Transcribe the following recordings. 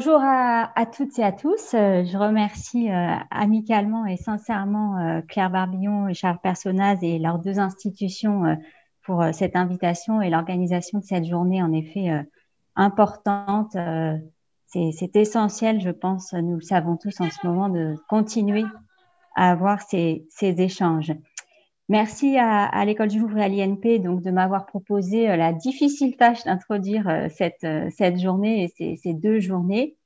Bonjour à, toutes et à tous. Euh, je remercie euh, amicalement et sincèrement euh, Claire Barbillon et Charles Personnaz et leurs deux institutions pour cette invitation et l'organisation de cette journée en effet importante. C'est essentiel, je pense, nous le savons tous en ce moment, de continuer à avoir ces, ces échanges. Merci à, l'école du Louvre et à l'INP donc de m'avoir proposé euh, la difficile tâche d'introduire euh, cette, euh, cette journée et ces, deux journées.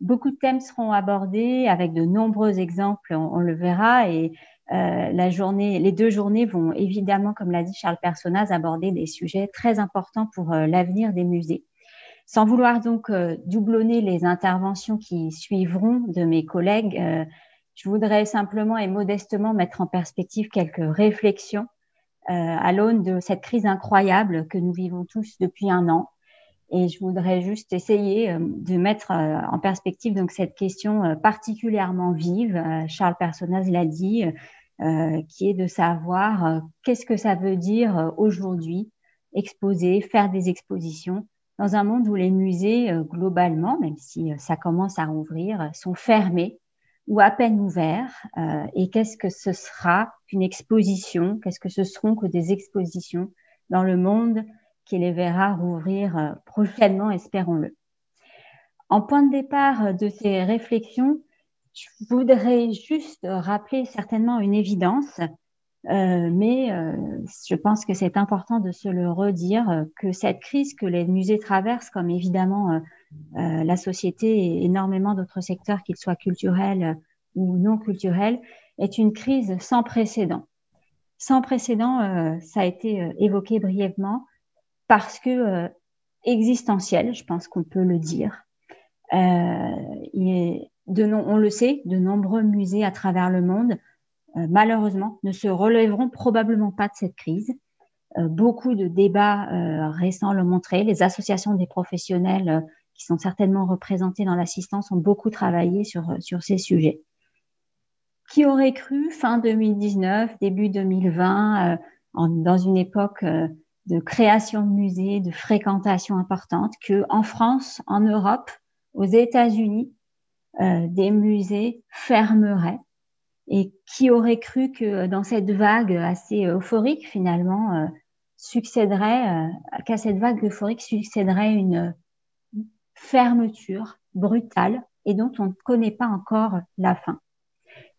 Beaucoup de thèmes seront abordés avec de nombreux exemples, on, le verra, et la les deux journées vont évidemment, comme l'a dit Charles Personnaz, aborder des sujets très importants pour l'avenir des musées. Sans vouloir donc doublonner les interventions qui suivront de mes collègues, je voudrais simplement et modestement mettre en perspective quelques réflexions euh, à l'aune de cette crise incroyable que nous vivons tous depuis un an. Et je voudrais juste essayer euh, de mettre euh, en perspective donc cette question particulièrement vive. Charles Personnaz l'a dit, qui est de savoir qu'est-ce que ça veut dire aujourd'hui exposer, faire des expositions dans un monde où les musées globalement, même si ça commence à rouvrir, sont fermés ou à peine ouvert euh, et qu'est-ce que ce sera qu'une exposition, qu'est-ce que ce seront que des expositions dans le monde qui les verra rouvrir euh, prochainement, espérons-le. En point de départ de ces réflexions, je voudrais juste rappeler certainement une évidence, euh, mais euh, je pense que c'est important de se le redire, que cette crise que les musées traversent, comme évidemment euh, la société et énormément d'autres secteurs, qu'ils soient culturels ou non culturels, est une crise sans précédent. Sans précédent, euh, ça a été euh, évoqué brièvement, parce que existentiel, je pense qu'on peut le dire. on le sait, de nombreux musées à travers le monde, malheureusement, ne se relèveront probablement pas de cette crise. beaucoup de débats récents l'ont montré. Les associations des professionnels qui sont certainement représentés dans l'assistance, ont beaucoup travaillé sur, sur ces sujets. Qui aurait cru fin 2019, début 2020, euh, dans une époque euh, de création de musées, de fréquentation importante, que en France, en Europe, aux États-Unis, euh, des musées fermeraient? Et qui aurait cru que dans cette vague assez euphorique finalement succéderait qu'à cette vague euphorique succéderait une fermeture brutale et dont on ne connaît pas encore la fin.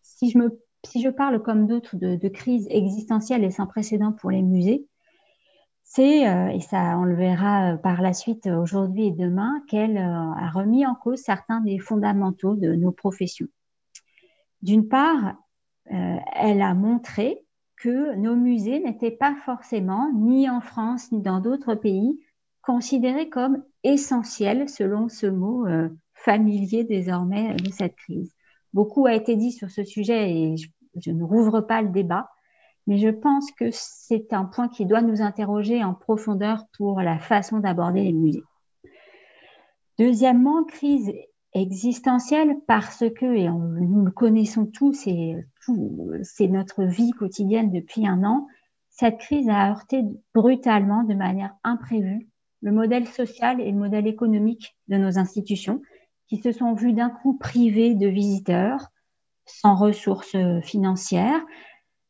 Si je, me, si je parle comme d'autres de, crise existentielle et sans précédent pour les musées, c'est, euh, et ça on le verra euh, par la suite aujourd'hui et demain, qu'elle euh, a remis en cause certains des fondamentaux de nos professions. D'une part, elle a montré que nos musées n'étaient pas forcément, ni en France ni dans d'autres pays, considérés comme essentiel, selon ce mot euh, familier désormais de cette crise. Beaucoup a été dit sur ce sujet et je, ne rouvre pas le débat, mais je pense que c'est un point qui doit nous interroger en profondeur pour la façon d'aborder les musées. Deuxièmement, crise existentielle parce que, et nous le connaissons tous, et c'est notre vie quotidienne depuis un an, cette crise a heurté brutalement, de manière imprévue, le modèle social et le modèle économique de nos institutions qui se sont vus d'un coup privés de visiteurs, sans ressources euh, financières,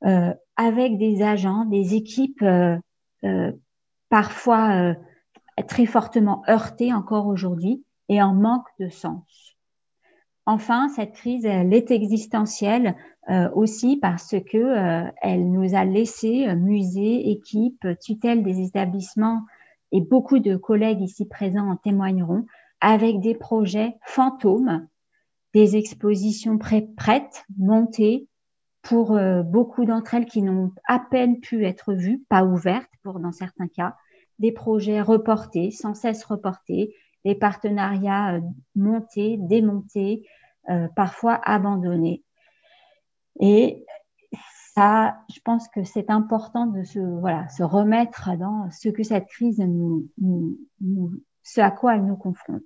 euh, avec des agents, des équipes euh, euh parfois euh, très fortement heurtées encore aujourd'hui et en manque de sens. Enfin, cette crise, elle est existentielle aussi parce que elle nous a laissé musées, équipes, tutelles des établissements et beaucoup de collègues ici présents en témoigneront, avec des projets fantômes, des expositions prêtes, montées, pour euh, beaucoup d'entre elles qui n'ont à peine pu être vues, pas ouvertes pour dans certains cas, des projets reportés, sans cesse reportés, des partenariats euh, montés, démontés, euh, parfois abandonnés. Et je pense que c'est important de se, voilà, se remettre dans ce que cette crise nous, ce à quoi elle nous confronte.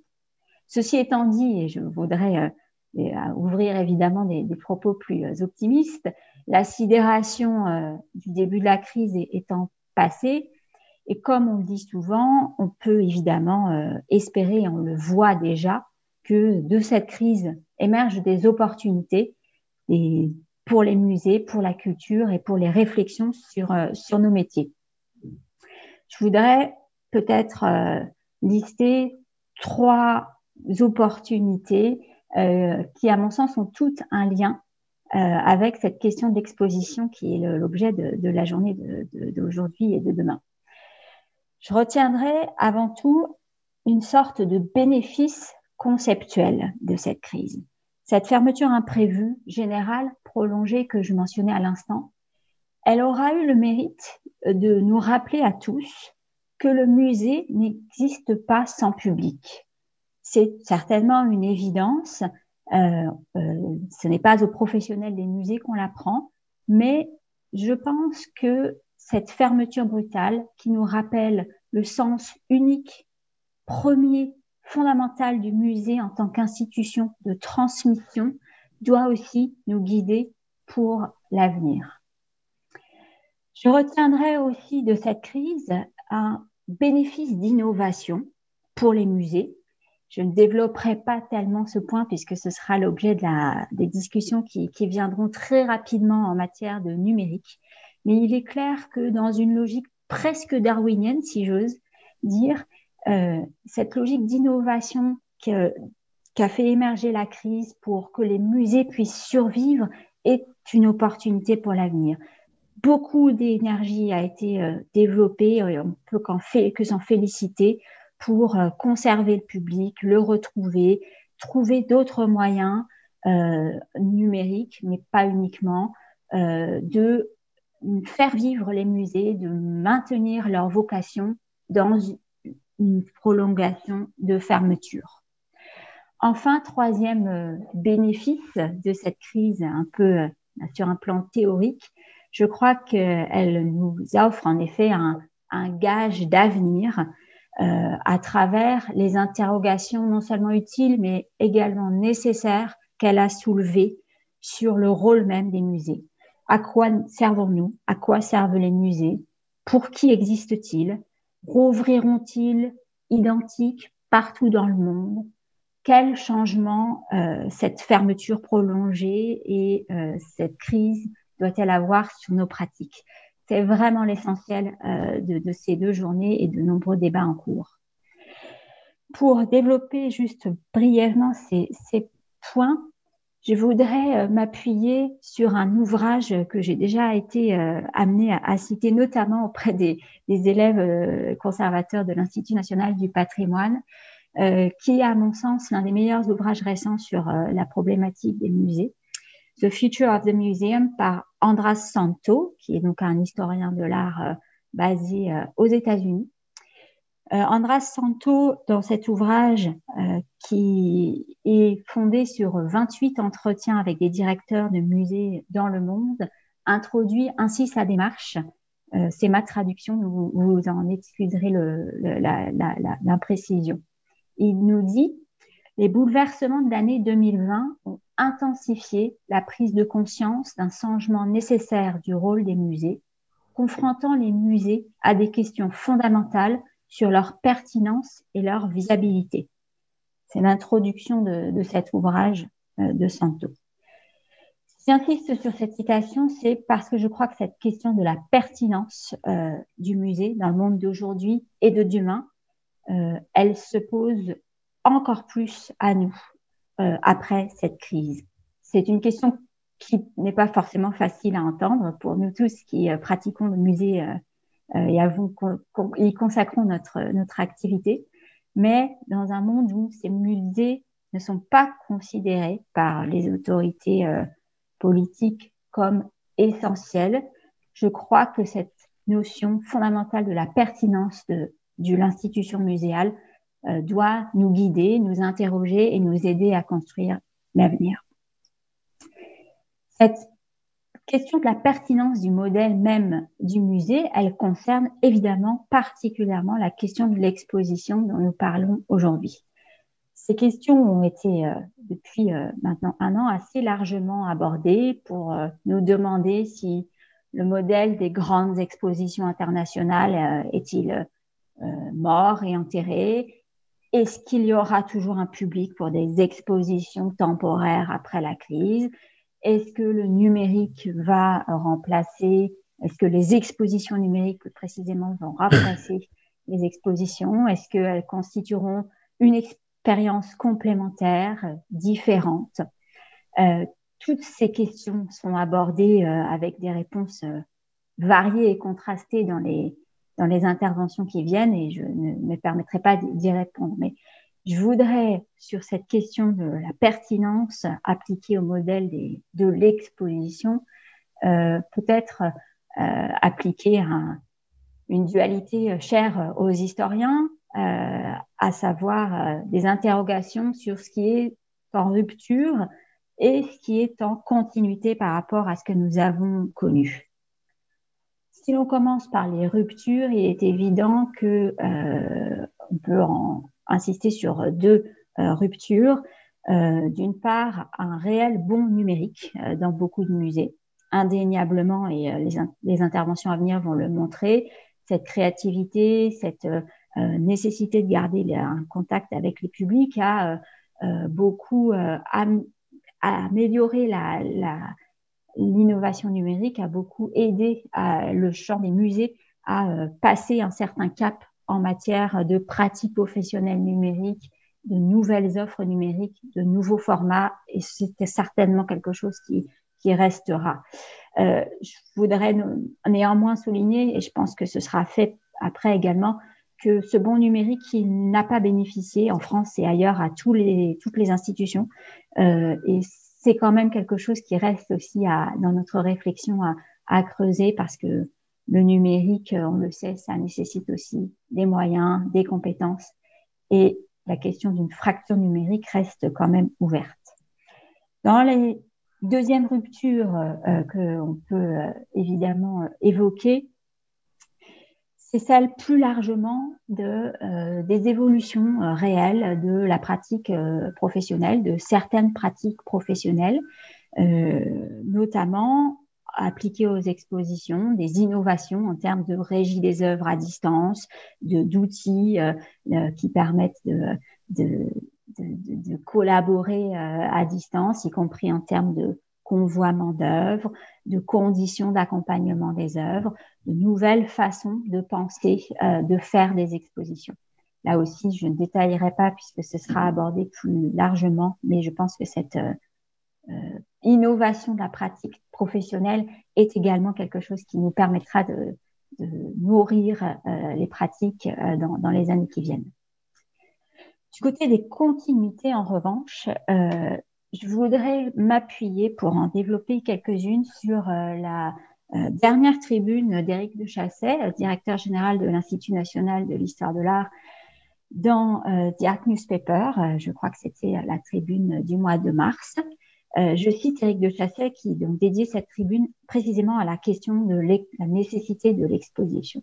Ceci étant dit, et je voudrais euh, ouvrir évidemment des, propos plus optimistes, la sidération du début de la crise étant passée, et comme on le dit souvent, on peut évidemment espérer, et on le voit déjà, que de cette crise émergent des opportunités pour les musées, pour la culture et pour les réflexions sur, euh, sur nos métiers. Je voudrais peut-être euh, lister trois opportunités euh, qui, à mon sens, ont toutes un lien avec cette question d'exposition qui est l'objet de, la journée d'aujourd'hui et de demain. Je retiendrai avant tout une sorte de bénéfice conceptuel de cette crise. Cette fermeture imprévue, générale, prolongée que je mentionnais à l'instant, elle aura eu le mérite de nous rappeler à tous que le musée n'existe pas sans public. C'est certainement une évidence. Euh, euh, ce n'est pas aux professionnels des musées qu'on l'apprend, mais je pense que cette fermeture brutale qui nous rappelle le sens unique, premier fondamentale du musée en tant qu'institution de transmission doit aussi nous guider pour l'avenir. Je retiendrai aussi de cette crise un bénéfice d'innovation pour les musées. Je ne développerai pas tellement ce point puisque ce sera l'objet des discussions qui viendront très rapidement en matière de numérique. Mais il est clair que dans une logique presque darwinienne, si j'ose dire, euh, cette logique d'innovation qu'a fait émerger la crise pour que les musées puissent survivre est une opportunité pour l'avenir. Beaucoup d'énergie a été euh, développée, et on peut fait, que s'en féliciter pour euh, conserver le public, le retrouver, trouver d'autres moyens numériques, mais pas uniquement, de faire vivre les musées, de maintenir leur vocation dans une prolongation de fermeture. Enfin, troisième euh, bénéfice de cette crise, un peu euh, sur un plan théorique, je crois qu'elle nous offre en effet un, gage d'avenir euh, à travers les interrogations non seulement utiles, mais également nécessaires qu'elle a soulevées sur le rôle même des musées. À quoi servons-nous? À quoi servent les musées? Pour qui existent-ils? Rouvriront-ils identiques partout dans le monde? Quel changement euh, cette fermeture prolongée et euh, cette crise doit-elle avoir sur nos pratiques? C'est vraiment l'essentiel euh, de, ces deux journées et de nombreux débats en cours. Pour développer juste brièvement ces, ces points, je voudrais euh, m'appuyer sur un ouvrage que j'ai déjà été euh, amené à, citer, notamment auprès des, élèves euh, conservateurs de l'Institut national du patrimoine, qui est, à mon sens, l'un des meilleurs ouvrages récents sur la problématique des musées. The Future of the Museum par Andras Santo, qui est donc un historien de l'art basé aux États-Unis. Euh, Andras Santo, dans cet ouvrage euh, qui est fondé sur 28 entretiens avec des directeurs de musées dans le monde, introduit ainsi sa démarche. Euh, c'est ma traduction, vous, vous en excuserez l'imprécision. Il nous dit les bouleversements de l'année 2020 ont intensifié la prise de conscience d'un changement nécessaire du rôle des musées, confrontant les musées à des questions fondamentales sur leur pertinence et leur visibilité. C'est l'introduction de, cet ouvrage euh, de Santo. Si j'insiste sur cette citation, c'est parce que je crois que cette question de la pertinence euh, du musée dans le monde d'aujourd'hui et de demain, euh, elle se pose encore plus à nous après cette crise. C'est une question qui n'est pas forcément facile à entendre pour nous tous qui pratiquons le musée euh, et avons, y consacrons notre, notre activité. Mais dans un monde où ces musées ne sont pas considérés par les autorités euh, politiques comme essentiels, je crois que cette notion fondamentale de la pertinence de, de l'institution muséale euh, doit nous guider, nous interroger et nous aider à construire l'avenir. Question de la pertinence du modèle même du musée, elle concerne évidemment particulièrement la question de l'exposition dont nous parlons aujourd'hui. Ces questions ont été euh, depuis euh, maintenant un an assez largement abordées pour euh, nous demander si le modèle des grandes expositions internationales est-il mort et enterré? Est-ce qu'il y aura toujours un public pour des expositions temporaires après la crise? Est-ce que le numérique va remplacer Est-ce que les expositions numériques plus précisément vont remplacer les expositions? Est-ce qu'elles constitueront une expérience complémentaire, différente? Euh, Toutes ces questions sont abordées euh, avec des réponses euh, variées et contrastées dans les dans les interventions qui viennent et je ne me permettrai pas d'y répondre. Mais je voudrais, sur cette question de la pertinence appliquée au modèle de l'exposition, euh, peut-être euh, appliquer un, une dualité chère aux historiens, euh, à savoir euh, des interrogations sur ce qui est en rupture et ce qui est en continuité par rapport à ce que nous avons connu. Si l'on commence par les ruptures, il est évident que euh, on peut en insister sur deux euh, ruptures. Euh, D'une part, un réel bon numérique euh, dans beaucoup de musées, indéniablement, et euh, les, les, interventions à venir vont le montrer, cette créativité, cette euh, nécessité de garder un contact avec les publics a beaucoup am amélioré la, la l'innovation numérique a beaucoup aidé à, le champ des musées à euh, passer un certain cap en matière de pratiques professionnelles numériques, de nouvelles offres numériques, de nouveaux formats, et c'était certainement quelque chose qui, qui restera. Euh, je voudrais néanmoins souligner, et je pense que ce sera fait après également, que ce bon numérique qui n'a pas bénéficié en France et ailleurs à tous les, toutes les institutions, euh, et c'est quand même quelque chose qui reste aussi à, dans notre réflexion à, à, creuser parce que le numérique, on le sait, ça nécessite aussi des moyens, des compétences et la question d'une fracture numérique reste quand même ouverte. Dans les deuxièmes ruptures euh, qu'on peut euh, évidemment euh, évoquer, c'est celle plus largement de, euh, des évolutions euh, réelles de la pratique euh, professionnelle, de certaines pratiques professionnelles, euh, notamment appliquées aux expositions, des innovations en termes de régie des œuvres à distance, d'outils euh, qui permettent de, de, de, de collaborer à distance, y compris en termes de convoiement d'œuvres, de conditions d'accompagnement des œuvres, de nouvelles façons de penser, euh, de faire des expositions. Là aussi, je ne détaillerai pas puisque ce sera abordé plus largement, mais je pense que cette euh, euh, innovation de la pratique professionnelle est également quelque chose qui nous permettra de, nourrir euh, les pratiques euh, dans, les années qui viennent. Du côté des continuités, en revanche, euh, je voudrais m'appuyer pour en développer quelques-unes sur euh, la euh, dernière tribune d'Éric de Chasset, euh, directeur général de l'Institut national de l'histoire de l'art, dans The Art Newspaper. je crois que c'était la tribune du mois de mars. Je cite Éric de Chasset qui donc dédié cette tribune précisément à la question de la nécessité de l'exposition.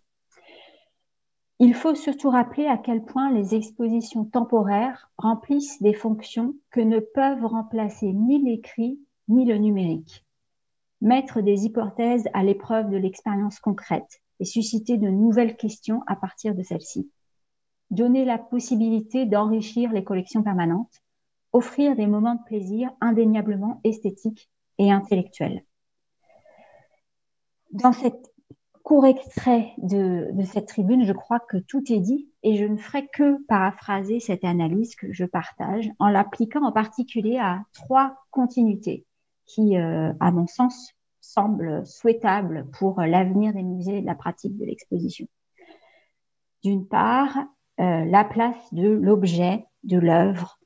Il faut surtout rappeler à quel point les expositions temporaires remplissent des fonctions que ne peuvent remplacer ni l'écrit ni le numérique. Mettre des hypothèses à l'épreuve de l'expérience concrète et susciter de nouvelles questions à partir de celles-ci. Donner la possibilité d'enrichir les collections permanentes, offrir des moments de plaisir indéniablement esthétiques et intellectuels. Dans cette court extrait de, de, cette tribune, je crois que tout est dit et je ne ferai que paraphraser cette analyse que je partage en l'appliquant en particulier à trois continuités qui, euh, à mon sens, semblent souhaitables pour l'avenir des musées et de la pratique de l'exposition. D'une part, euh, la place de l'objet, de l'œuvre.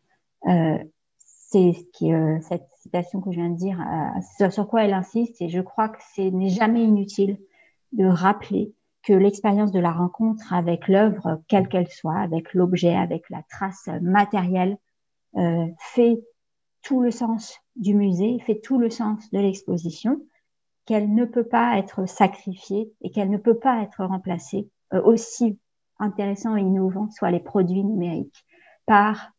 Euh, c'est ce qui, euh, cette citation que je viens de dire, euh, sur, quoi elle insiste et je crois que ce n'est jamais inutile de rappeler que l'expérience de la rencontre avec l'œuvre, quelle qu'elle soit, avec l'objet, avec la trace matérielle, fait tout le sens du musée, fait tout le sens de l'exposition, qu'elle ne peut pas être sacrifiée et qu'elle ne peut pas être remplacée, aussi intéressant et innovant soient les produits numériques, par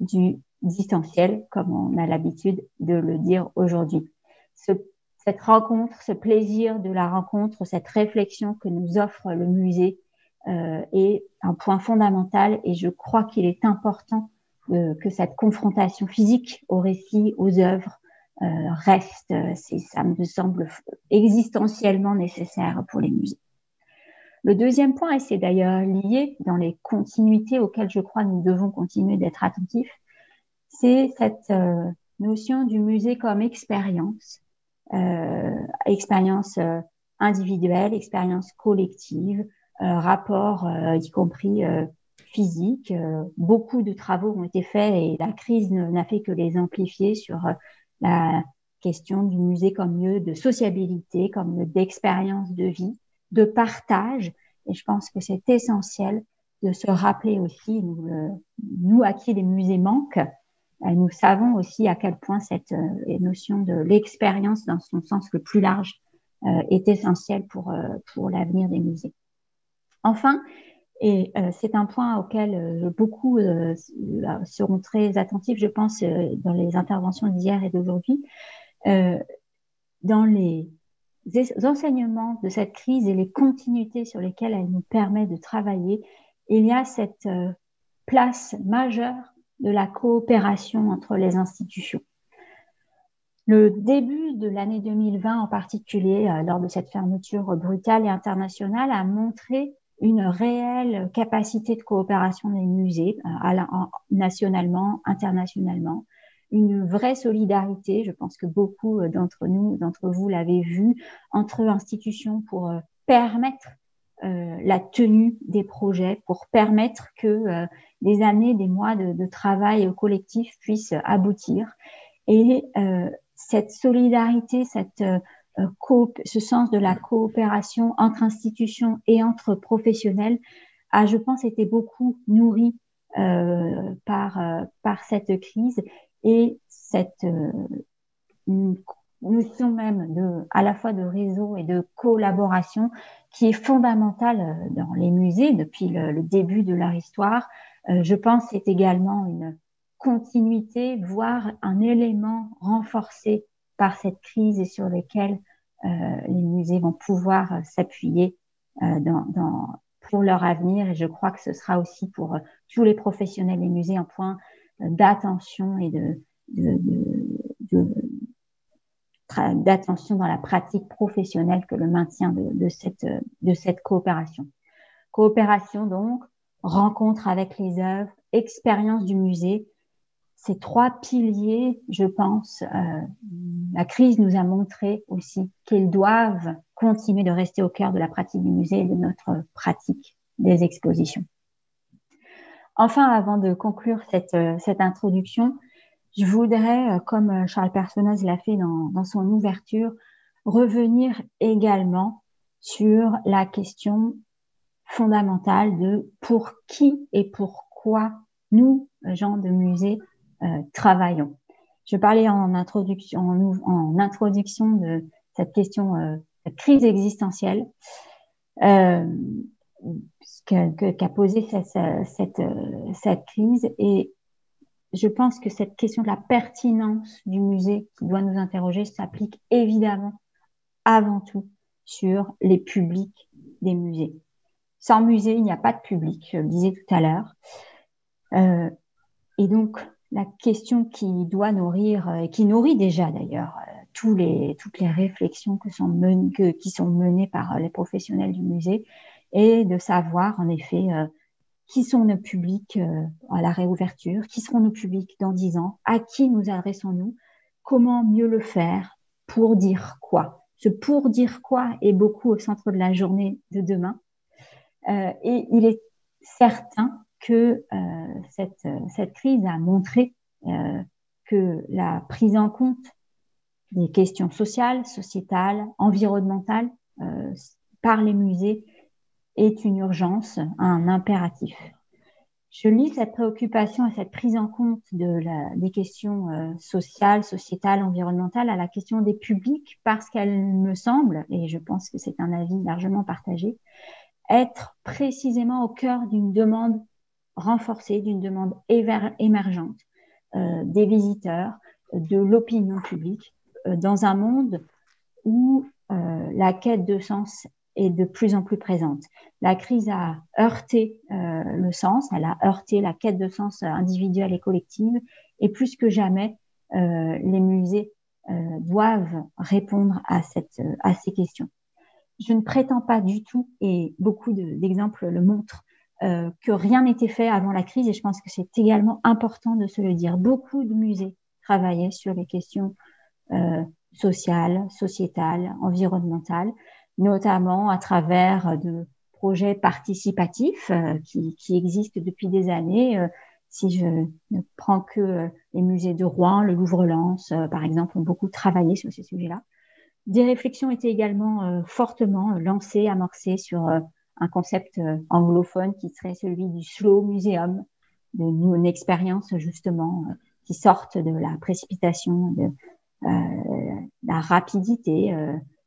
du distanciel, comme on a l'habitude de le dire aujourd'hui. Ce cette rencontre, ce plaisir de la rencontre, cette réflexion que nous offre le musée est un point fondamental et je crois qu'il est important que cette confrontation physique aux récits, aux œuvres, reste, ça me semble existentiellement nécessaire pour les musées. Le deuxième point, et c'est d'ailleurs lié dans les continuités auxquelles je crois nous devons continuer d'être attentifs, c'est cette euh, notion du musée comme expérience, euh, expérience euh, individuelle, expérience collective, rapport y compris physique. beaucoup de travaux ont été faits et la crise n'a fait que les amplifier sur la question du musée comme lieu de sociabilité, comme lieu d'expérience de vie de partage. Et je pense que c'est essentiel de se rappeler aussi, nous, euh, nous à qui les musées manquent, euh, nous savons aussi à quel point cette euh, notion de l'expérience dans son sens le plus large est essentielle pour, pour l'avenir des musées. Enfin, et c'est un point auquel beaucoup seront très attentifs, je pense, dans les interventions d'hier et d'aujourd'hui, dans les enseignements de cette crise et les continuités sur lesquelles elle nous permet de travailler, il y a cette euh, place majeure de la coopération entre les institutions. Le début de l'année 2020 en particulier, euh, lors de cette fermeture brutale et internationale, a montré une réelle capacité de coopération des musées, euh, nationalement, internationalement, une vraie solidarité. Je pense que beaucoup euh, d'entre nous, d'entre vous l'avez vu, entre institutions pour euh, permettre euh, la tenue des projets, pour permettre que des années, des mois de, travail collectif puissent aboutir. Et cette solidarité, cette, ce sens de la coopération entre institutions et entre professionnels a, je pense, été beaucoup nourri par, par cette crise et cette euh, notion même de, à la fois de réseau et de collaboration qui est fondamentale euh, dans les musées depuis le, début de leur histoire. Euh, je pense c'est également une continuité, voire un élément renforcé par cette crise et sur lequel les musées vont pouvoir s'appuyer pour leur avenir. Et je crois que ce sera aussi pour tous les professionnels des musées un point d'attention et de, d'attention dans la pratique professionnelle que le maintien de, cette, de cette coopération. Coopération donc, rencontre avec les œuvres, expérience du musée, ces trois piliers, je pense, euh, la crise nous a montré aussi qu'ils doivent continuer de rester au cœur de la pratique du musée et de notre pratique des expositions. Enfin, avant de conclure cette, euh, introduction, je voudrais, euh, comme euh, Charles Personnaz l'a fait dans, son ouverture, revenir également sur la question fondamentale de pour qui et pourquoi nous, gens de musée, travaillons. Je parlais en introduction, de cette question, euh, crise existentielle. Qu'a posé cette, cette, crise. Et je pense que cette question de la pertinence du musée qui doit nous interroger s'applique évidemment avant tout sur les publics des musées. Sans musée, il n'y a pas de public, je le disais tout à l'heure. Euh, et donc, la question qui doit nourrir, et qui nourrit déjà d'ailleurs, euh, tous les, toutes les réflexions que sont que, qui sont menées par les professionnels du musée, et de savoir en effet euh, qui sont nos publics euh, à la réouverture, qui seront nos publics dans dix ans, à qui nous adressons-nous, comment mieux le faire, pour dire quoi. Ce pour dire quoi est beaucoup au centre de la journée de demain. Euh, et il est certain que euh, cette, cette crise a montré euh, que la prise en compte des questions sociales, sociétales, environnementales par les musées est une urgence, un impératif. Je lis cette préoccupation et cette prise en compte de la, des questions euh, sociales, sociétales, environnementales à la question des publics parce qu'elle me semble, et je pense que c'est un avis largement partagé, être précisément au cœur d'une demande renforcée, d'une demande émergente euh, des visiteurs, de l'opinion publique, euh, dans un monde où la quête de sens est de plus en plus présente. La crise a heurté euh, le sens, elle a heurté la quête de sens individuelle et collective, et plus que jamais, euh, les musées euh, doivent répondre à, cette, à ces questions. Je ne prétends pas du tout, et beaucoup d'exemples le montrent, euh, que rien n'était fait avant la crise, et je pense que c'est également important de se le dire. Beaucoup de musées travaillaient sur les questions euh, sociales, sociétales, environnementales, notamment à travers de projets participatifs euh, qui, qui, existent depuis des années. Euh, si je ne prends que euh, les musées de Rouen, le Louvre-Lens, par exemple, ont beaucoup travaillé sur ces sujets-là. Des réflexions étaient également fortement lancées, amorcées sur un concept anglophone qui serait celui du slow museum, d'une expérience justement qui sorte de la précipitation, de la rapidité,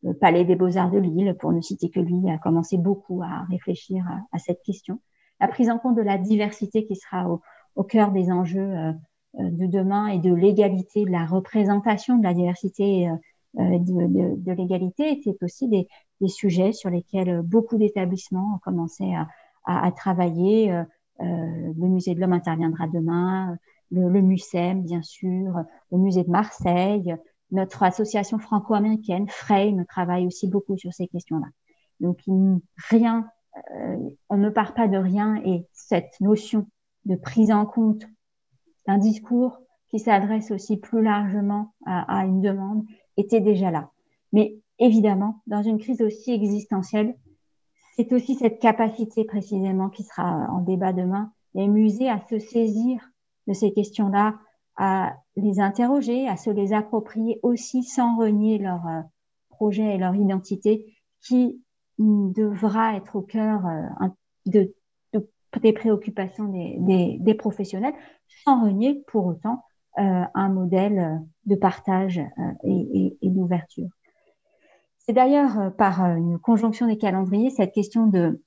le Palais des Beaux-Arts de Lille, pour ne citer que lui, a commencé beaucoup à réfléchir à, cette question. La prise en compte de la diversité qui sera au, cœur des enjeux euh, euh, de demain et de l'égalité, de la représentation de la diversité, euh, de, de, l'égalité, étaient aussi des, sujets sur lesquels beaucoup d'établissements ont commencé à, travailler. Le musée de l'homme interviendra demain, le, le bien sûr, le musée de Marseille, notre association franco-américaine, Frame, travaille aussi beaucoup sur ces questions-là. Donc, rien, euh, on ne part pas de rien et cette notion de prise en compte d'un discours qui s'adresse aussi plus largement à, à, une demande était déjà là. Mais évidemment, dans une crise aussi existentielle, c'est aussi cette capacité précisément qui sera en débat demain, les musées à se saisir de ces questions-là, à les interroger, à se les approprier aussi sans renier leur euh, projet et leur identité qui devra être au cœur euh, de, de, des préoccupations des, professionnels, sans renier pour autant euh, un modèle de partage et, d'ouverture. C'est d'ailleurs par une conjonction des calendriers cette question de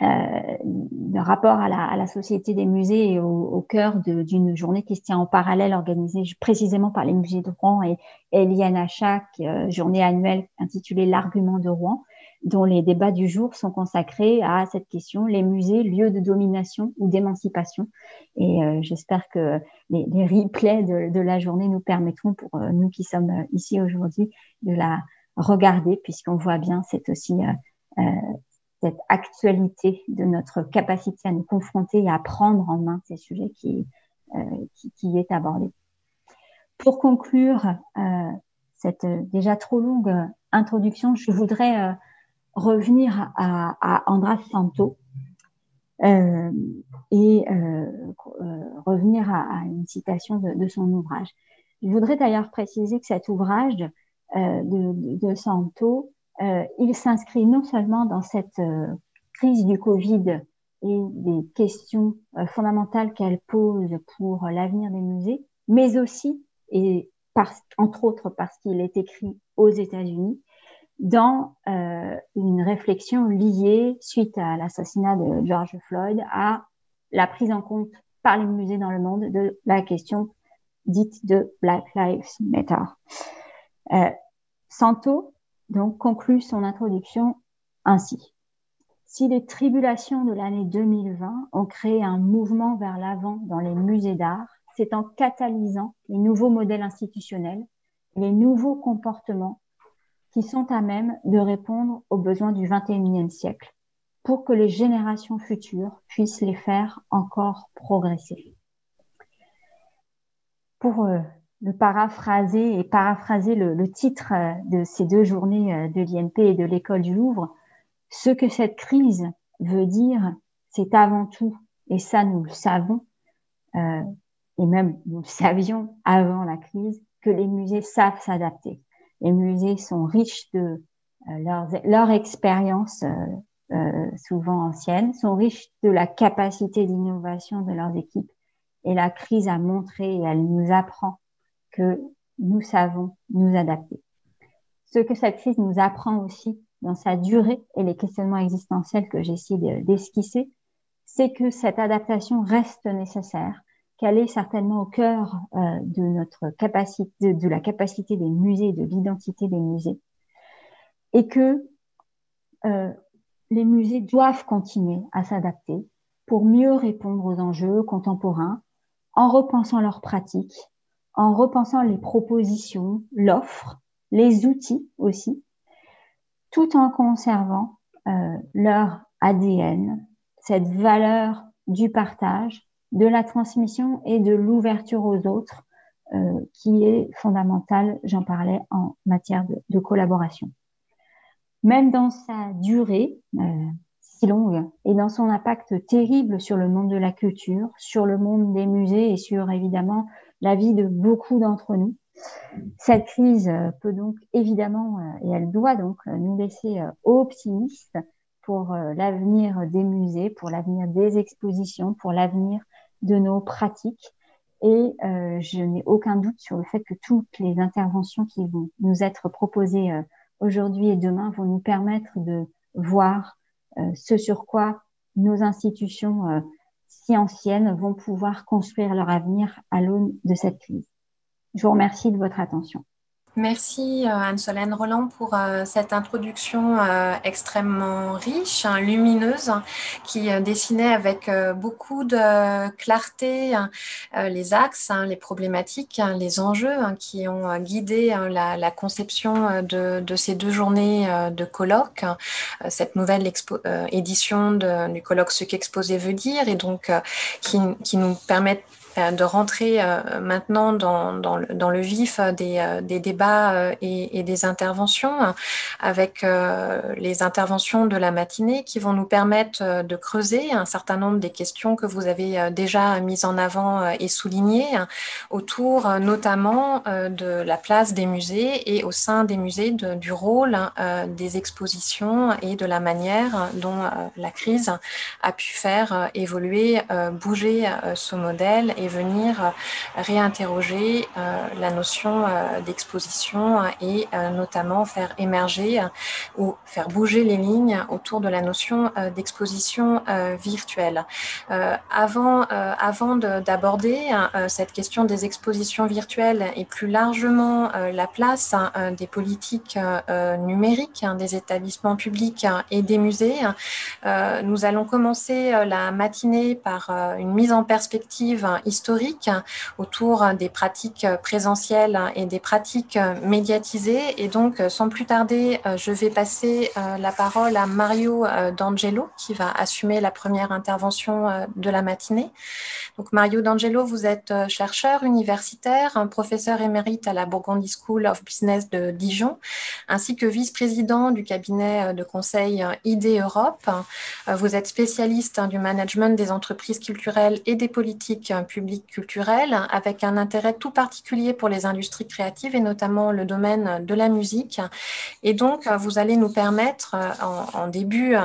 de rapport à la, à la, société des musées et au, au cœur d'une journée qui se tient en parallèle organisée précisément par les musées de Rouen et, et l'INHA, euh, journée annuelle intitulée L'argument de Rouen, dont les débats du jour sont consacrés à cette question, les musées, lieux de domination ou d'émancipation. Et euh, j'espère que les, les replays de, de, la journée nous permettront, pour euh, nous qui sommes euh, ici aujourd'hui, de la regarder, puisqu'on voit bien, c'est aussi euh, cette actualité de notre capacité à nous confronter et à prendre en main ces sujets qui, euh, qui, qui, est abordé. Pour conclure euh, cette déjà trop longue introduction, je voudrais euh, revenir à, à, Andras Santo euh, et euh, revenir à, à, une citation de, de, son ouvrage. Je voudrais d'ailleurs préciser que cet ouvrage de, de, Santo euh, il s'inscrit non seulement dans cette euh, crise du Covid et des questions euh, fondamentales qu'elle pose pour l'avenir des musées, mais aussi, et par, entre autres parce qu'il est écrit aux États-Unis, dans euh, une réflexion liée, suite à l'assassinat de George Floyd, à la prise en compte par les musées dans le monde de la question dite de Black Lives Matter. Euh, Santo donc conclut son introduction ainsi. Si les tribulations de l'année 2020 ont créé un mouvement vers l'avant dans les musées d'art, c'est en catalysant les nouveaux modèles institutionnels, les nouveaux comportements qui sont à même de répondre aux besoins du 21e siècle pour que les générations futures puissent les faire encore progresser. Pour euh, le paraphraser et paraphraser le, le, titre euh, de ces deux journées euh, de l'INP et de l'école du Louvre, ce que cette crise veut dire, c'est avant tout, et ça nous le savons, euh, et même nous le savions avant la crise, que les musées savent s'adapter. Les musées sont riches de euh, leur, leur expérience, euh, euh, souvent ancienne, sont riches de la capacité d'innovation de leurs équipes. Et la crise a montré et elle nous apprend que nous savons nous adapter. Ce que cette crise nous apprend aussi dans sa durée et les questionnements existentiels que j'essaie d'esquisser, c'est que cette adaptation reste nécessaire, qu'elle est certainement au cœur euh, de notre capacité, de, la capacité des musées, de l'identité des musées, et que euh, les musées doivent continuer à s'adapter pour mieux répondre aux enjeux contemporains en repensant leurs pratiques, en repensant les propositions, l'offre, les outils aussi, tout en conservant euh, leur ADN, cette valeur du partage, de la transmission et de l'ouverture aux autres euh, qui est fondamentale, j'en parlais, en matière de, collaboration. Même dans sa durée euh, si longue et dans son impact terrible sur le monde de la culture, sur le monde des musées et sur évidemment la vie de beaucoup d'entre nous, cette crise peut donc évidemment, et elle doit donc nous laisser optimistes pour l'avenir des musées, pour l'avenir des expositions, pour l'avenir de nos pratiques. Et euh, je n'ai aucun doute sur le fait que toutes les interventions qui vont nous être proposées euh, aujourd'hui et demain vont nous permettre de voir euh, ce sur quoi nos institutions si anciennes vont pouvoir construire leur avenir à l'aune de cette crise. Je vous remercie de votre attention. Merci euh, Anne-Solène Roland pour euh, cette introduction euh, extrêmement riche, hein, lumineuse, qui dessinait avec beaucoup de clarté les axes, hein, les problématiques, hein, les enjeux qui ont guidé la, conception de, ces deux journées de colloque, cette nouvelle édition du colloque Ce qu'exposer veut dire, et donc qui, qui nous permettent de rentrer euh, maintenant dans, le, vif des, euh, des débats et, des interventions, avec les interventions de la matinée qui vont nous permettre de creuser un certain nombre des questions que vous avez déjà mises en avant et soulignées, autour notamment de la place des musées et au sein des musées du rôle des expositions et de la manière dont la crise a pu faire évoluer, bouger ce modèle venir euh, réinterroger euh, la notion euh, d'exposition et notamment faire émerger ou faire bouger les lignes autour de la notion d'exposition virtuelle. avant avant d'aborder cette question des expositions virtuelles et plus largement la place hein, des politiques numériques hein, des établissements publics hein, et des musées, nous allons commencer la matinée par une mise en perspective historique autour des pratiques présentielles et des pratiques médiatisées. Et donc, sans plus tarder, je vais passer euh, la parole à Mario euh, D'Angelo qui va assumer la première intervention euh, de la matinée. Donc, Mario D'Angelo, vous êtes chercheur universitaire, professeur émérite à la Burgundy School of Business de Dijon, ainsi que vice-président du cabinet de conseil ID Europe. Vous êtes spécialiste du management des entreprises culturelles et des politiques publiques culturelle, avec un intérêt tout particulier pour les industries créatives et notamment le domaine de la musique. Et donc, vous allez nous permettre, en, début euh,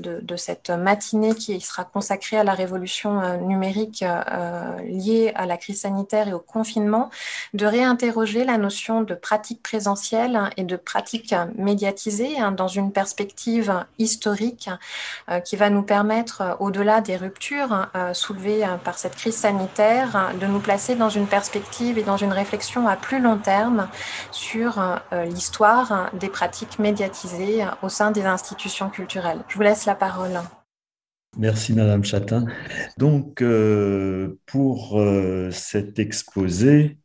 de, cette matinée qui sera consacrée à la révolution euh, numérique euh, liée à la crise sanitaire et au confinement, de réinterroger la notion de pratique présentielle et de pratique médiatisée hein, dans une perspective historique qui va nous permettre, au-delà des ruptures soulevées par cette crise sanitaire, de nous placer dans une perspective et dans une réflexion à plus long terme sur euh, l'histoire des pratiques médiatisées au sein des institutions culturelles. Je vous laisse la parole. Merci Madame Chatin. Donc euh, pour euh, cet exposé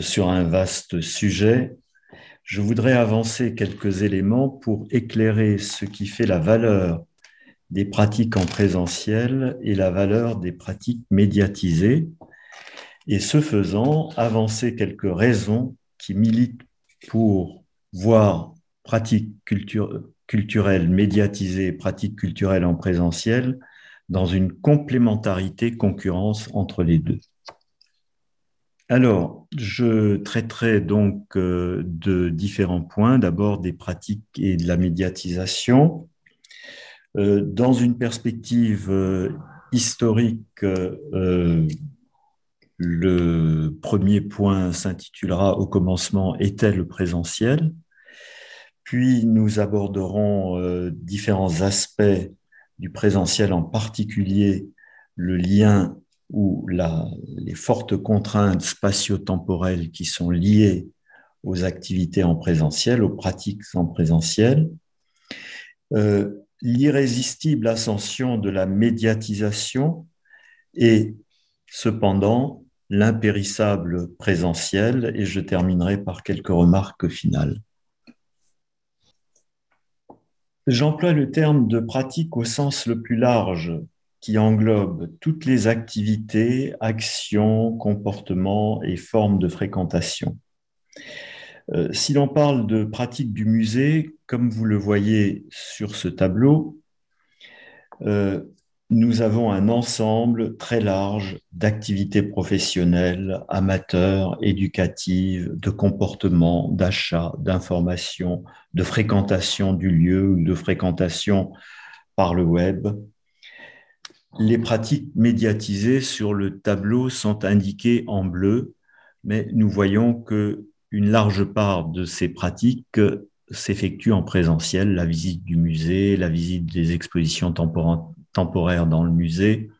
sur un vaste sujet, je voudrais avancer quelques éléments pour éclairer ce qui fait la valeur des pratiques en présentiel et la valeur des pratiques médiatisées, et ce faisant, avancer quelques raisons qui militent pour voir pratiques culturelles médiatisées et pratiques culturelles en présentiel dans une complémentarité, concurrence entre les deux. Alors, je traiterai donc euh, de différents points, d'abord des pratiques et de la médiatisation, dans une perspective euh, historique, euh, le premier point s'intitulera Au commencement était le présentiel. Puis nous aborderons différents aspects du présentiel, en particulier le lien ou les fortes contraintes spatio-temporelles qui sont liées aux activités en présentiel, aux pratiques en présentiel. euh, l'irrésistible ascension de la médiatisation et cependant l'impérissable présentiel, et je terminerai par quelques remarques finales. J'emploie le terme de pratique au sens le plus large, qui englobe toutes les activités, actions, comportements et formes de fréquentation. Euh, si l'on parle de pratique du musée, comme vous le voyez sur ce tableau, euh, nous avons un ensemble très large d'activités professionnelles, amateurs, éducatives, de comportements, d'achats, d'informations, de fréquentation du lieu ou de fréquentation par le web. Les pratiques médiatisées sur le tableau sont indiquées en bleu, mais nous voyons que une large part de ces pratiques s'effectue en présentiel, la visite du musée, la visite des expositions temporaires temporaire dans le musée.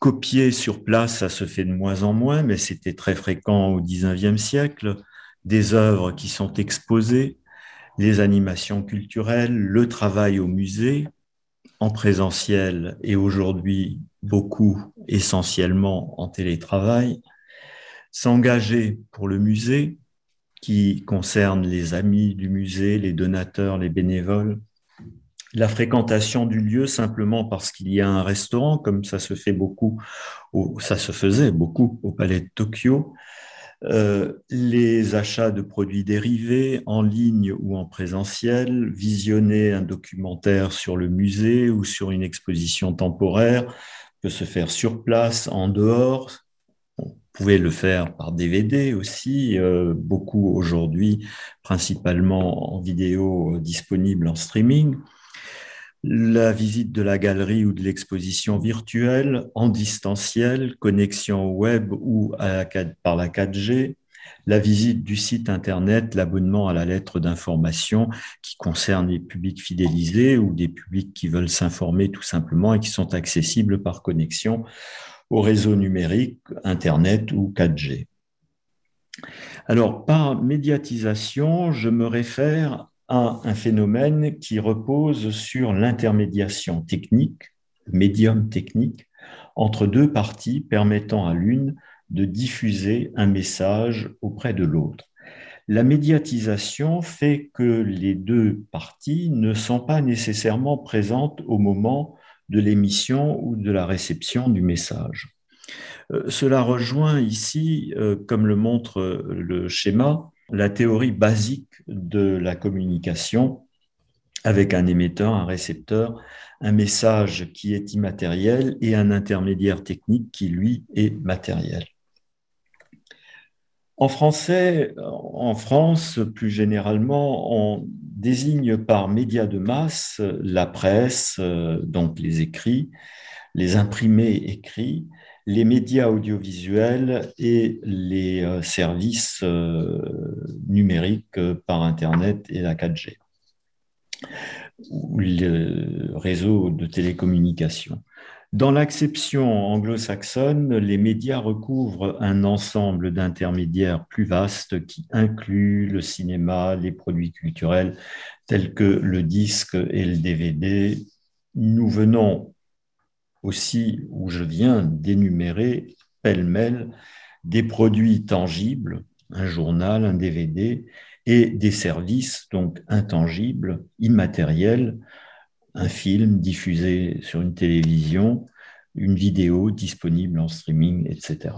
Copier sur place, ça se fait de moins en moins, mais c'était très fréquent au XIXe siècle. Des œuvres qui sont exposées, les animations culturelles, le travail au musée, en présentiel et aujourd'hui beaucoup essentiellement en télétravail, s'engager pour le musée qui concerne les amis du musée, les donateurs, les bénévoles, la fréquentation du lieu simplement parce qu'il y a un restaurant, comme ça se fait beaucoup, ça se faisait beaucoup au Palais de Tokyo, euh, les achats de produits dérivés en ligne ou en présentiel, visionner un documentaire sur le musée ou sur une exposition temporaire peut se faire sur place, en dehors. Pouvait le faire par DVD aussi, euh, beaucoup aujourd'hui, principalement en vidéo disponible en streaming. La visite de la galerie ou de l'exposition virtuelle en distanciel, connexion web ou par la 4G, la visite du site Internet, l'abonnement à la lettre d'information qui concerne les publics fidélisés ou des publics qui veulent s'informer tout simplement et qui sont accessibles par connexion au réseau numérique, Internet ou 4G. Alors, par médiatisation, je me réfère à un phénomène qui repose sur l'intermédiation technique, médium technique, entre deux parties permettant à l'une de diffuser un message auprès de l'autre. La médiatisation fait que les deux parties ne sont pas nécessairement présentes au moment de l'émission ou de la réception du message. Euh, cela rejoint ici, euh, comme le montre le schéma, la théorie basique de la communication avec un émetteur, un récepteur, un message qui est immatériel et un intermédiaire technique qui, lui, est matériel. En français, en France, plus généralement, on désigne par médias de masse la presse, donc les écrits, les imprimés écrits, les médias audiovisuels et les euh, services euh, numériques euh, par Internet et la 4G, ou le réseau de télécommunications. Dans l'acception anglo-saxonne, les médias recouvrent un ensemble d'intermédiaires plus vastes qui inclut le cinéma, les produits culturels tels que le disque et le DVD. Nous venons aussi où je viens d'énumérer pêle-mêle des produits tangibles, un journal, un DVD, et des services donc intangibles, immatériels, un film diffusé sur une télévision, une vidéo disponible en streaming, etc.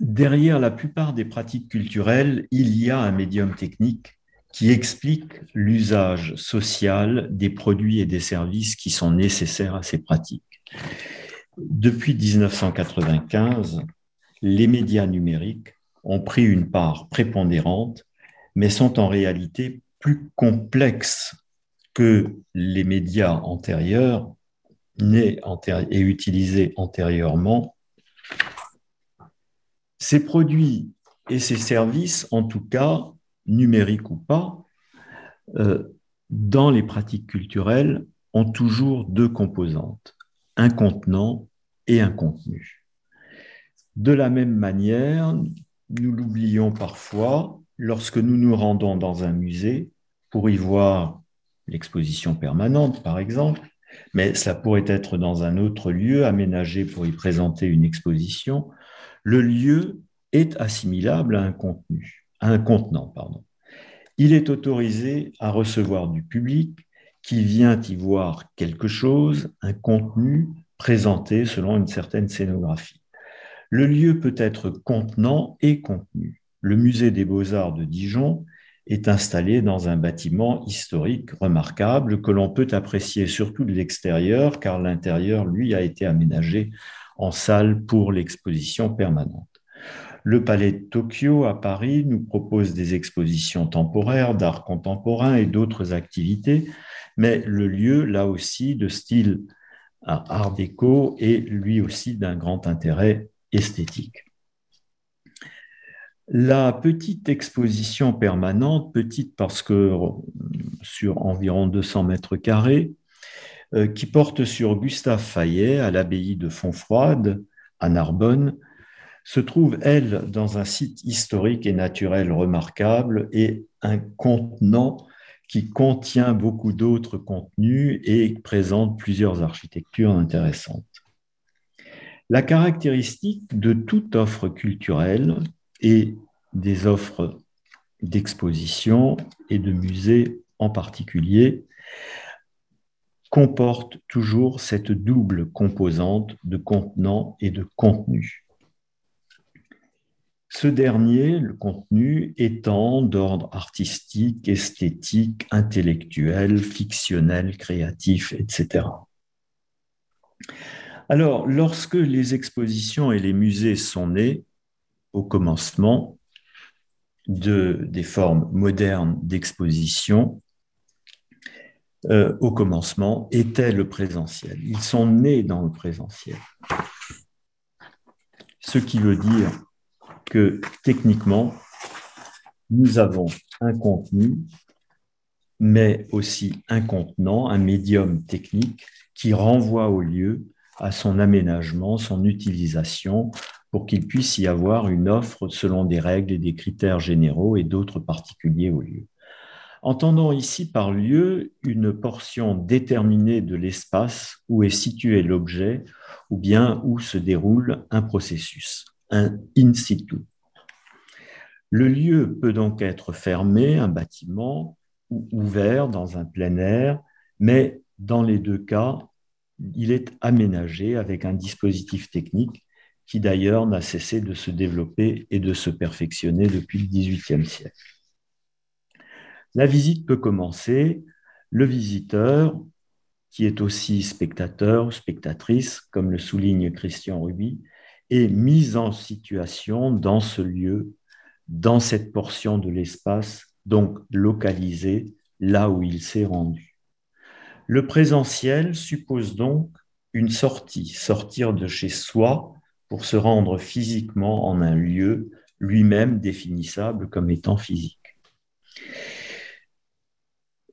Derrière la plupart des pratiques culturelles, il y a un médium technique qui explique l'usage social des produits et des services qui sont nécessaires à ces pratiques. Depuis 1995, les médias numériques ont pris une part prépondérante, mais sont en réalité plus complexes que les médias antérieurs nés et utilisés antérieurement. Ces produits et ces services, en tout cas, numériques ou pas, euh, dans les pratiques culturelles, ont toujours deux composantes, un contenant et un contenu. De la même manière, nous l'oublions parfois, lorsque nous nous rendons dans un musée pour y voir l'exposition permanente, par exemple, mais cela pourrait être dans un autre lieu aménagé pour y présenter une exposition, le lieu est assimilable à un contenu, un contenant, pardon. Il est autorisé à recevoir du public qui vient y voir quelque chose, un contenu présenté selon une certaine scénographie. Le lieu peut être contenant et contenu. Le musée des beaux-arts de Dijon est installé dans un bâtiment historique remarquable que l'on peut apprécier surtout de l'extérieur, car l'intérieur, lui, a été aménagé en salle pour l'exposition permanente. Le Palais de Tokyo à Paris nous propose des expositions temporaires d'art contemporain et d'autres activités, mais le lieu, là aussi, de style art déco, est lui aussi d'un grand intérêt esthétique. La petite exposition permanente, petite parce que sur environ 200 mètres carrés, euh, qui porte sur Gustave Fayet à l'abbaye de Fontfroide, à Narbonne, se trouve, elle, dans un site historique et naturel remarquable et un contenant qui contient beaucoup d'autres contenus et présente plusieurs architectures intéressantes. La caractéristique de toute offre culturelle et des offres d'exposition et de musées en particulier comporte toujours cette double composante de contenant et de contenu. Ce dernier, le contenu, étant d'ordre artistique, esthétique, intellectuel, fictionnel, créatif, etc. Alors, lorsque les expositions et les musées sont nés, au commencement de, des formes modernes d'exposition, euh, au commencement, était le présentiel. Ils sont nés dans le présentiel. Ce qui veut dire que techniquement, nous avons un contenu, mais aussi un contenant, un médium technique qui renvoie au lieu, à son aménagement, son utilisation, pour qu'il puisse y avoir une offre selon des règles et des critères généraux et d'autres particuliers au lieu. Entendons ici par lieu une portion déterminée de l'espace où est situé l'objet ou bien où se déroule un processus, un in situ. Le lieu peut donc être fermé, un bâtiment, ou ouvert dans un plein air, mais dans les deux cas, il est aménagé avec un dispositif technique qui d'ailleurs n'a cessé de se développer et de se perfectionner depuis le XVIIIe siècle. La visite peut commencer. Le visiteur, qui est aussi spectateur spectatrice, comme le souligne Christian Ruby, est mis en situation dans ce lieu, dans cette portion de l'espace, donc localisé là où il s'est rendu. Le présentiel suppose donc une sortie, sortir de chez soi pour se rendre physiquement en un lieu lui-même définissable comme étant physique.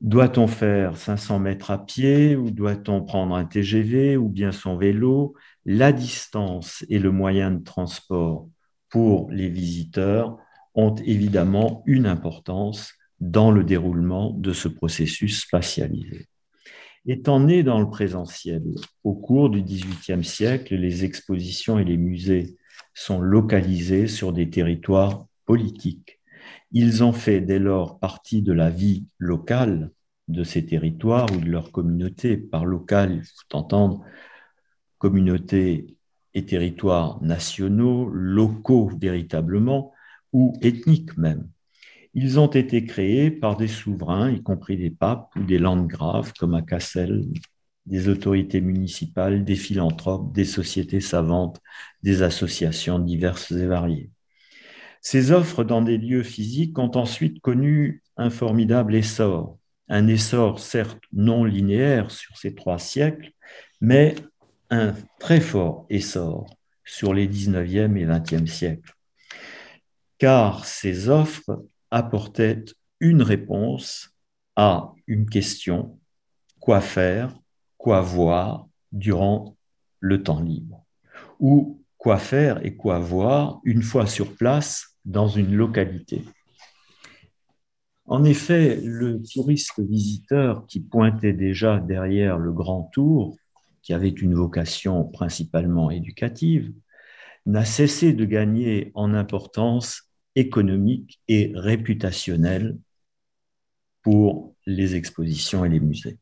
Doit-on faire 500 mètres à pied ou doit-on prendre un TGV ou bien son vélo? La distance et le moyen de transport pour les visiteurs ont évidemment une importance dans le déroulement de ce processus spatialisé. Étant né dans le présentiel, au cours du XVIIIe siècle, les expositions et les musées sont localisés sur des territoires politiques. Ils ont fait dès lors partie de la vie locale de ces territoires ou de leur communauté. Par local, il faut entendre communautés et territoires nationaux, locaux véritablement, ou ethniques même. Ils ont été créés par des souverains, y compris des papes ou des landgraves, comme à Cassel, des autorités municipales, des philanthropes, des sociétés savantes, des associations diverses et variées. Ces offres dans des lieux physiques ont ensuite connu un formidable essor, un essor certes non linéaire sur ces trois siècles, mais un très fort essor sur les 19e et 20e siècles. Car ces offres apportait une réponse à une question, quoi faire, quoi voir durant le temps libre, ou quoi faire et quoi voir une fois sur place dans une localité? En effet, le touriste visiteur qui pointait déjà derrière le grand tour, qui avait une vocation principalement éducative, n'a cessé de gagner en importance économique et réputationnelle pour les expositions et les musées.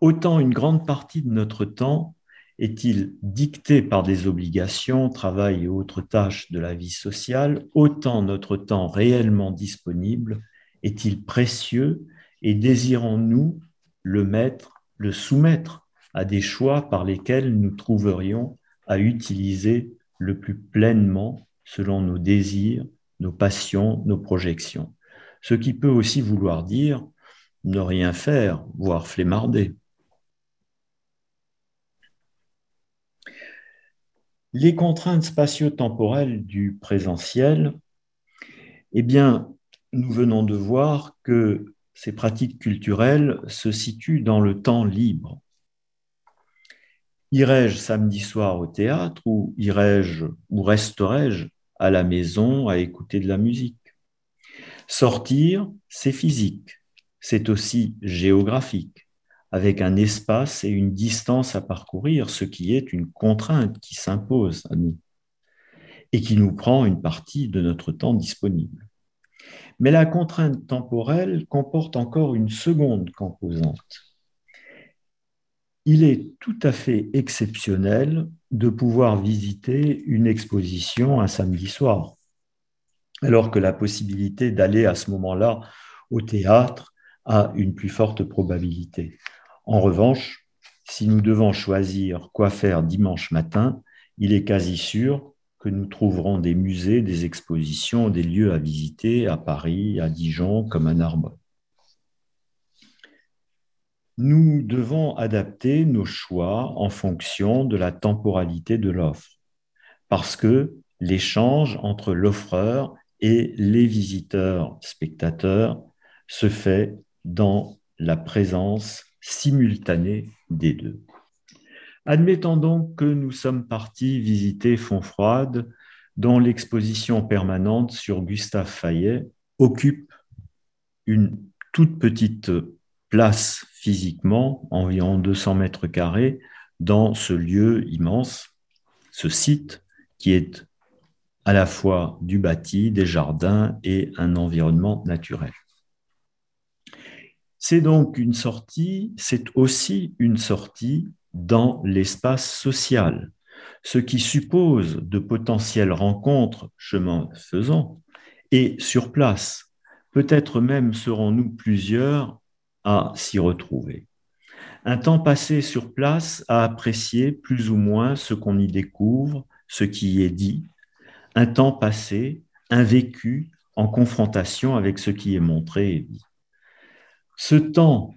Autant une grande partie de notre temps est-il dicté par des obligations, travail et autres tâches de la vie sociale, autant notre temps réellement disponible est-il précieux et désirons-nous le mettre, le soumettre à des choix par lesquels nous trouverions à utiliser le plus pleinement selon nos désirs, nos passions, nos projections. Ce qui peut aussi vouloir dire ne rien faire, voire flémarder. Les contraintes spatio-temporelles du présentiel, eh bien, nous venons de voir que ces pratiques culturelles se situent dans le temps libre. Irai-je samedi soir au théâtre ou irai-je ou resterai-je à la maison à écouter de la musique? Sortir, c'est physique, c'est aussi géographique avec un espace et une distance à parcourir, ce qui est une contrainte qui s'impose à nous et qui nous prend une partie de notre temps disponible. Mais la contrainte temporelle comporte encore une seconde composante. Il est tout à fait exceptionnel de pouvoir visiter une exposition un samedi soir, alors que la possibilité d'aller à ce moment-là au théâtre a une plus forte probabilité. En revanche, si nous devons choisir quoi faire dimanche matin, il est quasi sûr que nous trouverons des musées, des expositions, des lieux à visiter à Paris, à Dijon, comme à Narbonne. Nous devons adapter nos choix en fonction de la temporalité de l'offre, parce que l'échange entre l'offreur et les visiteurs, spectateurs, se fait dans la présence simultanée des deux. Admettons donc que nous sommes partis visiter Fontfroide, dont l'exposition permanente sur Gustave Fayet occupe une toute petite place physiquement, environ 200 mètres carrés, dans ce lieu immense, ce site qui est à la fois du bâti, des jardins et un environnement naturel. C'est donc une sortie, c'est aussi une sortie dans l'espace social, ce qui suppose de potentielles rencontres chemin faisant et sur place. Peut-être même serons-nous plusieurs à s'y retrouver. Un temps passé sur place à apprécier plus ou moins ce qu'on y découvre, ce qui y est dit, un temps passé, un vécu en confrontation avec ce qui est montré et dit. Ce temps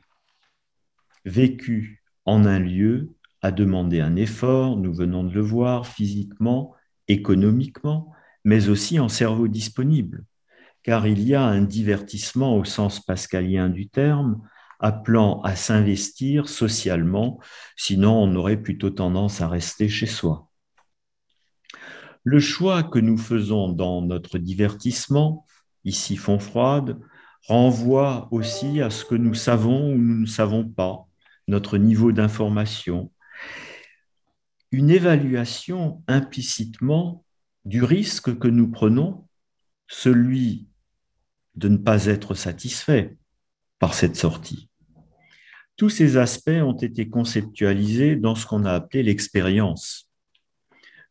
vécu en un lieu a demandé un effort, nous venons de le voir, physiquement, économiquement, mais aussi en cerveau disponible, car il y a un divertissement au sens pascalien du terme, appelant à s'investir socialement, sinon on aurait plutôt tendance à rester chez soi. Le choix que nous faisons dans notre divertissement, ici fond froide, renvoie aussi à ce que nous savons ou nous ne savons pas, notre niveau d'information. Une évaluation implicitement du risque que nous prenons, celui de ne pas être satisfait cette sortie. Tous ces aspects ont été conceptualisés dans ce qu'on a appelé l'expérience,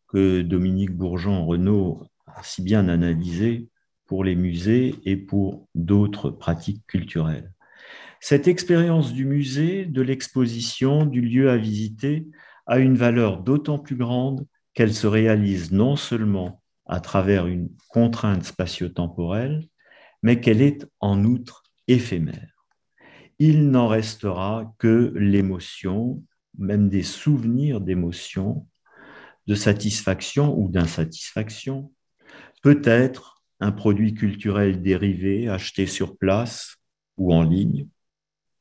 que Dominique Bourgeon-Renaud a si bien analysé pour les musées et pour d'autres pratiques culturelles. Cette expérience du musée, de l'exposition, du lieu à visiter a une valeur d'autant plus grande qu'elle se réalise non seulement à travers une contrainte spatio-temporelle, mais qu'elle est en outre éphémère. Il n'en restera que l'émotion, même des souvenirs d'émotion, de satisfaction ou d'insatisfaction, peut-être un produit culturel dérivé acheté sur place ou en ligne,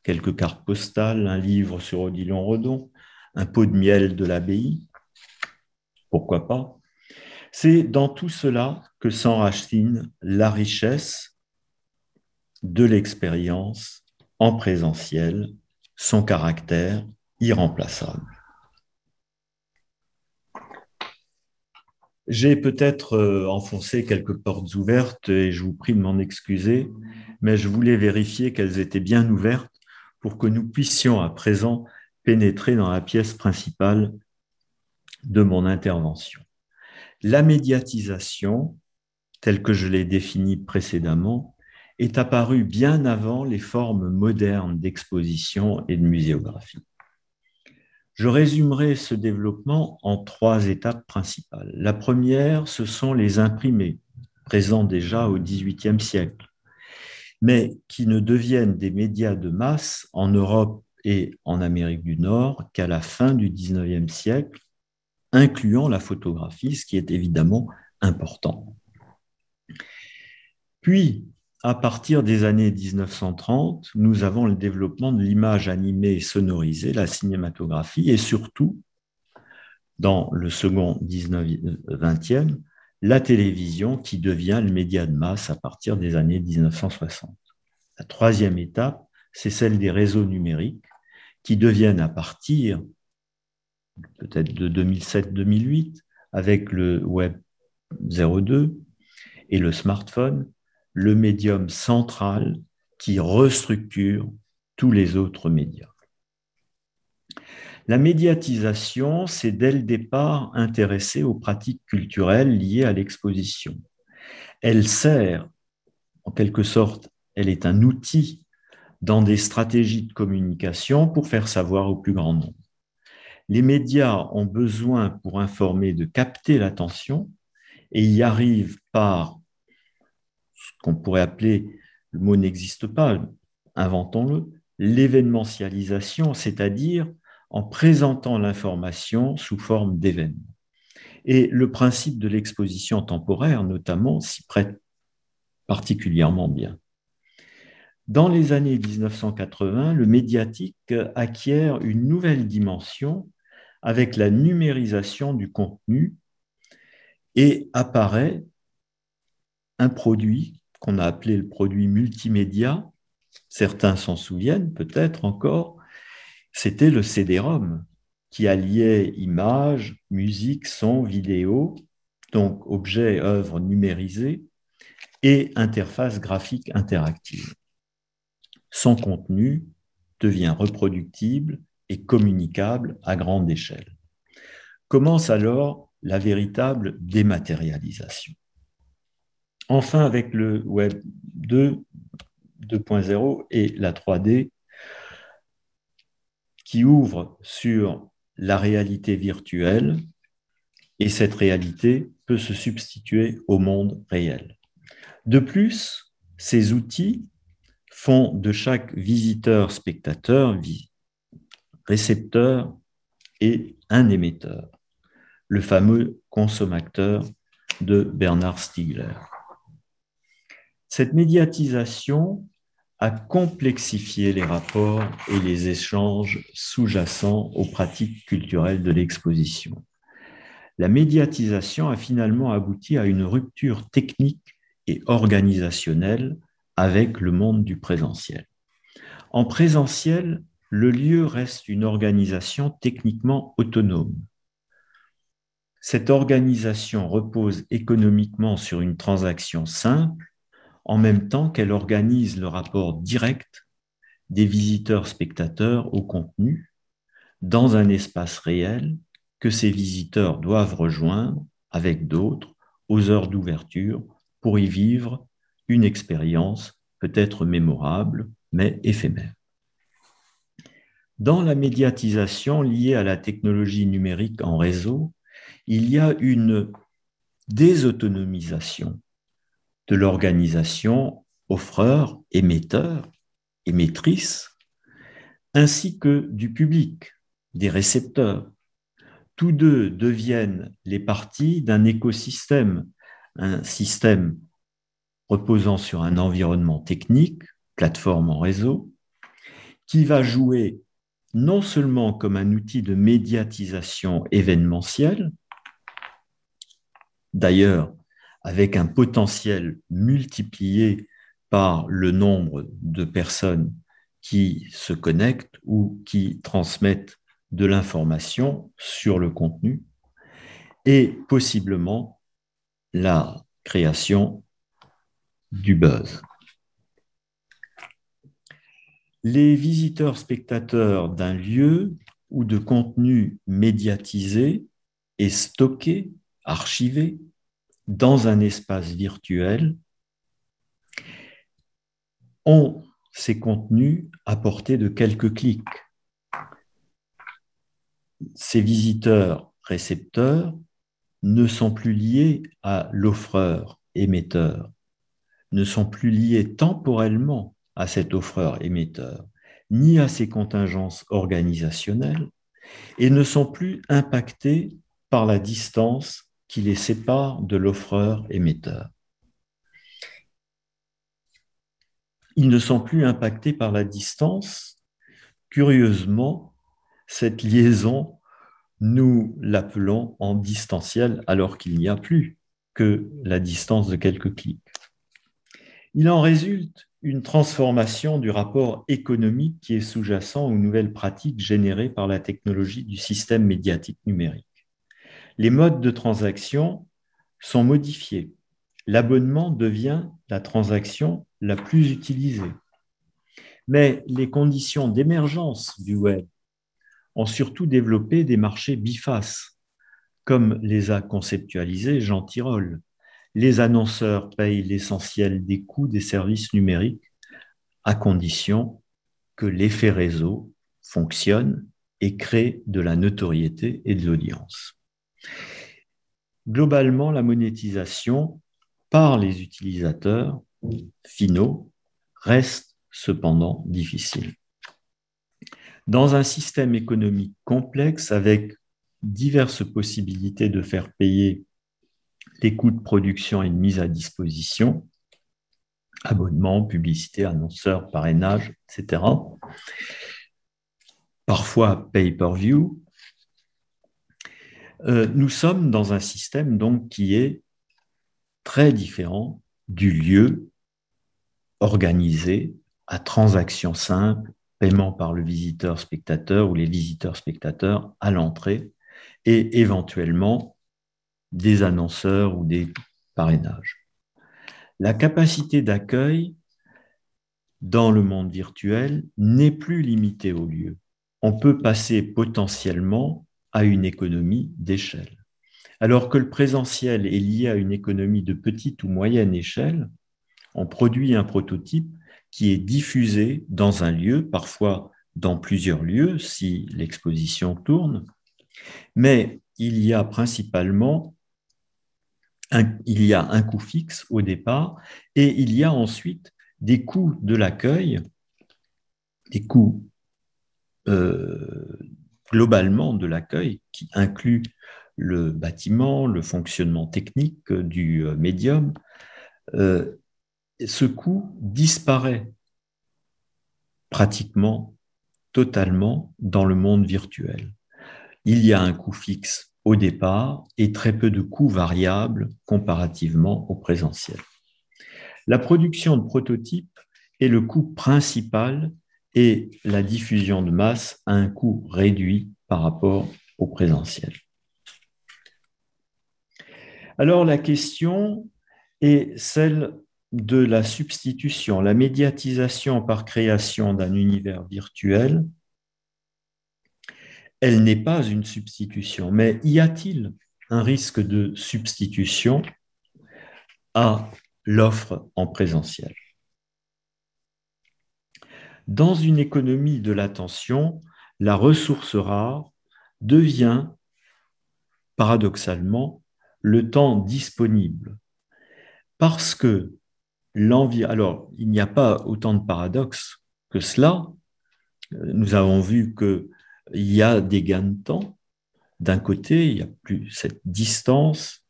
quelques cartes postales, un livre sur Odilon Redon, un pot de miel de l'abbaye, pourquoi pas? C'est dans tout cela que s'enracine la richesse de l'expérience en présentiel, son caractère irremplaçable. J'ai peut-être euh, enfoncé quelques portes ouvertes et je vous prie de m'en excuser, mais je voulais vérifier qu'elles étaient bien ouvertes pour que nous puissions à présent pénétrer dans la pièce principale de mon intervention. La médiatisation, telle que je l'ai définie précédemment, est apparue bien avant les formes modernes d'exposition et de muséographie. Je résumerai ce développement en trois étapes principales. La première, ce sont les imprimés, présents déjà au XVIIIe siècle, mais qui ne deviennent des médias de masse en Europe et en Amérique du Nord qu'à la fin du XIXe siècle, incluant la photographie, ce qui est évidemment important. Puis, à partir des années 1930, nous avons le développement de l'image animée et sonorisée, la cinématographie, et surtout, dans le second 20e, la télévision qui devient le média de masse à partir des années 1960. La troisième étape, c'est celle des réseaux numériques qui deviennent à partir peut-être de 2007-2008 avec le Web 02 et le smartphone le médium central qui restructure tous les autres médias. La médiatisation s'est dès le départ intéressée aux pratiques culturelles liées à l'exposition. Elle sert, en quelque sorte, elle est un outil dans des stratégies de communication pour faire savoir au plus grand nombre. Les médias ont besoin, pour informer, de capter l'attention et y arrivent par ce qu'on pourrait appeler, le mot n'existe pas, inventons-le, l'événementialisation, c'est-à-dire en présentant l'information sous forme d'événements. Et le principe de l'exposition temporaire, notamment, s'y prête particulièrement bien. Dans les années 1980, le médiatique acquiert une nouvelle dimension avec la numérisation du contenu et apparaît un produit qu'on a appelé le produit multimédia. Certains s'en souviennent peut-être encore. C'était le CD-ROM qui alliait images, musique, son, vidéo, donc objet, œuvre numérisée, et interface graphique interactive. Son contenu devient reproductible et communicable à grande échelle. Commence alors la véritable dématérialisation. Enfin, avec le Web 2, 2.0 et la 3D, qui ouvre sur la réalité virtuelle, et cette réalité peut se substituer au monde réel. De plus, ces outils font de chaque visiteur, spectateur, récepteur et un émetteur, le fameux consommateur de Bernard Stiegler. Cette médiatisation a complexifié les rapports et les échanges sous-jacents aux pratiques culturelles de l'exposition. La médiatisation a finalement abouti à une rupture technique et organisationnelle avec le monde du présentiel. En présentiel, le lieu reste une organisation techniquement autonome. Cette organisation repose économiquement sur une transaction simple en même temps qu'elle organise le rapport direct des visiteurs-spectateurs au contenu dans un espace réel que ces visiteurs doivent rejoindre avec d'autres aux heures d'ouverture pour y vivre une expérience peut-être mémorable mais éphémère. Dans la médiatisation liée à la technologie numérique en réseau, il y a une désautonomisation de l'organisation offreur, émetteur, émettrice, ainsi que du public, des récepteurs. Tous deux deviennent les parties d'un écosystème, un système reposant sur un environnement technique, plateforme en réseau, qui va jouer non seulement comme un outil de médiatisation événementielle, d'ailleurs avec un potentiel multiplié par le nombre de personnes qui se connectent ou qui transmettent de l'information sur le contenu et possiblement la création du buzz. Les visiteurs spectateurs d'un lieu ou de contenu médiatisé et stocké, archivé dans un espace virtuel ont ces contenus à portée de quelques clics. Ces visiteurs récepteurs ne sont plus liés à l'offreur émetteur, ne sont plus liés temporellement à cet offreur émetteur, ni à ses contingences organisationnelles, et ne sont plus impactés par la distance qui les sépare de l'offreur émetteur. Ils ne sont plus impactés par la distance. Curieusement, cette liaison nous l'appelons en distanciel alors qu'il n'y a plus que la distance de quelques clics. Il en résulte une transformation du rapport économique qui est sous-jacent aux nouvelles pratiques générées par la technologie du système médiatique numérique. Les modes de transaction sont modifiés. L'abonnement devient la transaction la plus utilisée. Mais les conditions d'émergence du web ont surtout développé des marchés bifaces, comme les a conceptualisés Jean Tirole. Les annonceurs payent l'essentiel des coûts des services numériques à condition que l'effet réseau fonctionne et crée de la notoriété et de l'audience. Globalement, la monétisation par les utilisateurs finaux reste cependant difficile. Dans un système économique complexe avec diverses possibilités de faire payer les coûts de production et de mise à disposition, abonnement, publicité, annonceurs, parrainage, etc. Parfois pay-per-view. Euh, nous sommes dans un système donc qui est très différent du lieu organisé à transaction simple paiement par le visiteur spectateur ou les visiteurs spectateurs à l'entrée et éventuellement des annonceurs ou des parrainages. La capacité d'accueil dans le monde virtuel n'est plus limitée au lieu. On peut passer potentiellement à une économie d'échelle. Alors que le présentiel est lié à une économie de petite ou moyenne échelle, on produit un prototype qui est diffusé dans un lieu, parfois dans plusieurs lieux si l'exposition tourne, mais il y a principalement un, il y a un coût fixe au départ et il y a ensuite des coûts de l'accueil, des coûts euh, globalement de l'accueil qui incluent le bâtiment, le fonctionnement technique du euh, médium, euh, ce coût disparaît pratiquement totalement dans le monde virtuel. Il y a un coût fixe au départ et très peu de coûts variables comparativement au présentiel. La production de prototypes est le coût principal et la diffusion de masse a un coût réduit par rapport au présentiel. Alors la question est celle de la substitution, la médiatisation par création d'un univers virtuel, elle n'est pas une substitution. Mais y a-t-il un risque de substitution à l'offre en présentiel? Dans une économie de l'attention, la ressource rare devient paradoxalement le temps disponible parce que l'envie. Alors, il n'y a pas autant de paradoxes que cela. Nous avons vu qu'il y a des gains de temps. D'un côté, il n'y a plus cette distance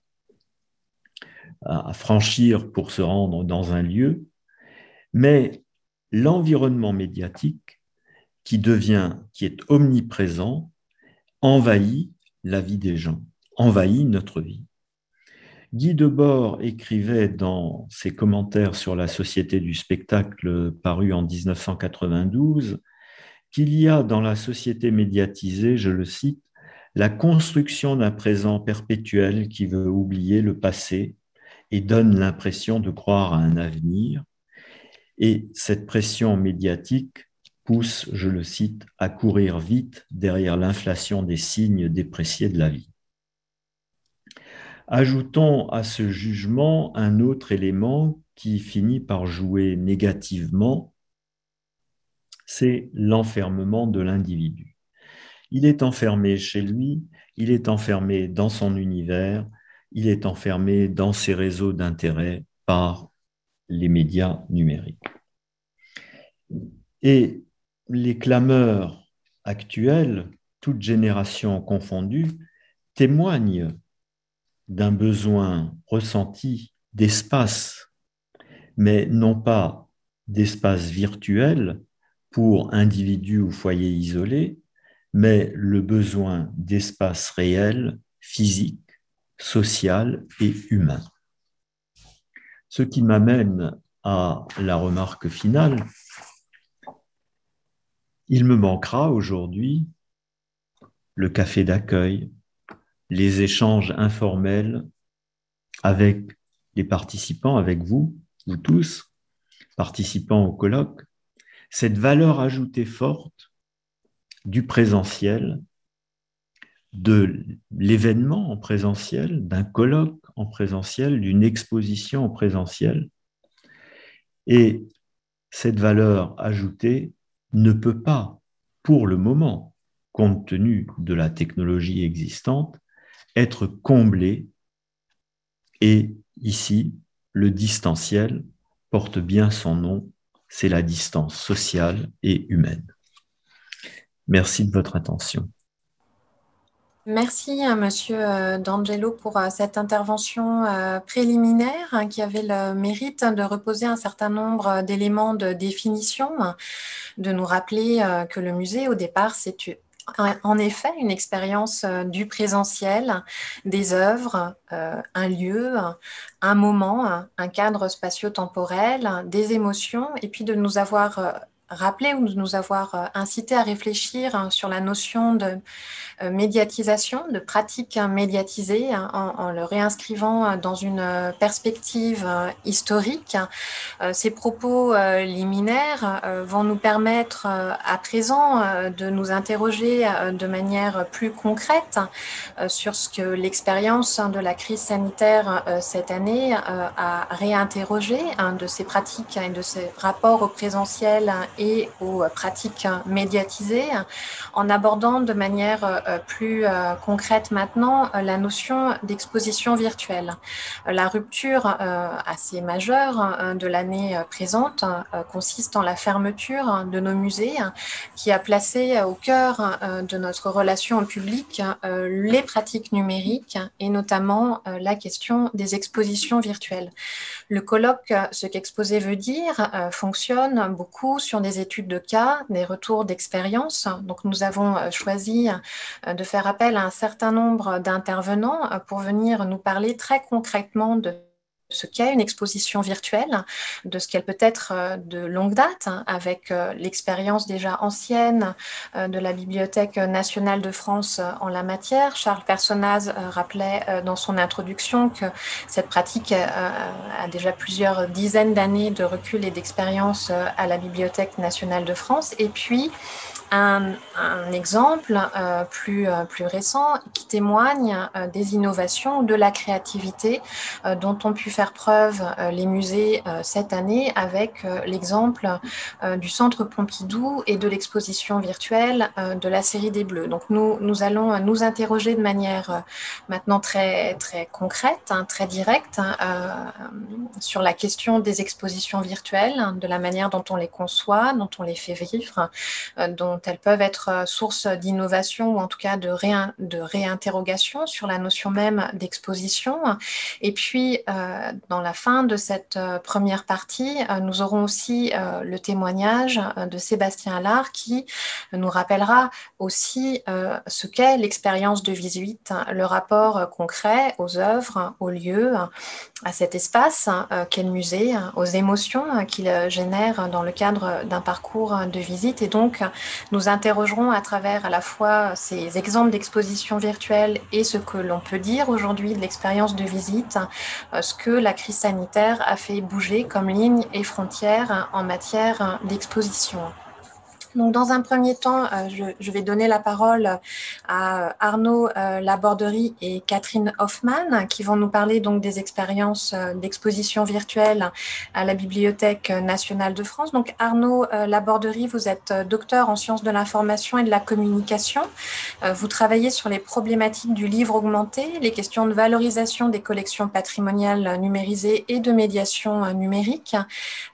à franchir pour se rendre dans un lieu, mais l'environnement médiatique qui devient, qui est omniprésent, envahit la vie des gens, envahit notre vie. Guy Debord écrivait dans ses commentaires sur la société du spectacle paru en 1992 qu'il y a dans la société médiatisée, je le cite, la construction d'un présent perpétuel qui veut oublier le passé et donne l'impression de croire à un avenir. Et cette pression médiatique pousse, je le cite, à courir vite derrière l'inflation des signes dépréciés de la vie. Ajoutons à ce jugement un autre élément qui finit par jouer négativement, c'est l'enfermement de l'individu. Il est enfermé chez lui, il est enfermé dans son univers, il est enfermé dans ses réseaux d'intérêt par les médias numériques. Et les clameurs actuelles, toutes générations confondues, témoignent d'un besoin ressenti d'espace, mais non pas d'espace virtuel pour individus ou foyers isolés, mais le besoin d'espace réel, physique, social et humain. Ce qui m'amène à la remarque finale. Il me manquera aujourd'hui le café d'accueil, les échanges informels avec les participants, avec vous, vous tous, participants au colloque, cette valeur ajoutée forte du présentiel, de l'événement en présentiel, d'un colloque en présentiel, d'une exposition en présentiel. Et cette valeur ajoutée ne peut pas, pour le moment, compte tenu de la technologie existante, être comblée. Et ici, le distanciel porte bien son nom, c'est la distance sociale et humaine. Merci de votre attention. Merci, euh, Monsieur euh, D'Angelo, pour euh, cette intervention préliminaire hein, qui avait le mérite de reposer un certain nombre d'éléments de définition, de nous rappeler que le musée, au départ, c'est en effet une expérience du présentiel, des œuvres, un lieu, un moment, un cadre spatio-temporel, des émotions, et puis de nous avoir rappelé ou de nous avoir incité à réfléchir hein, sur la notion de euh, médiatisation, de pratiques médiatisées hein, en, le réinscrivant dans une perspective euh, historique. Euh, ces propos liminaires vont nous permettre à présent de nous interroger de manière plus concrète sur ce que l'expérience de la crise sanitaire cette année a réinterrogé hein, de ces pratiques et de ces rapports au présentiel et aux pratiques médiatisées en abordant de manière euh, plus euh, concrète maintenant euh, la notion d'exposition virtuelle. La rupture assez majeure de l'année présente consiste en la fermeture de nos musées qui a placé au cœur de notre relation au public les pratiques numériques et notamment la question des expositions virtuelles. Le colloque, ce qu'exposer veut dire, fonctionne beaucoup sur des études de cas, des retours d'expérience. Donc nous avons choisi euh, de faire appel à un certain nombre d'intervenants euh, pour venir nous parler très concrètement de ce qu'est une exposition virtuelle, de ce qu'elle peut être euh, de longue date, hein, avec l'expérience déjà ancienne de la Bibliothèque nationale de France en la matière. Charles Personnaz rappelait dans son introduction que cette pratique a déjà plusieurs dizaines d'années de recul et d'expérience à la Bibliothèque nationale de France. Et puis, un, exemple euh, plus, euh, plus récent qui témoigne euh, des innovations, de la créativité dont ont pu faire preuve les musées cette année avec l'exemple du Centre Pompidou et de l'exposition virtuelle de la série des Bleus. Donc nous, nous allons nous interroger de manière maintenant très, très concrète, hein, très directe hein, sur la question des expositions virtuelles, hein, de la manière dont on les conçoit, dont on les fait vivre, dont elles peuvent être euh, source d'innovation ou en tout cas de, réinterrogation sur la notion même d'exposition. Et puis euh, dans la fin de cette première partie, nous aurons aussi le témoignage de Sébastien Allard qui nous rappellera aussi ce qu'est l'expérience de visite, le rapport concret aux œuvres, aux lieux, à cet espace qu'est le musée, aux émotions qu'il génère dans le cadre d'un parcours de visite. Et donc, nous interrogerons à travers à la fois ces exemples d'expositions virtuelles et ce que l'on peut dire aujourd'hui de l'expérience de visite, euh, ce que la crise sanitaire a fait bouger comme ligne et frontières en matière d'exposition. Donc, dans un premier temps, euh, je, vais donner la parole à Arnaud euh, Laborderie et Catherine Hoffman qui vont nous parler donc des expériences euh, d'exposition virtuelle à la Bibliothèque nationale de France. Donc, Arnaud Laborderie, vous êtes docteur en sciences de l'information et de la communication. Vous travaillez sur les problématiques du livre augmenté, les questions de valorisation des collections patrimoniales numérisées et de médiation numérique.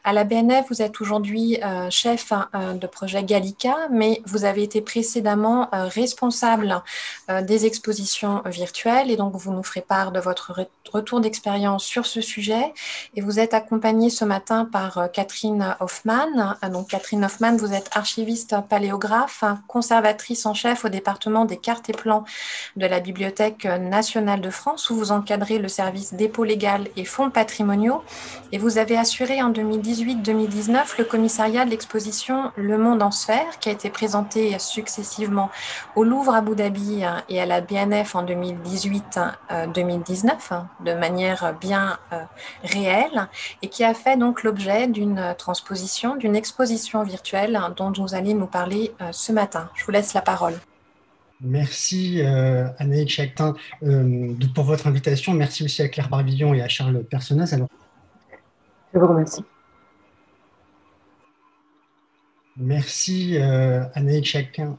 À la BNF, vous êtes aujourd'hui chef de projet Gallica, mais vous avez été précédemment euh, responsable euh, des expositions virtuelles et donc vous nous ferez part de votre retour d'expérience sur ce sujet. Et vous êtes accompagnée ce matin par euh, Catherine Hoffman. Donc Catherine Hoffman, vous êtes archiviste paléographe, conservatrice en chef au département des cartes et plans de la Bibliothèque nationale de France où vous encadrez le service dépôt légal et fonds patrimoniaux. Et vous avez assuré en 2018-2019 le commissariat de l'exposition Le Monde en qui a été présenté successivement au Louvre Abu Dhabi hein, et à la BNF en 2018-2019 hein, hein, de manière bien euh, réelle et qui a fait donc l'objet d'une transposition, d'une exposition virtuelle dont vous allez nous parler euh, ce matin. Je vous laisse la parole. Merci euh, Chactin euh, pour votre invitation. Merci aussi à Claire Barbillon et à Charles Personnaz. Alors... Je vous remercie. Merci euh, Chatin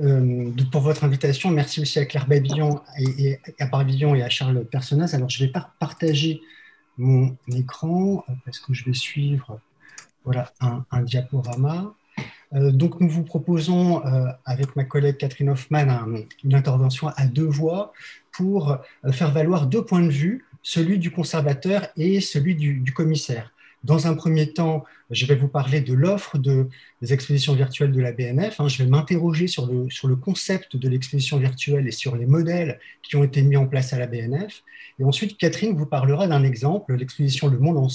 euh, pour votre invitation. Merci aussi à Claire Babillon et, à Barbillon et à Charles Personnaz. Alors, je vais pas partager mon écran euh, parce que je vais suivre voilà, un, diaporama. Euh, donc, nous vous proposons, avec ma collègue Catherine Hoffman, une intervention à deux voix pour faire valoir deux points de vue, celui du conservateur et celui du commissaire. Dans un premier temps, je vais vous parler de l'offre de, des expositions virtuelles de la BNF. Hein. Je vais m'interroger sur le, concept de l'exposition virtuelle et sur les modèles qui ont été mis en place à la BNF. Et ensuite, Catherine vous parlera d'un exemple, l'exposition Le Monde en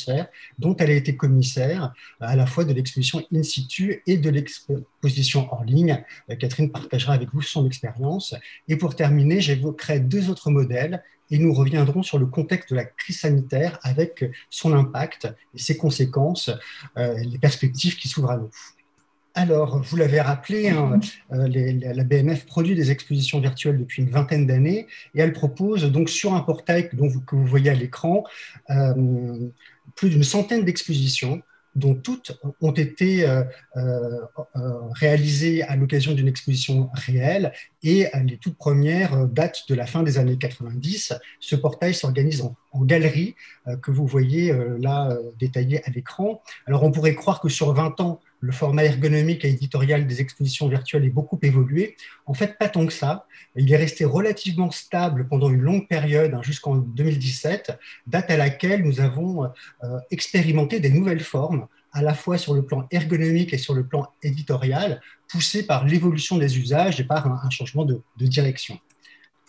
dont elle a été commissaire à la fois de l'exposition in situ et de l'exposition en ligne. Euh, Catherine partagera avec vous son expérience. Et pour terminer, j'évoquerai deux autres modèles et nous reviendrons sur le contexte de la crise sanitaire avec son impact et ses conséquences, euh, les perspectives qui s'ouvrent à nous. Alors, vous l'avez rappelé, hein, euh, la BMF produit des expositions virtuelles depuis une vingtaine d'années et elle propose donc sur un portail que vous voyez à l'écran euh, plus d'une centaine d'expositions dont toutes ont été euh, euh, euh, réalisées à l'occasion d'une exposition réelle et les toutes premières datent de la fin des années 90. Ce portail s'organise en, en, galerie que vous voyez là détaillé à l'écran. Alors on pourrait croire que sur 20 ans, le format ergonomique et éditorial des expositions virtuelles est beaucoup évolué. En fait, pas tant que ça. Il est resté relativement stable pendant une longue période, hein, jusqu'en 2017, date à laquelle nous avons euh, expérimenté des nouvelles formes, à la fois sur le plan ergonomique et sur le plan éditorial, poussées par l'évolution des usages et par un, changement de direction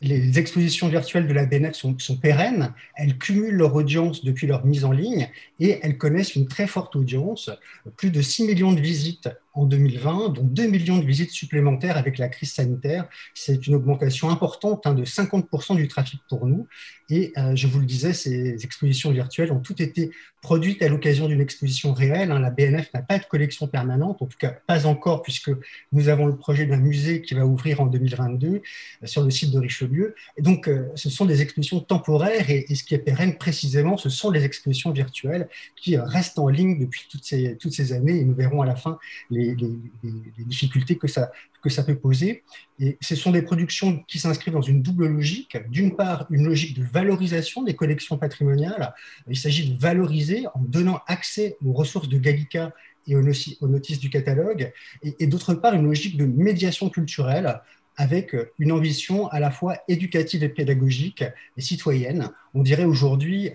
les expositions virtuelles de la BNF sont, pérennes, elles cumulent leur audience depuis leur mise en ligne et elles connaissent une très forte audience, plus de 6 millions de visites en 2020, dont 2 millions de visites supplémentaires avec la crise sanitaire. C'est une augmentation importante hein, de 50% du trafic pour nous. Et euh, je vous le disais, ces expositions virtuelles ont toutes été produites à l'occasion d'une exposition réelle. Hein. La BNF n'a pas de collection permanente, en tout cas pas encore, puisque nous avons le projet d'un musée qui va ouvrir en 2022 euh, sur le site de Richelieu. Et donc, euh, ce sont des expositions temporaires et, ce qui est pérenne précisément, ce sont les expositions virtuelles qui restent en ligne depuis toutes ces, toutes ces années et nous verrons à la fin les les, difficultés que ça, que ça peut poser. Et ce sont des productions qui s'inscrivent dans une double logique. D'une part, une logique de valorisation des collections patrimoniales. Il s'agit de valoriser en donnant accès aux ressources de Gallica et aux, notices du catalogue. Et, et d'autre part, une logique de médiation culturelle avec une ambition à la fois éducative et pédagogique et citoyenne, on dirait aujourd'hui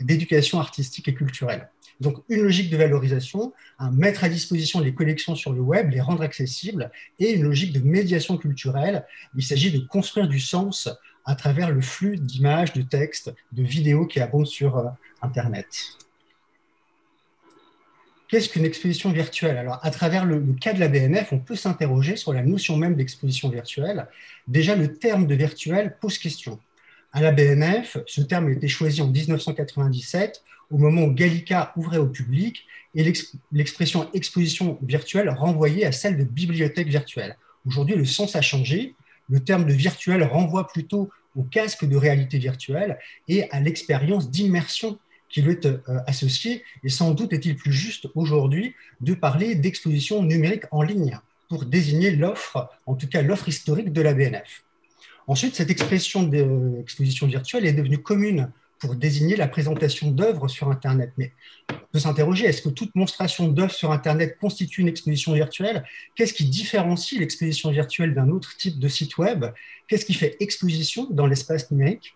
d'éducation artistique et culturelle. Donc une logique de valorisation, un mettre à disposition les collections sur le web, les rendre accessibles, et une logique de médiation culturelle. Il s'agit de construire du sens à travers le flux d'images, de textes, de vidéos qui abondent sur euh, Internet. Qu'est-ce qu'une exposition virtuelle? Alors, à travers le, cas de la BNF, on peut s'interroger sur la notion même d'exposition virtuelle. Déjà, le terme de virtuel pose question. À la BNF, ce terme a été choisi en 1997 au moment où Gallica ouvrait au public et l'expression exposition virtuelle renvoyait à celle de bibliothèque virtuelle. Aujourd'hui, le sens a changé. Le terme de virtuel renvoie plutôt au casque de réalité virtuelle et à l'expérience d'immersion qui lui est euh, associée. Et sans doute est-il plus juste aujourd'hui de parler d'exposition numérique en ligne pour désigner l'offre, en tout cas l'offre historique de la BNF. Ensuite, cette expression d'exposition virtuelle est devenue commune pour désigner la présentation d'œuvres sur Internet. Mais on peut s'interroger, est-ce que toute monstration d'œuvres sur Internet constitue une exposition virtuelle? Qu'est-ce qui différencie l'exposition virtuelle d'un autre type de site web? Qu'est-ce qui fait exposition dans l'espace numérique?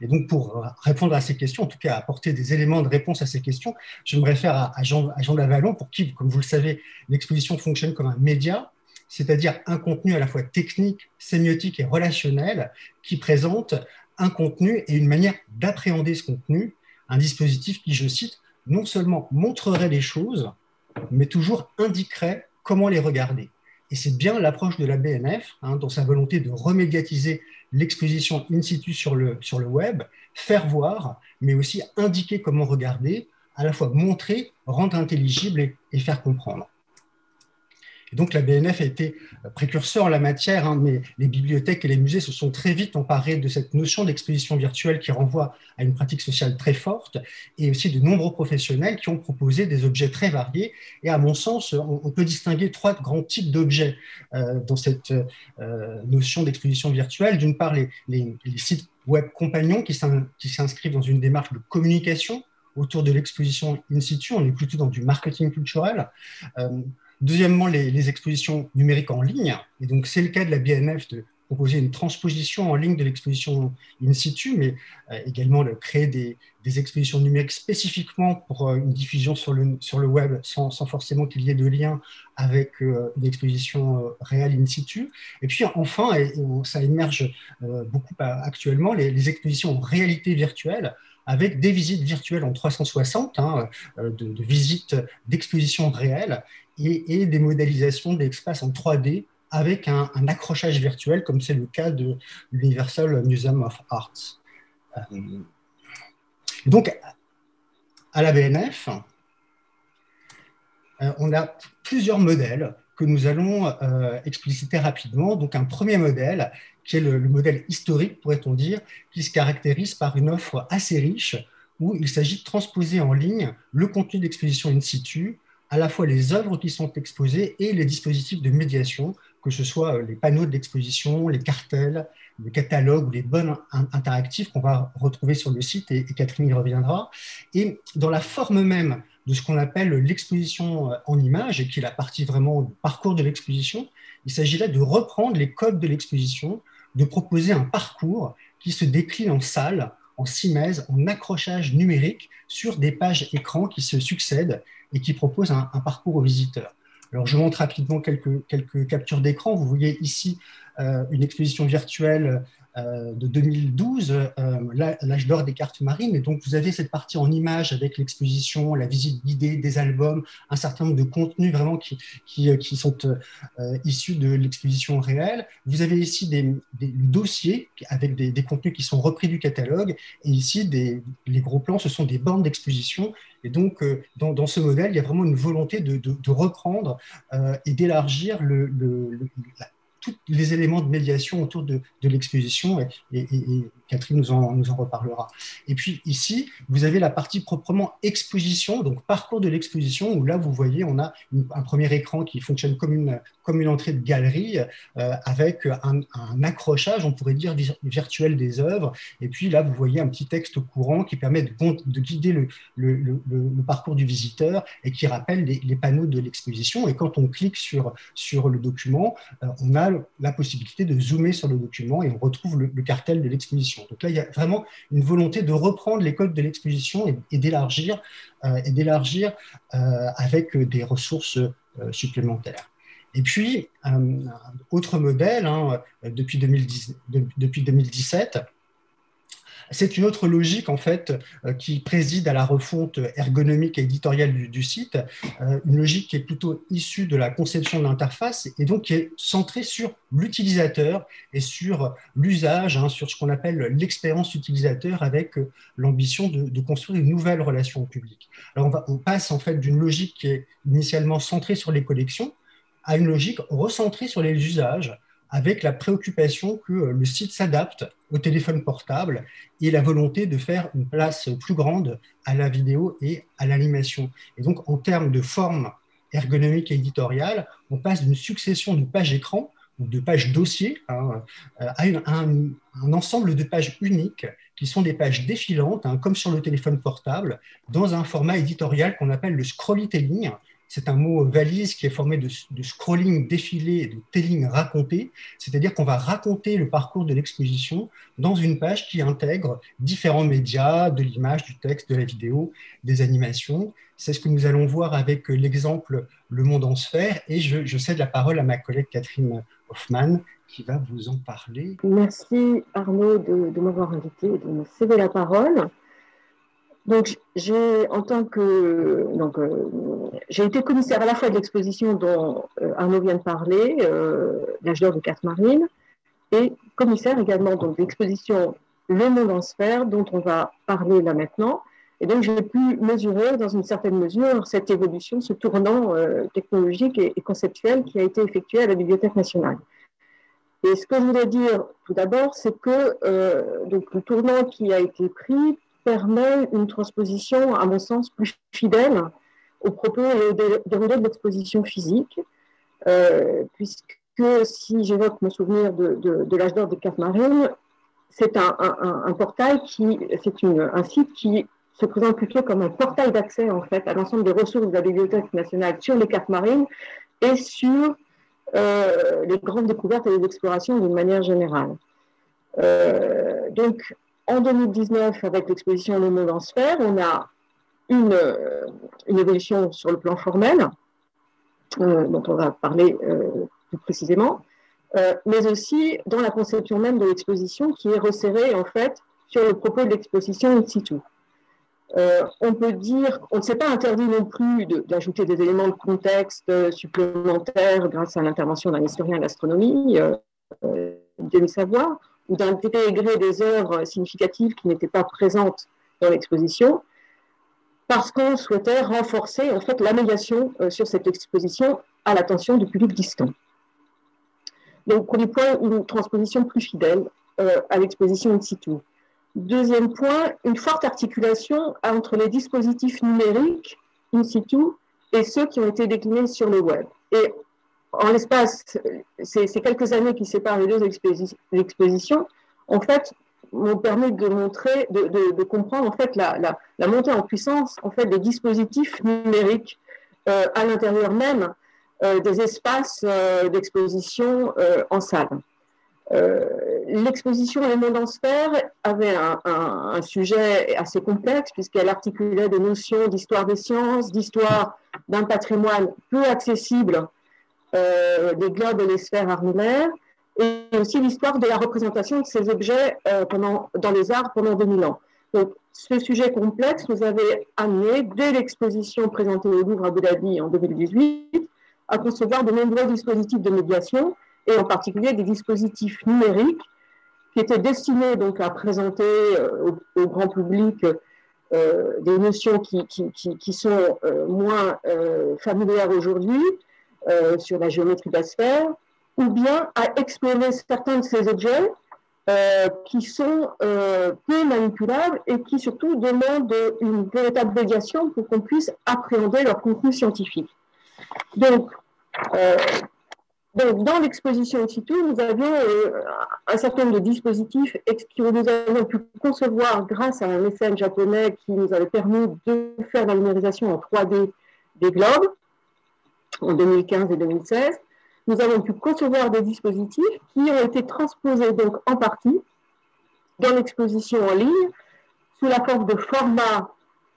Et donc, pour répondre à ces questions, en tout cas apporter des éléments de réponse à ces questions, je me réfère à, Jean, à Jean Lavalon, pour qui, comme vous le savez, l'exposition fonctionne comme un média, c'est-à-dire un contenu à la fois technique, sémiotique et relationnel qui présente un contenu et une manière d'appréhender ce contenu, un dispositif qui, je cite, non seulement montrerait les choses, mais toujours indiquerait comment les regarder. Et c'est bien l'approche de la BNF, hein, dans sa volonté de remédiatiser l'exposition in situ sur le, sur le web, faire voir, mais aussi indiquer comment regarder, à la fois montrer, rendre intelligible et faire comprendre donc la BNF a été précurseur en la matière, hein, mais les bibliothèques et les musées se sont très vite emparés de cette notion d'exposition virtuelle qui renvoie à une pratique sociale très forte, et aussi de nombreux professionnels qui ont proposé des objets très variés. Et à mon sens, on, peut distinguer trois grands types d'objets euh, dans cette euh, notion d'exposition virtuelle. D'une part, les, sites web compagnons qui s'inscrivent dans une démarche de communication autour de l'exposition in situ. On est plutôt dans du marketing culturel. Euh, Deuxièmement, les, expositions numériques en ligne. Et donc, c'est le cas de la BNF de proposer une transposition en ligne de l'exposition in situ, mais euh, également de créer des, expositions numériques spécifiquement pour euh, une diffusion sur le, web sans, forcément qu'il y ait de lien avec euh, une exposition réelle in situ. Et puis enfin, et, ça émerge beaucoup actuellement, les, expositions en réalité virtuelle avec des visites virtuelles en 360, hein, de, visites d'expositions réelles, et, des modélisations d'espaces en 3D avec un, accrochage virtuel, comme c'est le cas de l'Universal Museum of Arts. Euh, donc, à la BNF, euh, on a plusieurs modèles que nous allons euh, expliciter rapidement. Donc, un premier modèle, qui est le modèle historique, pourrait-on dire, qui se caractérise par une offre assez riche, où il s'agit de transposer en ligne le contenu d'exposition in situ à la fois les œuvres qui sont exposées et les dispositifs de médiation, que ce soit euh, les panneaux de l'exposition, les cartels, les catalogues ou les bonnes interactifs qu'on va retrouver sur le site, et, Catherine y reviendra. Et dans la forme même de ce qu'on appelle l'exposition euh, en images, et qui est la partie vraiment du parcours de l'exposition, il s'agit là de reprendre les codes de l'exposition, de proposer un parcours qui se décline en salle, en simèse, en accrochage numérique sur des pages écran qui se succèdent et qui propose un, parcours aux visiteurs. Alors, je montre rapidement quelques, quelques captures d'écran. Vous voyez ici euh, une exposition virtuelle de 2012, euh, l'âge d'or des cartes marines. Et donc, vous avez cette partie en images avec l'exposition, la visite guidée des albums, un certain nombre de contenus vraiment qui, qui, qui sont issus de l'exposition réelle. Vous avez ici des, dossiers avec des, des, contenus qui sont repris du catalogue. Et ici, des, les gros plans, ce sont des bandes d'exposition. Et donc, dans, dans, ce modèle, il y a vraiment une volonté de, de, reprendre et d'élargir le, le, tous les éléments de médiation autour de, l'exposition. Et, Catherine nous en, reparlera. Et puis ici, vous avez la partie proprement exposition, donc parcours de l'exposition, où là, vous voyez, on a un premier écran qui fonctionne comme une, entrée de galerie, euh, avec un, accrochage, on pourrait dire, virtuel des œuvres. Et puis là, vous voyez un petit texte courant qui permet de, de guider le, parcours du visiteur et qui rappelle les, panneaux de l'exposition. Et quand on clique sur, sur le document, euh, on a la possibilité de zoomer sur le document et on retrouve le, cartel de l'exposition. Donc là, il y a vraiment une volonté de reprendre les codes de l'exposition et, d'élargir euh, et d'élargir euh, avec des ressources supplémentaires. Et puis, autre modèle, hein, depuis, 2010, depuis 2017, c'est une autre logique en fait euh, qui préside à la refonte ergonomique et éditoriale du, site, euh, une logique qui est plutôt issue de la conception de l'interface et donc qui est centrée sur l'utilisateur et sur l'usage, hein, sur ce qu'on appelle l'expérience utilisateur avec euh, l'ambition de, construire une nouvelle relation au public. Alors on, on passe en fait d'une logique qui est initialement centrée sur les collections à une logique recentrée sur les usages, avec la préoccupation que le site s'adapte au téléphone portable et la volonté de faire une place plus grande à la vidéo et à l'animation. Et donc, en termes de forme ergonomique et éditoriale, on passe d'une succession de pages écran ou de pages dossiers hein, euh, à, un, ensemble de pages uniques qui sont des pages défilantes, hein, comme sur le téléphone portable, dans un format éditorial qu'on appelle le scrollytelling, c'est un mot valise qui est formé de, scrolling défilé et de telling raconté, c'est-à-dire qu'on va raconter le parcours de l'exposition dans une page qui intègre différents médias, de l'image, du texte, de la vidéo, des animations. C'est ce que nous allons voir avec l'exemple Le Monde en sphère et je, cède la parole à ma collègue Catherine Hoffman qui va vous en parler. Merci Arnaud de m'avoir invité et de me céder la parole. Donc, j'ai, en tant que, donc, euh, j'ai été commissaire à la fois de l'exposition dont euh, Arnaud vient de parler, euh, l'âge d'or de carte marine, et commissaire également donc l'exposition Le Monde en sphère, dont on va parler là maintenant. Et donc, j'ai pu mesurer, dans une certaine mesure, cette évolution, ce tournant technologique et, conceptuel qui a été effectué à la Bibliothèque nationale. Et ce que je voulais dire tout d'abord, c'est que donc, le tournant qui a été pris permet une transposition, à mon sens, plus fidèle au propos et au déroulé de l'exposition physique, euh, puisque si j'évoque mon souvenir de, l'âge d'or des cartes marines, c'est un, un, portail qui, c'est un site qui se présente plutôt comme un portail d'accès en fait à l'ensemble des ressources de la Bibliothèque nationale sur les cartes marines et sur euh, les grandes découvertes et les explorations d'une manière générale. Euh, donc, en 2019, avec l'exposition Le Monde en sphère, on a une, euh, une évolution sur le plan formel, euh, dont on va parler euh, plus précisément, mais aussi dans la conception même de l'exposition qui est resserrée en fait sur le propos de l'exposition in situ. on peut dire, on ne s'est pas interdit non plus d'ajouter des éléments de contexte supplémentaires grâce à l'intervention d'un historien d'astronomie, Denis Savoie, ou d'intégrer des œuvres significatives qui n'étaient pas présentes dans l'exposition, parce qu'on souhaitait renforcer en fait la euh, sur cette exposition à l'attention du public distant. Donc, premier point, une transposition plus fidèle euh, à l'exposition in situ. Deuxième point, une forte articulation entre les dispositifs numériques in situ et ceux qui ont été déclinés sur le web. Et en l'espace, ces, quelques années qui séparent les deux expositions, en fait, m'ont permis de montrer, de, comprendre en fait la, montée en puissance en fait des dispositifs numériques euh, à l'intérieur même euh, des espaces euh, d'exposition en salle. L'exposition Les mondes en sphère avait un, un sujet assez complexe puisqu'elle articulait des notions d'histoire des sciences, d'histoire d'un patrimoine peu accessible euh, des globes et les sphères armillaires, et aussi l'histoire de la représentation de ces objets euh, pendant, dans les arts pendant 2000 ans. Donc, ce sujet complexe nous avait amené, dès l'exposition présentée au Louvre à Abu Dhabi en 2018, à concevoir de nombreux dispositifs de médiation, et en particulier des dispositifs numériques qui étaient destinés donc à présenter euh, au, grand public des notions qui, qui, qui, sont moins familières aujourd'hui, euh, sur la géométrie de la sphère, ou bien à explorer certains de ces objets euh, qui sont euh, peu manipulables et qui surtout demandent une véritable médiation pour qu'on puisse appréhender leur contenu scientifique. Donc, euh, dans l'exposition in situ, nous avions un certain nombre de dispositifs que nous avions pu concevoir grâce à un mécène japonais qui nous avait permis de faire la numérisation en 3D des globes en 2015 et 2016 nous avons pu concevoir des dispositifs qui ont été transposés donc en partie dans l'exposition en ligne sous la forme de format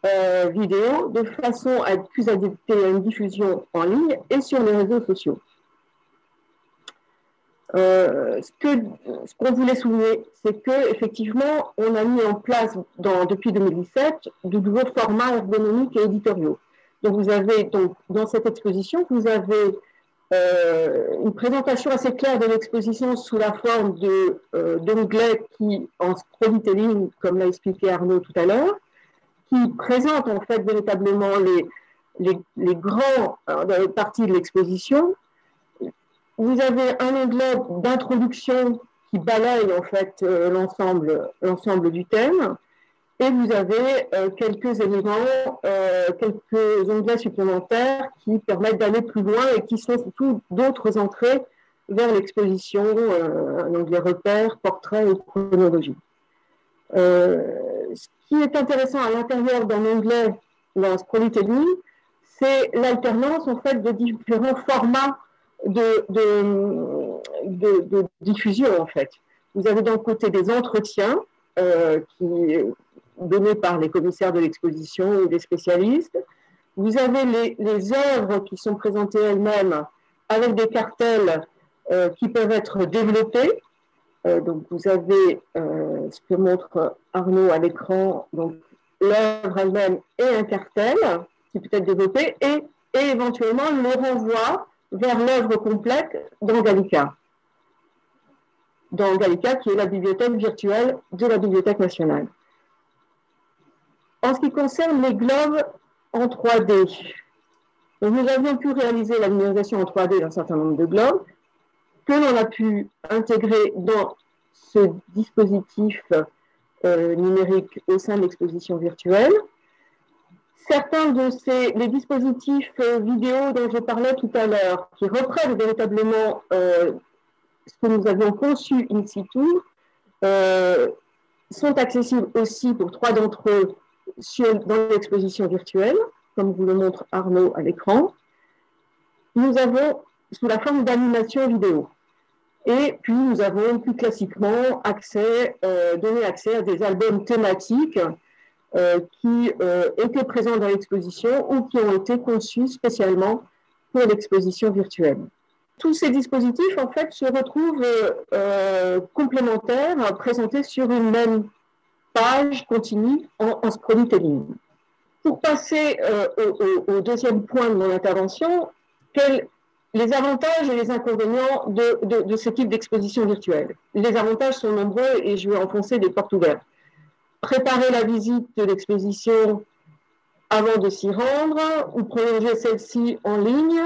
euh, vidéo de façon à être plus adapté à une diffusion en ligne et sur les réseaux sociaux. Euh, ce qu'on voulait souligner, c'est que effectivement, on a mis en place depuis 2017 de nouveaux formats ergonomiques et éditoriaux. Donc, vous avez donc dans cette exposition, vous avez euh, une présentation assez claire de l'exposition sous la forme euh, d'onglets qui, en storytelling, comme l'a expliqué Arnaud tout à l'heure, qui présentent en fait véritablement les, les, grands euh, parties de l'exposition. Vous avez un onglet d'introduction qui balaye en fait l'ensemble du thème. Et vous avez euh, quelques éléments, euh, quelques onglets supplémentaires qui permettent d'aller plus loin et qui sont surtout d'autres entrées vers l'exposition, euh, un onglet repère, portrait ou chronologie. ce qui est intéressant à l'intérieur d'un onglet dans Storytelling, c'est l'alternance en fait de différents formats de, de, de, diffusion en fait. Vous avez d'un côté des entretiens qui donnés par les commissaires de l'exposition ou des spécialistes. Vous avez les, œuvres qui sont présentées elles-mêmes avec des cartels euh, qui peuvent être développés. Euh, donc vous avez euh, ce que montre Arnaud à l'écran, donc l'œuvre elle-même et un cartel qui peut être développé et, éventuellement le renvoi vers l'œuvre complète dans Gallica. Dans Gallica, qui est la bibliothèque virtuelle de la Bibliothèque nationale. En ce qui concerne les globes en 3D, nous avions pu réaliser la numérisation en 3D d'un certain nombre de globes que l'on a pu intégrer dans ce dispositif euh, numérique au sein de l'exposition virtuelle. Certains de ces les dispositifs euh, vidéo dont je parlais tout à l'heure, qui reprennent véritablement euh, ce que nous avions conçu in situ, sont accessibles aussi pour trois d'entre eux dans l'exposition virtuelle, comme vous le montre Arnaud à l'écran, nous avons sous la forme d'animation vidéo. Et puis, nous avons plus classiquement accès, euh, donné accès à des albums thématiques euh, qui euh, étaient présents dans l'exposition ou qui ont été conçus spécialement pour l'exposition virtuelle. Tous ces dispositifs, en fait, se retrouvent complémentaires, présentés sur une même page continue en, en storytelling. Pour passer euh, au, deuxième point de mon intervention, les avantages et les inconvénients de, de, ce type d'exposition virtuelle? Les avantages sont nombreux et je vais enfoncer des portes ouvertes. Préparer la visite de l'exposition avant de s'y rendre ou prolonger celle-ci en ligne,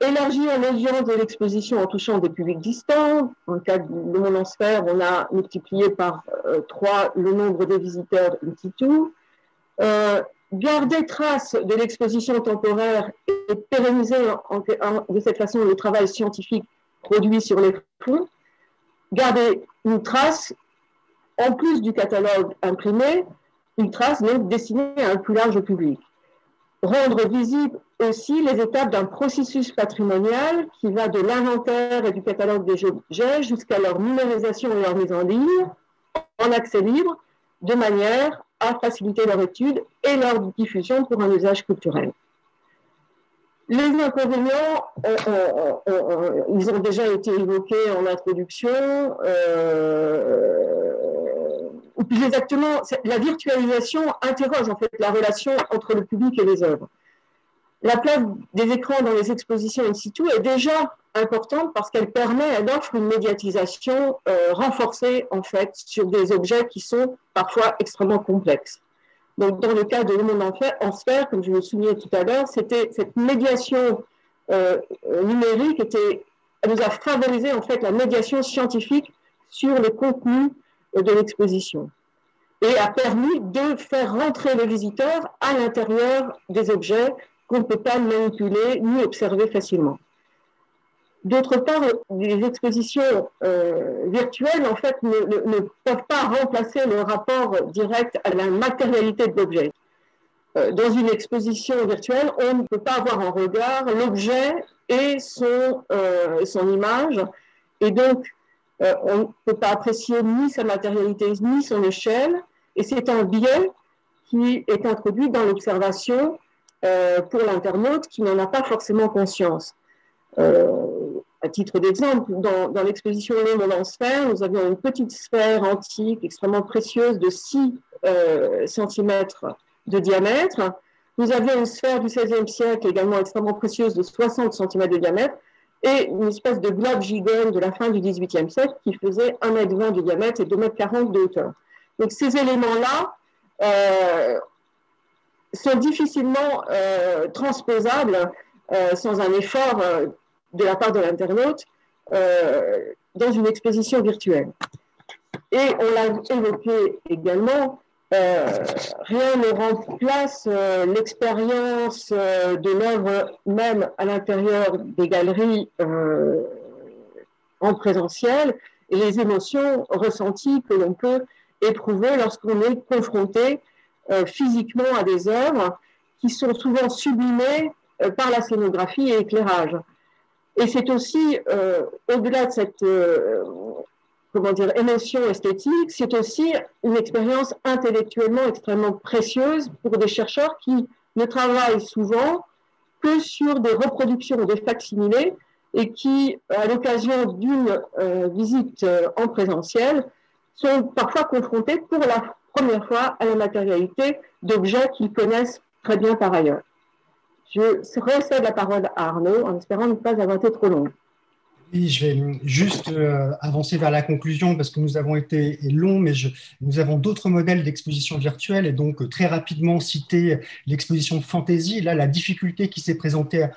élargir l'audience de l'exposition en touchant des publics distants. Dans le cas de Monde en sphère, on a multiplié par euh, trois le nombre de visiteurs in situ. Euh, garder trace de l'exposition temporaire et pérenniser de cette façon le travail scientifique produit sur les fonds. Garder une trace, en plus du catalogue imprimé, une trace donc destinée à un plus large public rendre visible aussi les étapes d'un processus patrimonial qui va de l'inventaire et du catalogue des objets jusqu'à leur numérisation et leur mise en ligne en accès libre, de manière à faciliter leur étude et leur diffusion pour un usage culturel. Les inconvénients, euh, euh, euh, ils ont déjà été évoqués en introduction. Ou plus exactement, la virtualisation interroge en fait la relation entre le public et les œuvres la place des écrans dans les expositions in situ est déjà importante parce qu'elle permet, elle offre une médiatisation euh, renforcée en fait sur des objets qui sont parfois extrêmement complexes. Donc dans le cas de Le Monde en sphère, comme je le soulignais tout à l'heure, c'était cette médiation euh, numérique elle nous a favorisé en fait la médiation scientifique sur le contenu de l'exposition et a permis de faire rentrer les visiteurs à l'intérieur des objets qu'on ne peut pas manipuler ni observer facilement. D'autre part, les expositions euh, virtuelles, en fait, ne, peuvent pas remplacer le rapport direct à la matérialité de l'objet. Euh, dans une exposition virtuelle, on ne peut pas avoir en regard l'objet et son, euh, son image, et donc on ne peut pas apprécier ni sa matérialité ni son échelle, et c'est un biais qui est introduit dans l'observation pour l'internaute qui n'en a pas forcément conscience. Euh, à titre d'exemple, dans, l'exposition Le en sphère, nous avions une petite sphère antique extrêmement précieuse de 6 euh, cm de diamètre. Nous avions une sphère du XVIe siècle également extrêmement précieuse de 60 cm de diamètre et une espèce de globe gigone de la fin du XVIIIe siècle qui faisait 1,20 m de diamètre et 2,40 m de hauteur. Donc ces éléments-là euh, sont difficilement euh, transposables euh, sans un effort de la part de l'internaute dans une exposition virtuelle. Et on l'a évoqué également, rien ne remplace l'expérience de l'œuvre même à l'intérieur des galeries en présentiel et les émotions ressenties que l'on peut éprouver lorsqu'on est confronté physiquement à des œuvres qui sont souvent sublimées euh, par la scénographie et éclairage. Et c'est aussi, euh, au-delà de cette euh, comment dire, émotion esthétique, c'est aussi une expérience intellectuellement extrêmement précieuse pour des chercheurs qui ne travaillent souvent que sur des reproductions de facsimilés et qui, à l'occasion d'une visite en présentiel, sont parfois confrontés pour la première fois à la matérialité d'objets qu'ils connaissent très bien par ailleurs. Je recède la parole à Arnaud en espérant ne pas avoir été trop long. Oui, je vais juste euh, avancer vers la conclusion parce que nous avons été longs, mais je, nous avons d'autres modèles d'exposition virtuelle et donc euh, très rapidement citer l'exposition Fantasy. Là, la difficulté qui s'est présentée à,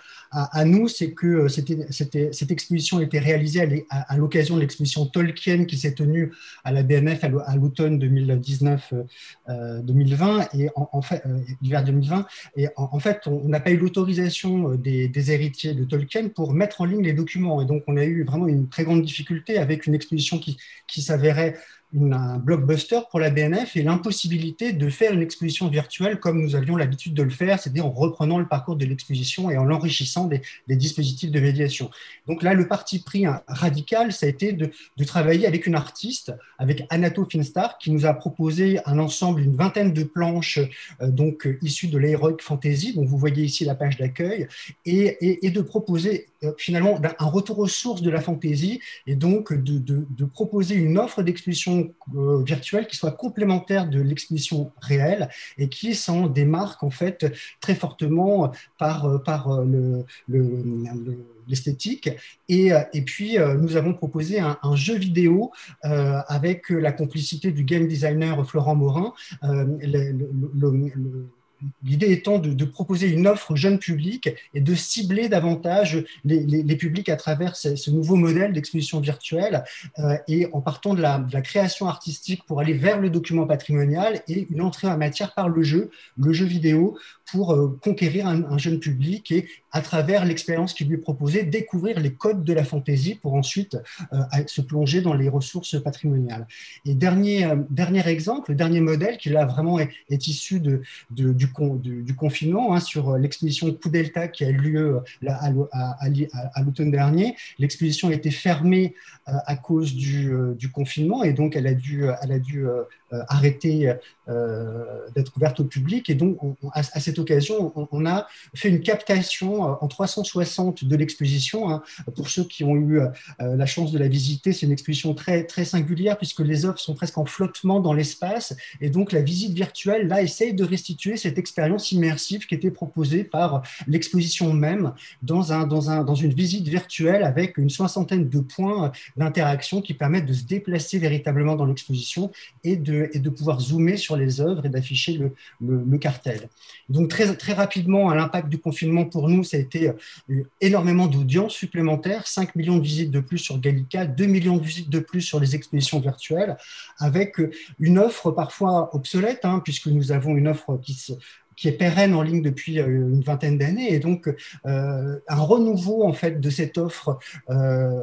nous, c'est que euh, cette exposition était réalisée à, l'occasion de l'exposition Tolkien qui s'est tenue à la BMF à l'automne 2019-2020 euh, et en, fait, euh, l'hiver 2020. Et en, fait, on n'a pas eu l'autorisation des, des, héritiers de Tolkien pour mettre en ligne les documents. Et donc, on a eu vraiment une très grande difficulté avec une exposition qui, qui s'avérait un blockbuster pour la BNF et l'impossibilité de faire une exposition virtuelle comme nous avions l'habitude de le faire, c'est-à-dire en reprenant le parcours de l'exposition et en l'enrichissant des, dispositifs de médiation. Donc là, le parti pris radical, ça a été de, travailler avec une artiste, avec Anato Finstar, qui nous a proposé un ensemble, une vingtaine de planches euh, donc issues de l'Heroic Fantasy, dont vous voyez ici la page d'accueil, et, de proposer euh, finalement un retour aux sources de la fantasy et donc de proposer une offre d'exposition euh, virtuelle qui soit complémentaire de l'exposition réelle et qui s'en démarque en fait très fortement par, euh, par euh, le, l'esthétique. Et, et, puis, nous avons proposé un, jeu vidéo avec la complicité du game designer Florent Morin. L'idée étant de, proposer une offre au jeune public et de cibler davantage les, publics à travers ce, nouveau modèle d'exposition virtuelle euh, et en partant de la, création artistique pour aller vers le document patrimonial et une entrée en matière par le jeu, le jeu vidéo, pour euh, conquérir un, jeune public et à travers l'expérience qui lui proposée, découvrir les codes de la fantaisie pour ensuite euh, se plonger dans les ressources patrimoniales. Et dernier, dernier exemple, dernier modèle qui là vraiment est, issu de, du du, confinement, hein, sur l'exposition Coup Delta qui a eu lieu euh, à, l'automne dernier. L'exposition a été fermée euh, à cause euh, du, confinement et donc elle a dû, elle a dû arrêter d'être ouverte au public. Et donc, à, cette occasion, on, a fait une captation en 360 de l'exposition. Hein. Pour ceux qui ont eu la chance de la visiter, c'est une exposition très, très singulière puisque les œuvres sont presque en flottement dans l'espace. Et donc, la visite virtuelle, là, essaye de restituer cette expérience immersive qui était proposée par l'exposition même dans, un, dans, un, dans une visite virtuelle avec une soixantaine de points d'interaction qui permettent de se déplacer véritablement dans l'exposition et de, et de pouvoir zoomer sur les œuvres et d'afficher le, cartel. Donc très, très rapidement, à l'impact du confinement pour nous, ça a été énormément d'audience supplémentaires, 5 millions de visites de plus sur Gallica, 2 millions de visites de plus sur les expositions virtuelles, avec une offre parfois obsolète, hein, puisque nous avons une offre qui se, qui est pérenne en ligne depuis euh, une vingtaine d'années, et donc euh, un renouveau en fait de cette offre euh,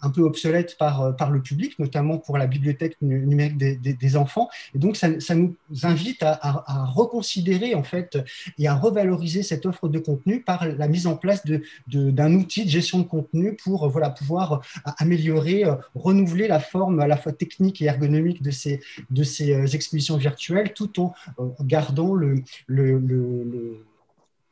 un peu obsolète par, par le public, notamment pour la bibliothèque numérique des, enfants. Et donc ça, ça nous invite à, reconsidérer en fait et à revaloriser cette offre de contenu par la mise en place d'un de, d'un outil de gestion de contenu pour voilà pouvoir améliorer, renouveler la forme à la fois technique et ergonomique de ces de ces expositions virtuelles, tout en gardant le, le le,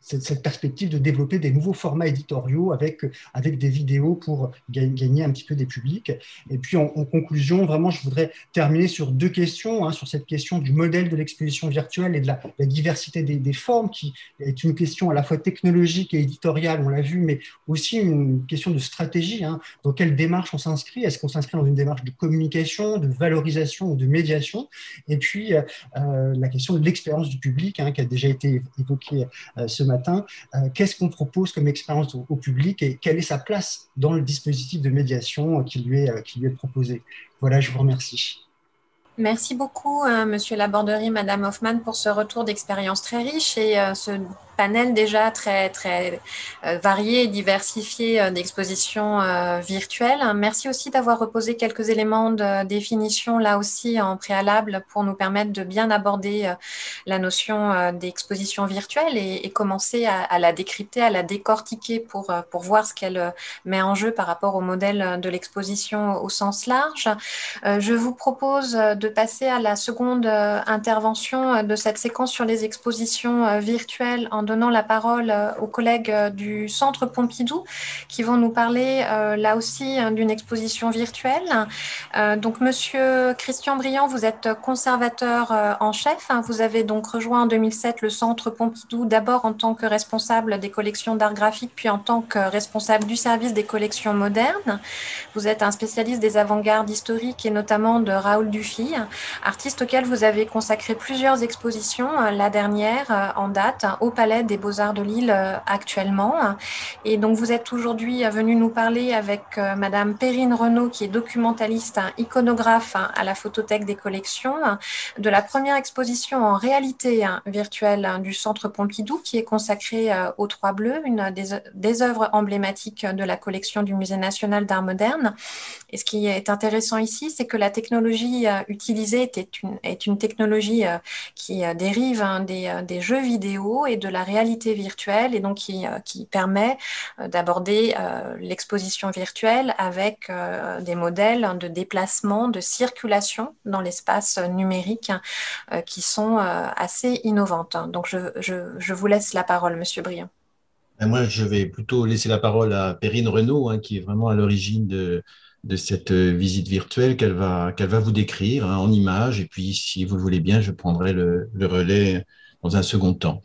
cette, perspective de développer des nouveaux formats éditoriaux avec, avec des vidéos pour gagner un petit peu des publics. Et puis en, conclusion, vraiment, je voudrais terminer sur deux questions, hein, sur cette question du modèle de l'exposition virtuelle et de la, diversité des, formes, qui est une question à la fois technologique et éditoriale, on l'a vu, mais aussi une question de stratégie. Hein. dans quelle démarche on s'inscrit? Est-ce qu'on s'inscrit dans une démarche de communication, de valorisation ou de médiation? Et puis euh, euh, la question de l'expérience du public, hein, qui a déjà été évoquée euh, ce matin matin, euh, qu'est-ce qu'on propose comme expérience au, public et quelle est sa place dans le dispositif de médiation qui lui est, euh, qui lui est proposé? Voilà, je vous remercie. Merci beaucoup, euh, Monsieur Laborderie, Madame Hoffman, pour ce retour d'expérience très riche et ce panel déjà très, très euh, varié et diversifié euh, d'expositions euh, virtuelles. Merci aussi d'avoir reposé quelques éléments de définition là aussi en préalable pour nous permettre de bien aborder la notion d'exposition virtuelle et, commencer à, la décrypter, à la décortiquer pour, pour voir ce qu'elle met en jeu par rapport au modèle de l'exposition au sens large. Je vous propose de passer à la seconde intervention de cette séquence sur les expositions virtuelles en donnant la parole euh, aux collègues euh, du Centre Pompidou qui vont nous parler euh, là aussi hein, d'une exposition virtuelle. donc, Monsieur Christian Briand, vous êtes conservateur en chef. Hein. Vous avez donc rejoint en 2007 le Centre Pompidou d'abord en tant que responsable des collections d'art graphique, puis en tant que responsable du service des collections modernes. Vous êtes un spécialiste des avant-gardes historiques et notamment de Raoul Dufy, artiste auquel vous avez consacré plusieurs expositions, la dernière en date au Palais des Beaux-Arts de Lille euh, actuellement. Et donc, vous êtes aujourd'hui venu nous parler avec euh, Madame Perrine Renaud, qui est documentaliste, iconographe à la Photothèque des collections, de la première exposition en réalité hein, virtuelle hein, du Centre Pompidou, qui est consacrée euh, aux Trois Bleus, une des, œuvres emblématiques de la collection du Musée national d'art moderne. Et ce qui est intéressant ici, c'est que la technologie utilisée est une, est une technologie qui dérive hein, des, des jeux vidéo et de la réalité virtuelle et donc qui, euh, permet euh, d'aborder euh, l'exposition virtuelle avec des modèles de déplacement, de circulation dans l'espace numérique qui sont assez innovantes. Donc je, vous laisse la parole, Monsieur Briand. Ben, moi, je vais plutôt laisser la parole à Perrine Renaud, hein, qui est vraiment à l'origine de, cette visite virtuelle qu'elle va, vous décrire hein, en images. Et puis, si vous le voulez bien, je prendrai le relais dans un second temps.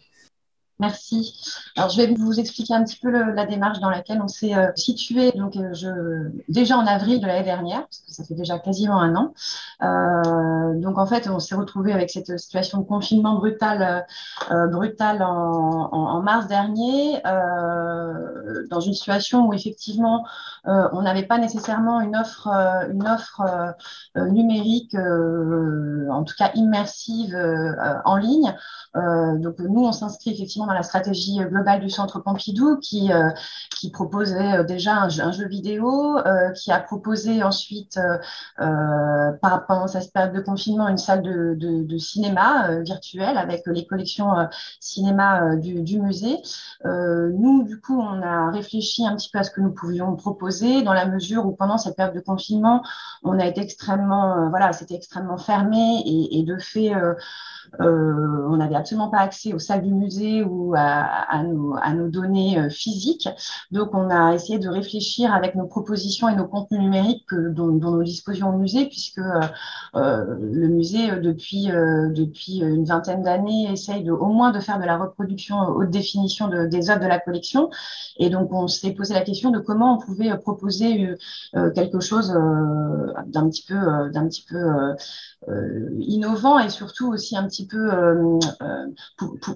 Merci. Alors, je vais vous expliquer un petit peu la démarche dans laquelle on s'est euh, situé. Donc, euh, déjà en avril de l'année dernière, parce que ça fait déjà quasiment un an. Euh, donc, en fait, on s'est retrouvé avec cette situation de confinement brutal, brutal en, en, mars dernier, dans une situation où effectivement, on n'avait pas nécessairement une offre, une offre numérique, en tout cas immersive, en ligne. donc, nous, on s'inscrit effectivement dans la stratégie globale du Centre Pompidou qui, euh, qui proposait euh, déjà un jeu, vidéo, euh, qui a proposé ensuite, pendant cette période de confinement, une salle de, cinéma virtuelle avec les collections cinéma du, musée. nous, du coup, on a réfléchi un petit peu à ce que nous pouvions proposer dans la mesure où pendant cette période de confinement, on a été extrêmement, voilà, c'était extrêmement fermé et, de fait, on n'avait absolument pas accès aux salles du musée à, nos, données euh, physiques. Donc, on a essayé de réfléchir avec nos propositions et nos contenus numériques dont, nous disposions au musée, puisque euh, euh, le musée, depuis, depuis une vingtaine d'années, essaye au moins de faire de la reproduction haute définition des œuvres de la collection. Et donc, on s'est posé la question de comment on pouvait proposer quelque chose d'un petit peu, d'un petit peu innovant et surtout aussi un petit peu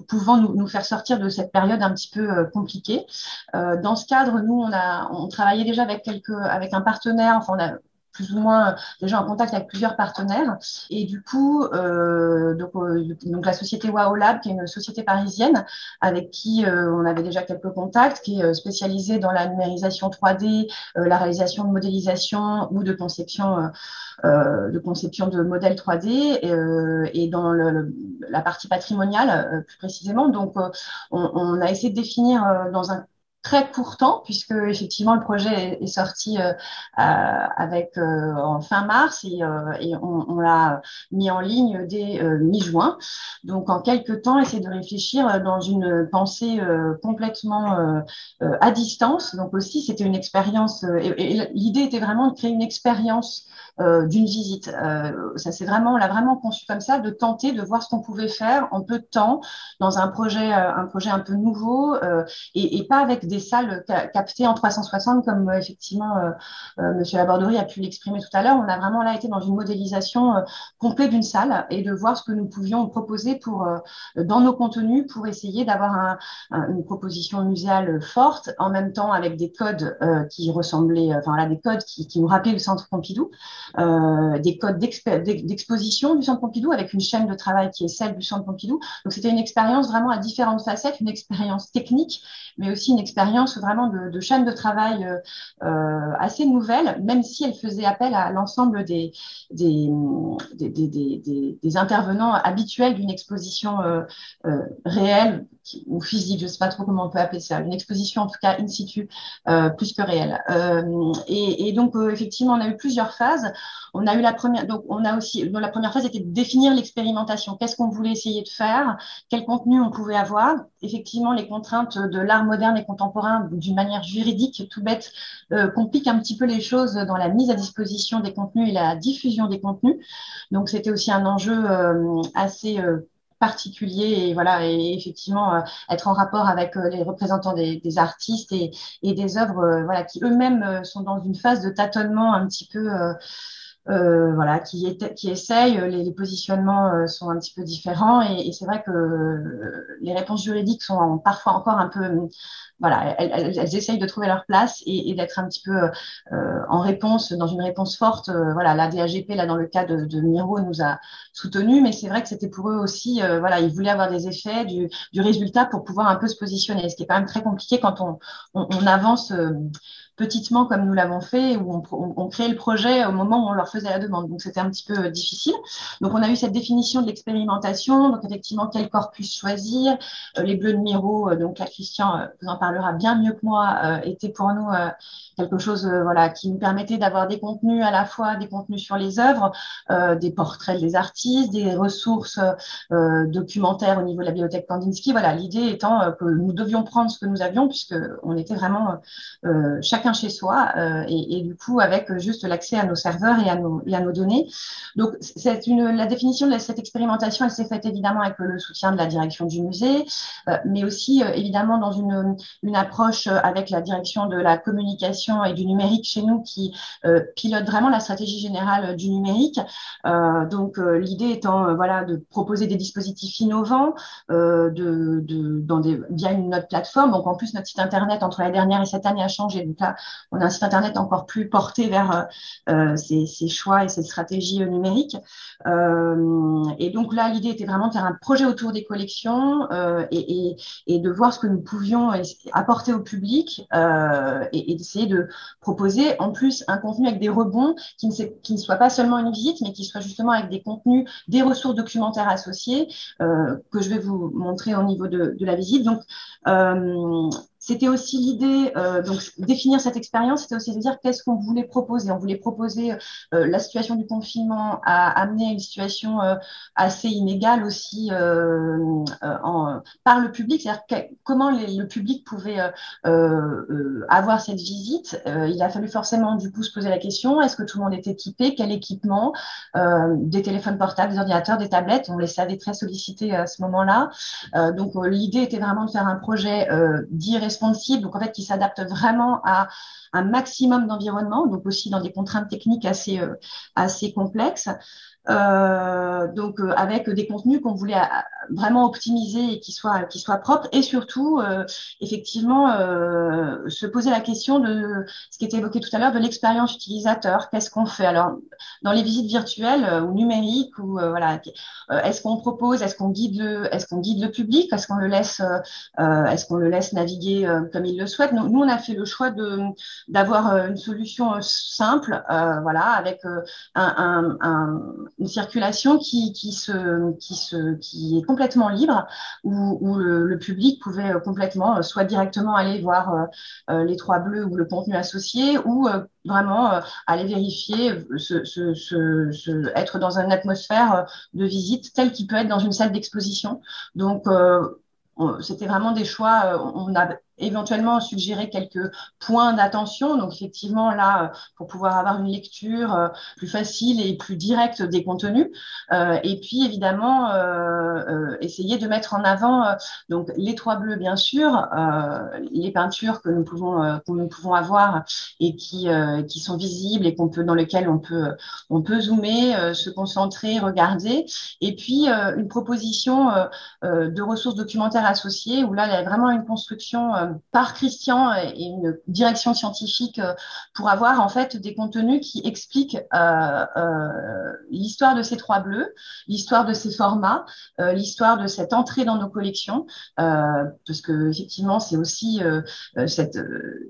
pouvant nous, nous faire sortir de cette période un petit peu compliquée. dans ce cadre, nous, on a on travaillait déjà avec quelques avec un partenaire. Enfin, on a plus ou moins euh, déjà en contact avec plusieurs partenaires. Et du coup, euh, donc, euh, donc, la société Wow Lab, qui est une société parisienne avec qui on avait déjà quelques contacts, qui est spécialisée dans la numérisation 3D, la réalisation de modélisation ou de conception, de conception de modèles 3D et, dans le, la partie patrimoniale plus précisément. Donc, on, on, a essayé de définir dans un très temps, puisque effectivement le projet est, sorti euh, euh, avec euh, en fin mars et, on, l'a mis en ligne dès mi-juin. Donc en quelques temps, essayer de réfléchir dans une pensée complètement à distance. Donc aussi, c'était une expérience. l'idée était vraiment de créer une expérience d'une visite. Ça c'est vraiment, on l'a vraiment conçu comme ça, de tenter de voir ce qu'on pouvait faire en peu de temps dans un projet, un projet un peu nouveau et, et, pas avec des salles captées en 360 comme effectivement Monsieur Laborderie a pu l'exprimer tout à l'heure. On a vraiment là été dans une modélisation complète d'une salle et de voir ce que nous pouvions proposer pour dans nos contenus pour essayer d'avoir un, une proposition muséale forte en même temps avec des codes qui ressemblaient, enfin là des codes qui, qui nous rappelaient le Centre Pompidou. Euh, des codes d'exposition du Centre Pompidou avec une chaîne de travail qui est celle du Centre Pompidou. Donc c'était une expérience vraiment à différentes facettes, une expérience technique, mais aussi une expérience vraiment de, chaîne de travail euh, euh, assez nouvelle, même si elle faisait appel à l'ensemble des intervenants habituels d'une exposition réelle ou physique, je ne sais pas trop comment on peut appeler ça, une exposition en tout cas in situ, plus que réelle. Et, et, donc effectivement, on a eu plusieurs phases. On a eu la première, donc on a aussi, la première phase était de définir l'expérimentation. Qu'est-ce qu'on voulait essayer de faire? Quel contenu on pouvait avoir? Effectivement, les contraintes de l'art moderne et contemporain, d'une manière juridique, tout bête, euh, compliquent un petit peu les choses dans la mise à disposition des contenus et la diffusion des contenus. Donc, c'était aussi un enjeu euh, assez euh, particulier et voilà et effectivement être en rapport avec les représentants des, artistes et, des œuvres voilà qui eux-mêmes sont dans une phase de tâtonnement un petit peu voilà, qui, est, qui essayent, les, positionnements sont un petit peu différents. Et, et c'est vrai que les réponses juridiques sont parfois encore un peu elles, essayent de trouver leur place et, d'être un petit peu euh, en réponse, dans une réponse forte. Euh, voilà, la DAGP, là, dans le cas de, Miro, nous a soutenus, mais c'est vrai que c'était pour eux aussi, euh, voilà, ils voulaient avoir des effets du, résultat pour pouvoir un peu se positionner, ce qui est quand même très compliqué quand on, on avance petitement comme nous l'avons fait, où on, on, créait le projet au moment où on leur faisait la demande. Donc c'était un petit peu euh, difficile. Donc on a eu cette définition de l'expérimentation. Donc effectivement, quel corpus choisir? Euh, Les bleus de Miro, euh, donc là Christian vous en parlera bien mieux que moi, était pour nous quelque chose voilà, qui nous permettait d'avoir des contenus à la fois, des contenus sur les œuvres, des portraits des artistes, des ressources documentaires au niveau de la bibliothèque Kandinsky. Voilà, l'idée étant que nous devions prendre ce que nous avions puisque on était vraiment chacun chez soi euh, et, du coup avec juste l'accès à nos serveurs et à nos, et à nos données. Donc c'est une la définition de cette expérimentation, elle s'est faite évidemment avec le soutien de la direction du musée, euh, mais aussi euh, évidemment dans une, une approche avec la direction de la communication et du numérique chez nous qui pilote vraiment la stratégie générale du numérique. donc l'idée étant voilà de proposer des dispositifs innovants de, de, dans des, via une notre plateforme. Donc en plus notre site internet entre la dernière et cette année a changé. Donc là on a un site internet encore plus porté vers euh, euh, ces, choix et ces stratégies euh, numériques. et donc là, l'idée était vraiment de faire un projet autour des collections et, de voir ce que nous pouvions apporter au public et, d'essayer de proposer en plus un contenu avec des rebonds qui ne, qui ne soit pas seulement une visite, mais qui soit justement avec des contenus, des ressources documentaires associées que je vais vous montrer au niveau de, de la visite. Donc, c'était aussi l'idée, euh, donc définir cette expérience, c'était aussi de dire qu'est-ce qu'on voulait proposer. On voulait proposer euh, la situation du confinement à amener à une situation euh, assez inégale aussi par le public, c'est-à-dire comment le public pouvait avoir cette visite. il a fallu forcément du coup se poser la question est-ce que tout le monde était équipé, quel équipement, des téléphones portables, des ordinateurs, des tablettes? On les savait très sollicités à ce moment-là. donc l'idée était vraiment de faire un projet donc en fait qui s'adapte vraiment à un maximum d'environnement, donc aussi dans des contraintes techniques assez, euh, assez complexes. Euh, donc euh, avec des contenus qu'on voulait vraiment optimisé et qui soit, qui soit propre. Et surtout, effectivement, se poser la question de ce qui était évoqué tout à l'heure, de l'expérience utilisateur. Qu'est-ce qu'on fait? Alors, dans les visites virtuelles ou numériques, ou voilà, est-ce qu'on propose, est-ce qu'on guide le, est-ce qu'on guide le public, est-ce qu'on le laisse, est-ce qu'on le laisse naviguer comme il le souhaite? Nous, nous, on a fait le choix de d'avoir une solution simple, voilà, avec un, une circulation qui, qui, se, qui, se, qui est complètement libre, où, où le, public pouvait complètement soit directement aller voir les trois bleus ou le contenu associé, ou vraiment aller vérifier, se, être dans une atmosphère de visite telle qu'il peut être dans une salle d'exposition. Donc, c'était vraiment des choix. On a éventuellement suggérer quelques points d'attention. Donc effectivement, là, euh, pour pouvoir avoir une lecture euh, plus facile et plus directe des contenus. Euh, et puis évidemment, essayer de mettre en avant donc les trois bleus, bien sûr, les peintures que nous pouvons que nous pouvons avoir et qui qui sont visibles et qu'on peut dans lesquelles on peut on peut zoomer, se concentrer, regarder. Et puis une proposition de ressources documentaires associées où là, il y a vraiment une construction par Christian et une direction scientifique euh, pour avoir en fait des contenus qui expliquent euh, euh, l'histoire de ces trois bleus, l'histoire de ces formats, l'histoire de cette entrée dans nos collections, parce que effectivement c'est aussi cette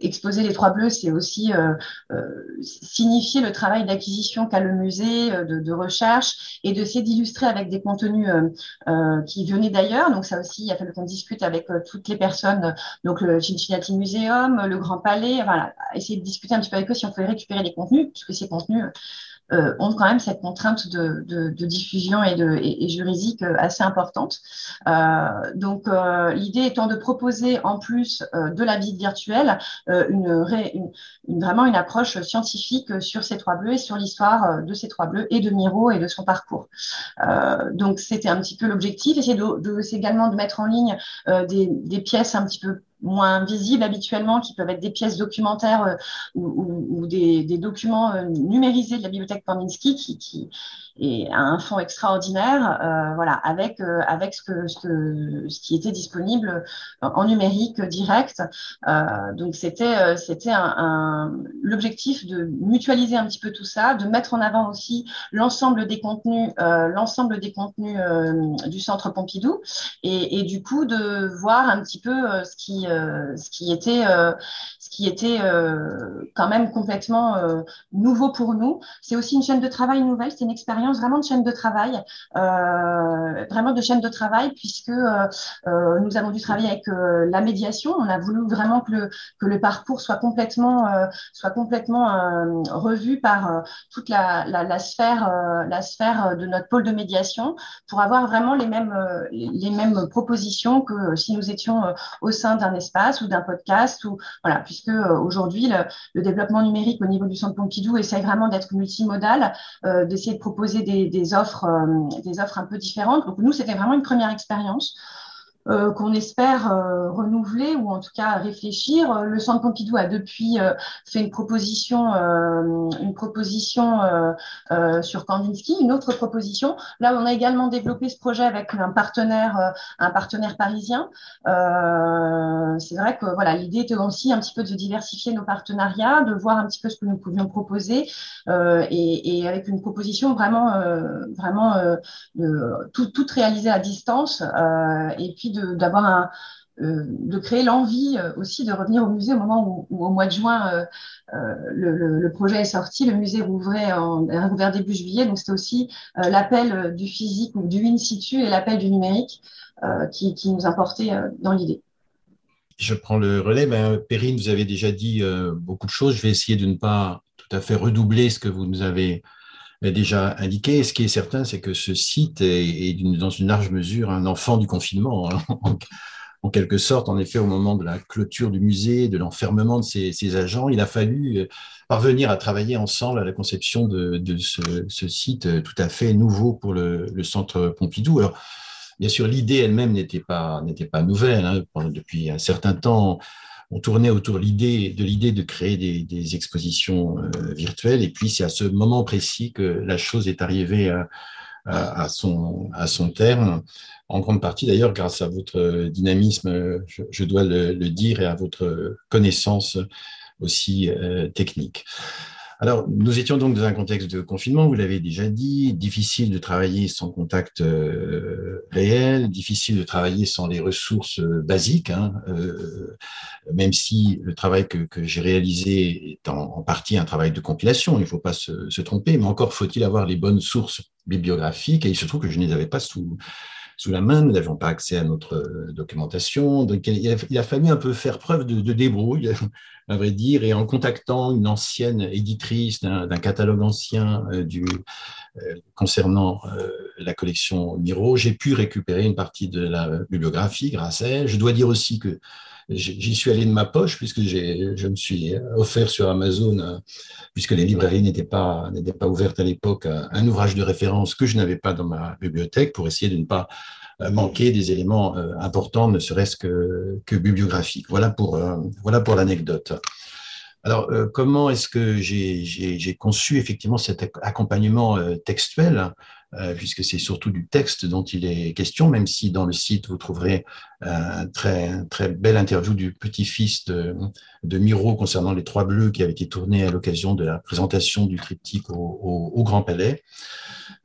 exposer les trois bleus, c'est aussi signifier le travail d'acquisition qu'a le musée, de, recherche et d'essayer d'illustrer avec des contenus qui venaient d'ailleurs. Donc ça aussi, il a fallu qu'on discute avec toutes les personnes, le Cincinnati Museum, le Grand Palais, voilà, essayer de discuter un petit peu avec eux si on pouvait récupérer des contenus, puisque ces contenus euh, ont quand même cette contrainte de, diffusion et, de, juridique euh, assez importante. Euh, donc, l'idée étant de proposer en plus de la visite virtuelle une, vraiment une approche scientifique sur ces trois bleus et sur l'histoire de ces trois bleus et de Miro et de son parcours. donc, c'était un petit peu l'objectif. Essayer également de mettre en ligne des, des pièces un petit peu moins visibles habituellement, qui peuvent être des pièces documentaires euh, ou, des, documents euh, numérisés de la bibliothèque Kandinsky qui, qui, et un fonds extraordinaire, euh, voilà, avec avec ce que, ce qui était disponible en numérique direct. Donc c'était c'était l'objectif de mutualiser un petit peu tout ça, de mettre en avant aussi l'ensemble des contenus, l'ensemble des contenus du Centre Pompidou, et, du coup de voir un petit peu ce qui ce qui était ce qui était quand même complètement nouveau pour nous. C'est aussi une chaîne de travail nouvelle, c'est une expérience vraiment de chaîne de travail, euh, vraiment de chaîne de travail, puisque euh, euh, nous avons dû travailler avec la médiation. On a voulu vraiment que le, parcours soit complètement, soit complètement revu par toute la, la, la sphère, la sphère de notre pôle de médiation pour avoir vraiment les mêmes, les mêmes propositions que si nous étions au sein d'un ou d'un podcast ou voilà, puisque aujourd'hui le, développement numérique au niveau du centre Pompidou essaie vraiment d'être multimodal, d'essayer de proposer des, offres, euh, des offres un peu différentes. Donc nous, c'était vraiment une première expérience. Euh, qu'on espère euh, renouveler ou en tout cas réfléchir. Le Centre Pompidou a depuis euh, fait une proposition, une proposition sur Kandinsky, une autre proposition. Là, on a également développé ce projet avec un partenaire, un partenaire parisien. C'est vrai que voilà, l'idée était aussi un petit peu de diversifier nos partenariats, de voir un petit peu ce que nous pouvions proposer et, avec une proposition vraiment, vraiment tout, toute réalisée à distance et puis d'avoir un euh, de créer l'envie euh, aussi de revenir au musée au moment où, au mois de juin euh, le, le, projet est sorti, le musée rouvrait en rouvert début juillet, donc c'était aussi l'appel du physique ou du in situ et l'appel du numérique qui, qui, nous importait dans l'idée. Je prends le relais. Ben, Perrine, vous avez déjà dit beaucoup de choses. Je vais essayer de ne pas tout à fait redoubler ce que vous nous avez déjà indiqué. Ce qui est certain, c'est que ce site est, dans une large mesure un enfant du confinement. Hein. En, quelque sorte, en effet, au moment de la clôture du musée, de l'enfermement de ses, agents, il a fallu euh, parvenir à travailler ensemble à la conception de, ce, site euh, tout à fait nouveau pour le, centre Pompidou. Alors, bien sûr, l'idée elle-même n'était pas, pas nouvelle. Hein. Depuis un certain temps, on tournait autour de l'idée de créer des, expositions euh, virtuelles. Et puis, c'est à ce moment précis que la chose est arrivée à, son, terme, en grande partie d'ailleurs grâce à votre dynamisme, je, dois le, le, dire, et à votre connaissance aussi technique. Alors, nous étions donc dans un contexte de confinement, vous l'avez déjà dit, difficile de travailler sans contact euh, réel, difficile de travailler sans les ressources euh, basiques, hein, euh, même si le travail que, j'ai réalisé est en, partie un travail de compilation, il ne faut pas se, tromper, mais encore faut-il avoir les bonnes sources bibliographiques, et il se trouve que je ne les avais pas sous, sous la main, nous n'avions pas accès à notre documentation, donc il a, fallu un peu faire preuve de débrouille à vrai dire, et en contactant une ancienne éditrice d'un catalogue ancien euh, du, euh, concernant euh, la collection Miro, j'ai pu récupérer une partie de la bibliographie grâce à elle. Je dois dire aussi que j'y suis allé de ma poche puisque je me suis offert sur Amazon, puisque les librairies n'étaient pas, pas ouvertes à l'époque, un ouvrage de référence que je n'avais pas dans ma bibliothèque pour essayer de ne pas manquer des éléments euh, importants, ne serait-ce que, que bibliographiques. Voilà pour, euh, voilà pour l'anecdote. Alors, comment est-ce que j'ai conçu effectivement cet accompagnement textuel puisque c'est surtout du texte dont il est question, même si dans le site vous trouverez un très, très belle interview du petit-fils de, de, Miro concernant les Trois Bleus qui avait été tourné à l'occasion de la présentation du triptyque au, au Grand Palais.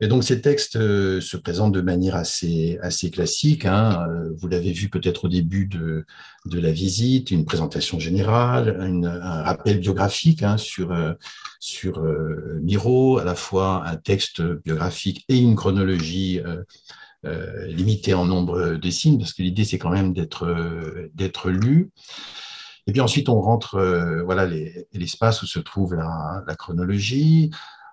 Et donc ces textes euh, se présentent de manière assez, assez classique. Hein. Euh, vous l'avez vu peut-être au début de, de la visite, une présentation générale, un rappel biographique hein, sur, euh, sur Miro, à la fois un texte biographique et une chronologie limitée en nombre de signes, parce que l'idée c'est quand même d'être d'être lu. Et puis ensuite, on rentre, voilà, l'espace où se trouve la, chronologie.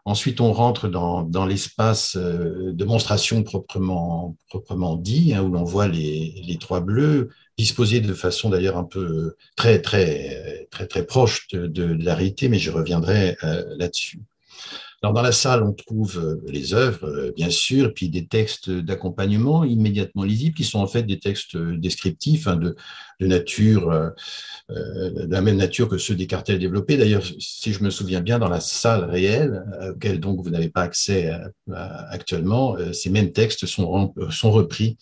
Ensuite, on rentre dans, dans l'espace euh, de monstration proprement, proprement dit, hein, où l'on voit les, les, trois bleus disposés de façon d'ailleurs un peu très, très, très, très proche de, de, la mais je reviendrai euh, là-dessus. Alors, dans la salle, on trouve euh, les œuvres, euh, bien sûr, puis des textes d'accompagnement immédiatement lisibles, qui sont en fait des textes descriptifs hein, de, nature, euh, de la même nature que ceux des cartels développés. D'ailleurs, si je me souviens bien, dans la salle réelle, auquel donc vous n'avez pas accès actuellement, ces mêmes textes sont repris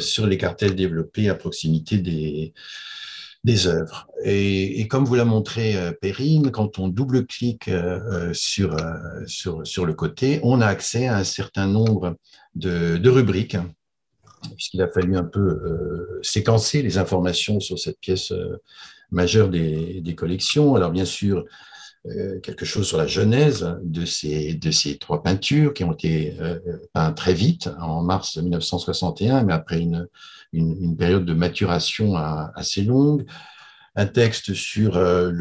sur les cartels développés à proximité des, des œuvres. Et, comme vous l'a montré euh, Perrine, quand on double-clique euh, euh, sur, sur, le côté, on a accès à un certain nombre de, de rubriques, puisqu'il a fallu un peu séquencer les informations sur cette pièce majeure des, des collections. Alors bien sûr, quelque chose sur la genèse de ces, de ces trois peintures qui ont été peintes très vite, en mars 1961, mais après une, une, période de maturation assez longue, un texte sur euh,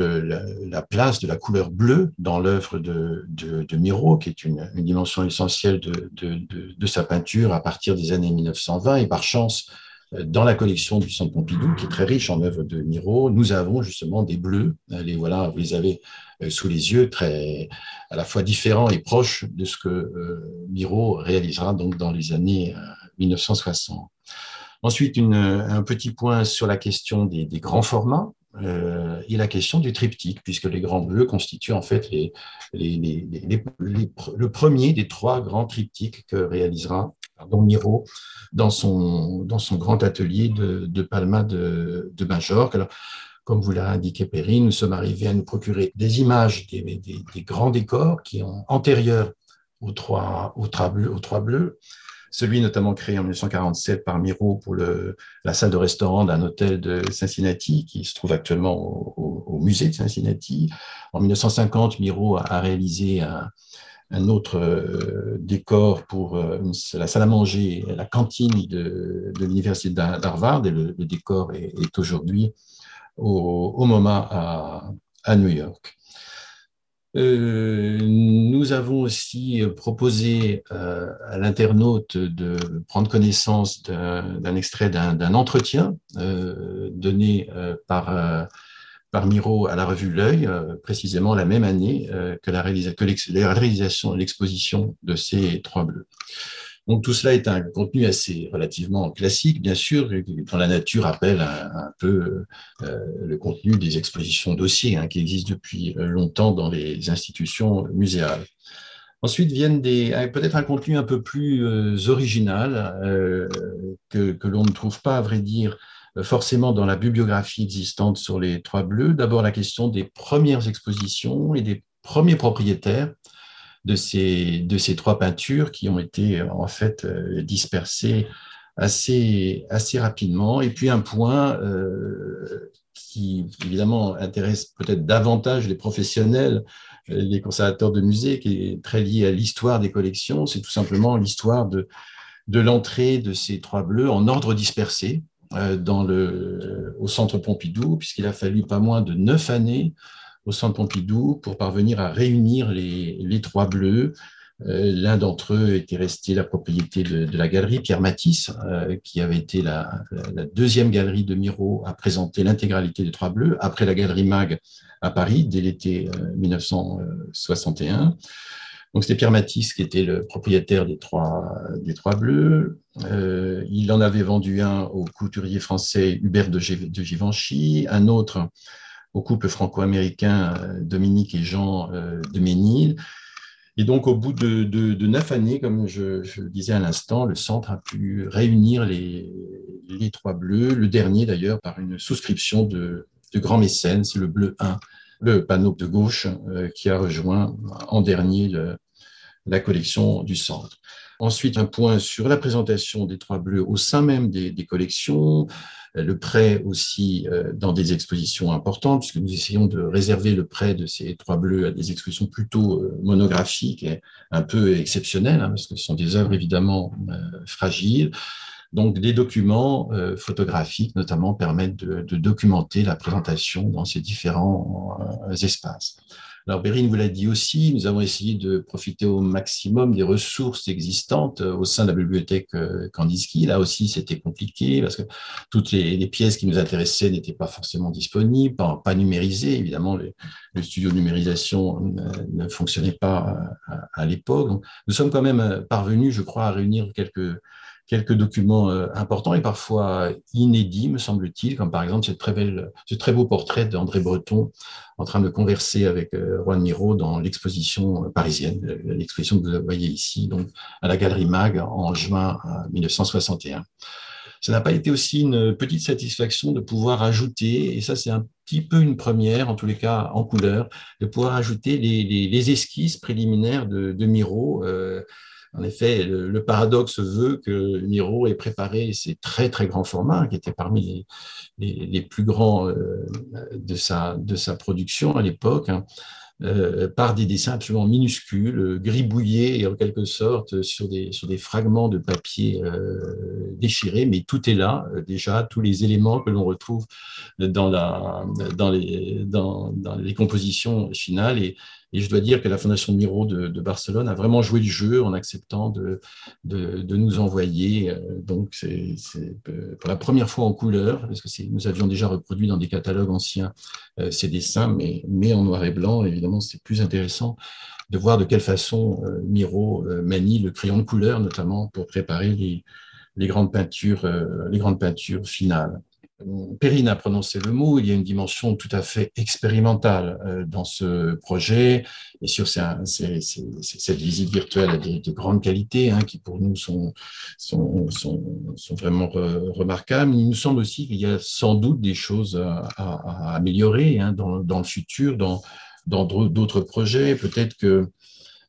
la, place de la couleur bleue dans l'œuvre de, Miro, qui est une, dimension essentielle de, sa peinture à partir des années 1920. Et par chance, euh, dans la collection du Centre Pompidou, qui est très riche en œuvres de Miro, nous avons justement des bleus. Les voilà, vous les avez euh, sous les yeux, très à la fois différents et proches de ce que Miro réalisera donc dans les années 1960. Ensuite, un petit point sur la question des, grands formats. Euh, et la question du triptyque, puisque les grands bleus constituent en fait le premier des trois grands triptyques que réalisera Miro dans son, grand atelier de, Palma de, Majorque. Comme vous l'a indiqué Perrine, nous sommes arrivés à nous procurer des images des, grands décors qui ont antérieurs aux trois bleus celui notamment créé en 1947 par Miro pour la salle de restaurant d'un hôtel de Cincinnati qui se trouve actuellement au, musée de Cincinnati. En 1950, Miro a, réalisé un, autre euh, décor pour euh, la salle à manger, la cantine de, l'université d'Harvard, et le, décor est, aujourd'hui au, MoMA à New York. Euh, nous avons aussi proposé euh, à l'internaute de prendre connaissance d'un extrait d'un entretien euh, donné par, par Miro à la revue L'œil, précisément la même année que la, la réalisation de l'exposition de ces trois bleus. Donc tout cela est un contenu assez relativement classique, bien sûr, quand la nature appelle un, peu euh, le contenu des expositions dossiers hein, qui existent depuis longtemps dans les institutions muséales. Ensuite viennent des peut-être un contenu un peu plus original que, que l'on ne trouve pas, à vrai dire, forcément dans la bibliographie existante sur les Trois Bleus. D'abord la question des premières expositions et des premiers propriétaires de ces, de ces trois peintures qui ont été en fait dispersées assez, assez rapidement. Et puis un point euh, qui évidemment intéresse peut-être davantage les professionnels, euh, les conservateurs de musées, qui est très lié à l'histoire des collections, c'est tout simplement l'histoire de, de l'entrée de ces trois bleus en ordre dispersé euh, dans le, au centre Pompidou, puisqu'il a fallu pas moins de neuf années au centre Pompidou pour parvenir à réunir les, trois bleus euh, l'un d'entre eux était resté la propriété de, la galerie Pierre Matisse, euh, qui avait été la, deuxième galerie de Miro à présenter l'intégralité des Trois Bleus, après la galerie Mag à Paris, dès l'été 1961. Euh, Donc c'était Pierre Matisse qui était le propriétaire des Trois, des trois Bleus. il en avait vendu un au couturier français Hubert de, Givenchy, un autre au couple franco-américain Dominique et Jean de Ménil et donc, au bout de, neuf années, comme je, le disais à l'instant, le centre a pu réunir les, trois bleus, le dernier d'ailleurs par une souscription de, grands mécènes, c'est le bleu 1, le panneau de gauche, euh, qui a rejoint en dernier la collection du centre. Ensuite, un point sur la présentation des trois bleus au sein même des collections, euh, le prêt aussi euh, dans des expositions importantes, puisque nous essayons de réserver le prêt de ces trois bleus à des expositions plutôt euh, monographiques et un peu exceptionnelles, hein, parce que ce sont des œuvres évidemment fragiles. Donc, des documents photographiques, notamment, permettent de, de, documenter la présentation dans ces différents espaces. Alors, Bérine vous l'a dit aussi, nous avons essayé de profiter au maximum des ressources existantes euh, au sein de la bibliothèque euh, Kandinsky. Là aussi, c'était compliqué parce que toutes les, pièces qui nous intéressaient n'étaient pas forcément disponibles, pas, numérisées. Évidemment, le, studio de numérisation ne, fonctionnait pas à l'époque. Nous sommes quand même parvenus, je crois, à réunir quelques quelques documents euh, importants et parfois inédits, me semble-t-il, comme par exemple cette très belle, ce très beau portrait d'André Breton en train de converser avec euh, Juan Miro dans l'exposition parisienne, euh, l'exposition que vous voyez ici, donc à la Galerie Mag en juin 1961. Ça n'a pas été aussi une petite satisfaction de pouvoir ajouter, et ça c'est un petit peu une première, en tous les cas en couleur, de pouvoir ajouter les, les, esquisses préliminaires de, de Miro. En effet, le, paradoxe veut que Miro ait préparé ces très très grands formats, qui étaient parmi les, plus grands euh, de, sa, production à l'époque, hein, euh, par des dessins absolument minuscules, gribouillés en quelque sorte sur des, fragments de papier euh, déchirés, mais tout est là déjà, tous les éléments que l'on retrouve dans, les, dans les compositions finales. Et, et je dois dire que la Fondation Miro de, Barcelone a vraiment joué le jeu en acceptant de, de, de nous envoyer. Euh, donc, c'est euh, pour la première fois en couleur, parce que nous avions déjà reproduit dans des catalogues anciens euh, ces dessins, mais, mais en noir et blanc. Évidemment, c'est plus intéressant de voir de quelle façon Miro manie le crayon de couleur, notamment pour préparer les, les grandes peintures, les grandes peintures finales. Perrine a prononcé le mot, il y a une dimension tout à fait expérimentale euh, dans ce projet et sur cette visite virtuelle de, de grande qualité hein, qui pour nous sont, vraiment remarquables. Il nous semble aussi qu'il y a sans doute des choses à, améliorer hein, dans, le futur, dans d'autres projets. Peut-être que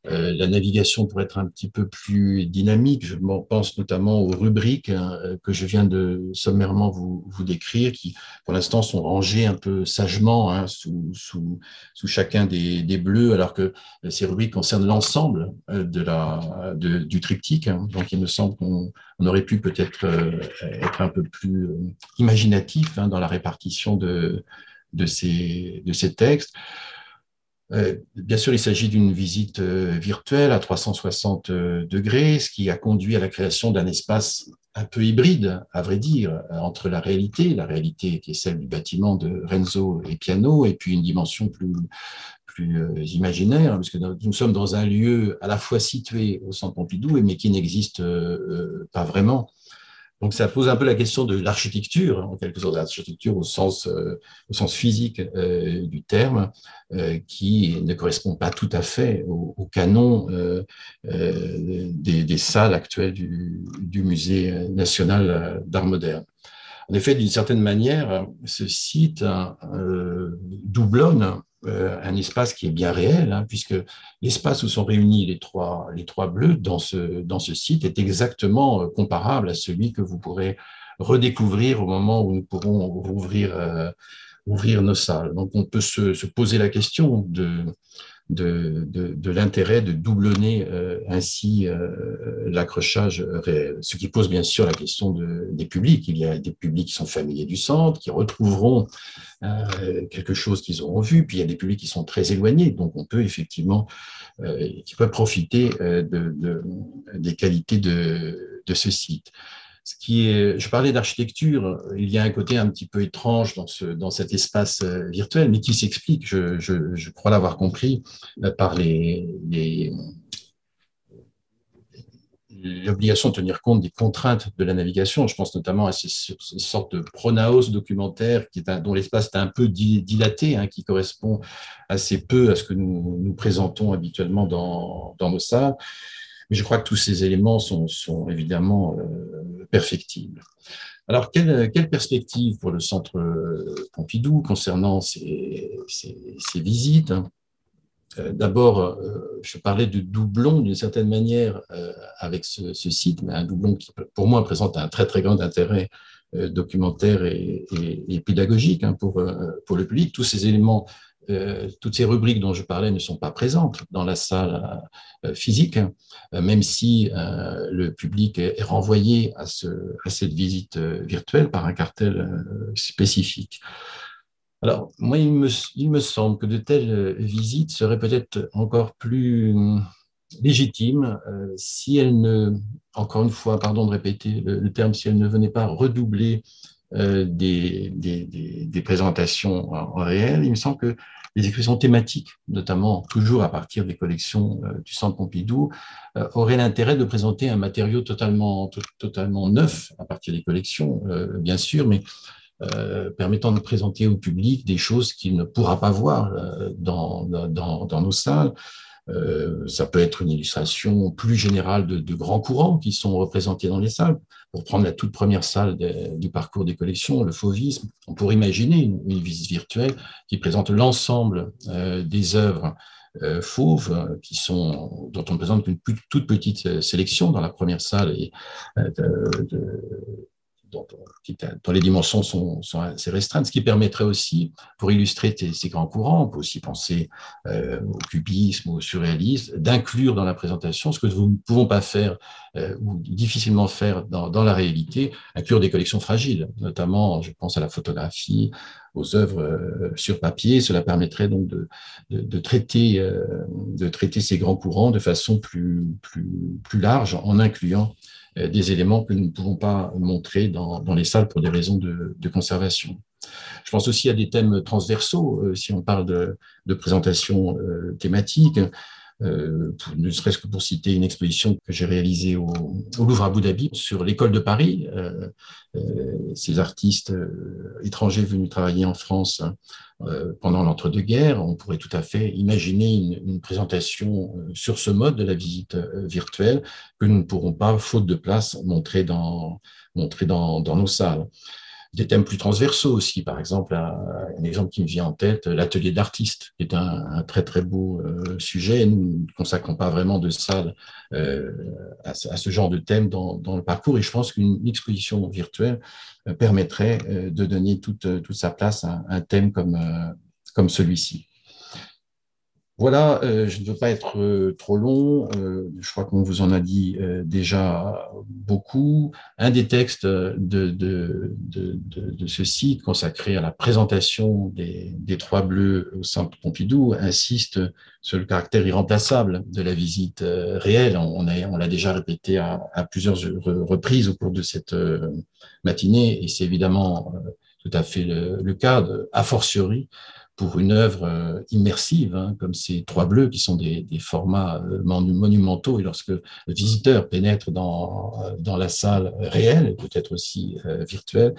euh, la navigation pourrait être un petit peu plus dynamique. Je pense notamment aux rubriques hein, euh, que je viens de sommairement vous, vous décrire, qui pour l'instant sont rangées un peu sagement hein, sous, sous, sous, chacun des, des, bleus, alors que euh, ces rubriques concernent l'ensemble de la, de, du triptyque. Hein. Donc il me semble qu'on aurait pu peut-être être un peu plus imaginatif dans la répartition de, de, ces, de ces textes. Euh, bien sûr, il s'agit d'une visite euh, virtuelle à 360 euh, degrés, ce qui a conduit à la création d'un espace un peu hybride, à vrai dire, entre la réalité, la réalité qui est celle du bâtiment de Renzo et Piano, et puis une dimension plus, plus imaginaire, puisque nous sommes dans un lieu à la fois situé au centre Pompidou, mais qui n'existe pas vraiment. Donc ça pose un peu la question de l'architecture, en quelque sorte, l'architecture au sens, euh, au sens physique euh, du terme, euh, qui ne correspond pas tout à fait au, canon des, des, salles actuelles du, du Musée national d'art moderne. En effet, d'une certaine manière, ce site doublonne euh, un espace qui est bien réel, hein, puisque l'espace où sont réunis les trois, bleus dans ce, site est exactement euh, comparable à celui que vous pourrez redécouvrir au moment où nous pourrons ouvrir, euh, nos salles. Donc on peut se poser la question de, de, l'intérêt de doublonner euh, ainsi euh, l'accrochage réel. Ce qui pose bien sûr la question de, des publics. Il y a des publics qui sont familiers du centre, qui retrouveront euh, quelque chose qu'ils auront vu, puis il y a des publics qui sont très éloignés, donc on peut effectivement, qui peuvent profiter de, des qualités de ce site je parlais d'architecture, il y a un côté un petit peu étrange dans, ce, dans cet espace euh, virtuel, mais qui s'explique, je, crois l'avoir compris, euh, par l'obligation de tenir compte des contraintes de la navigation. Je pense notamment à ces, sortes de pronaos documentaires dont l'espace est un peu dilaté, hein, qui correspond assez peu à ce que nous, nous présentons habituellement dans, dans nos salles. Mais je crois que tous ces éléments sont, évidemment euh, perfectibles. Alors, quelle, quelle, perspective pour le Centre euh, Pompidou concernant ces, visites euh, D'abord, je parlais de doublon d'une certaine manière avec ce, site, mais un doublon qui, pour moi, présente un très, très grand intérêt documentaire et, pédagogique hein, pour, le public. Tous ces éléments toutes ces rubriques dont je parlais ne sont pas présentes dans la salle euh, physique, hein, euh, même si le public est, renvoyé à, ce, à, cette visite virtuelle par un cartel spécifique. Alors, moi, il me, semble que de telles visites seraient peut-être encore plus légitimes si elles ne, encore une fois, pardon de répéter le, terme, si elles ne venaient pas redoubler des, des, des, des, présentations en, en, réel. Il me semble que les expositions thématiques, notamment toujours à partir des collections euh, du Centre Pompidou, euh, auraient l'intérêt de présenter un matériau totalement, totalement neuf à partir des collections, euh, bien sûr, mais permettant de présenter au public des choses qu'il ne pourra pas voir dans nos salles. Euh, ça peut être une illustration plus générale de, grands courants qui sont représentés dans les salles. Pour prendre la toute première salle du parcours des collections, le fauvisme, on pourrait imaginer une, visite virtuelle qui présente l'ensemble euh, des œuvres euh, fauves qui sont, dont on présente une toute petite sélection dans la première salle dont, les dimensions sont, assez restreintes, ce qui permettrait aussi, pour illustrer ces grands courants, on peut aussi penser euh, au cubisme, au surréalisme, d'inclure dans la présentation ce que nous ne pouvons pas faire euh, ou difficilement faire dans, la réalité, inclure des collections fragiles, notamment, je pense à la photographie, aux œuvres euh, sur papier. Cela permettrait donc de, traiter, ces grands courants de façon plus, large en incluant des éléments que nous ne pouvons pas montrer dans, dans les salles pour des raisons de, conservation. Je pense aussi à des thèmes transversaux, euh, si on parle de, présentation euh, thématique, euh, pour, ne serait-ce que pour citer une exposition que j'ai réalisée au, Louvre à Abu sur l'école de Paris. Euh, euh, ces artistes étrangers venus travailler en France hein, euh, pendant l'entre-deux-guerres. On pourrait tout à fait imaginer une, une, présentation euh, sur ce mode de la visite euh, virtuelle que nous ne pourrons pas, faute de place, montrer dans, montrer dans, dans nos salles des thèmes plus transversaux aussi. Par exemple, un, exemple qui me vient en tête, l'atelier d'artiste, qui est un, très très beau euh, sujet. Nous ne consacrons pas vraiment de salle euh, à, ce genre de thème dans, le parcours et je pense qu'une exposition virtuelle euh, permettrait de donner toute, sa place à un thème comme celui-ci. Voilà, euh, je ne veux pas être euh, trop long. Euh, je crois qu'on vous en a dit euh, déjà beaucoup. Un des textes de, de, ce site consacré à la présentation des, trois bleus au Centre Pompidou insiste sur le caractère irremplaçable de la visite réelle. On, l'a déjà répété à, plusieurs reprises au cours de cette matinée et c'est évidemment tout à fait le, le cas, a fortiori pour une œuvre euh, immersive, hein, comme ces trois bleus qui sont des, formats euh, monumentaux. Et lorsque le visiteur pénètre dans, euh, dans la salle réelle, et peut-être aussi virtuelle,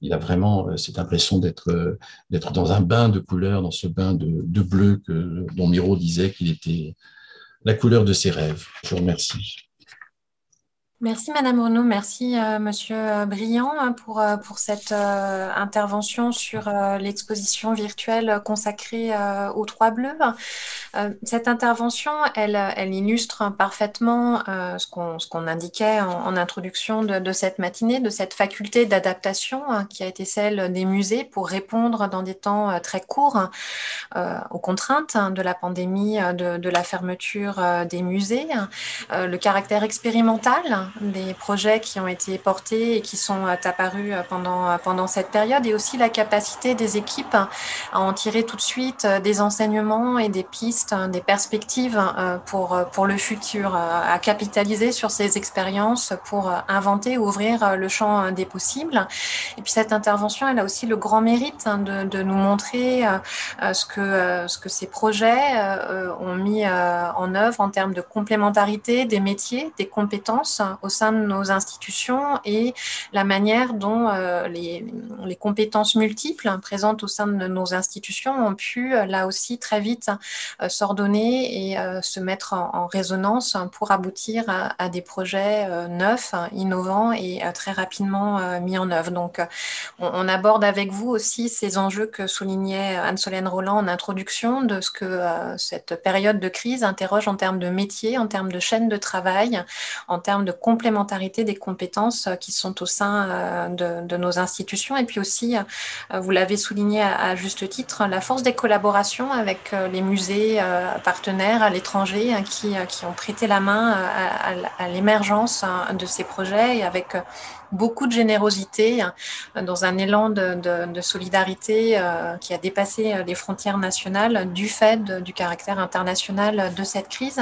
il a vraiment cette impression d'être d'être dans un bain de couleurs, dans ce bain de, de bleu que, dont Miro disait qu'il était la couleur de ses rêves. Je vous remercie. Merci Madame Renaud, merci euh, Monsieur euh, Briand hein, pour, euh, pour cette intervention sur l'exposition virtuelle consacrée aux Trois Bleus. cette intervention, elle, illustre parfaitement ce qu'on indiquait en, introduction de, cette matinée, de cette faculté d'adaptation hein, qui a été celle des musées pour répondre dans des temps très courts aux contraintes hein, de la pandémie, de la fermeture des musées, le caractère expérimental des projets qui ont été portés et qui sont euh, apparus euh, pendant, euh, pendant cette période et aussi la capacité des équipes à en tirer tout de suite des enseignements et des pistes, des perspectives pour, pour le futur, à capitaliser sur ces expériences pour inventer, ouvrir le champ des possibles. Et puis cette intervention, elle a aussi le grand mérite hein, de, de nous montrer ce que, ce que ces projets ont mis en œuvre en termes de complémentarité des métiers, des compétences au sein de nos institutions et la manière dont euh, les, compétences multiples présentes au sein de nos institutions ont pu euh, là aussi très vite euh, s'ordonner et se mettre en, résonance pour aboutir à, des projets neufs, innovants et très rapidement mis en œuvre. Donc on, aborde avec vous aussi ces enjeux que soulignait Anne-Solène Roland en introduction de ce que cette période de crise interroge en termes de métier, en termes de chaîne de travail, en termes de complémentarité des compétences euh, qui sont au sein euh, de, nos institutions. Et puis aussi, euh, vous l'avez souligné à, juste titre, la force des collaborations avec les musées partenaires à l'étranger hein, qui, ont prêté la main à, l'émergence hein, de ces projets et avec beaucoup de générosité, euh, dans un élan de, solidarité euh, qui a dépassé euh, les frontières nationales du fait du caractère international de cette crise.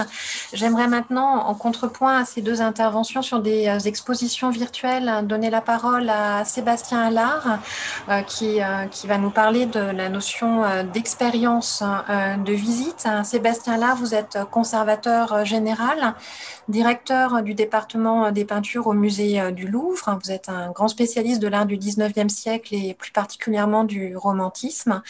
J'aimerais maintenant, en contrepoint à ces deux interventions sur des expositions virtuelles, donner la parole à Sébastien Allard, qui, qui va nous parler de la notion d'expérience de visite. Sébastien Allard, vous êtes conservateur général, directeur du département des peintures au musée du Louvre vous êtes un grand spécialiste de l'art du 19e siècle et plus particulièrement du romantisme.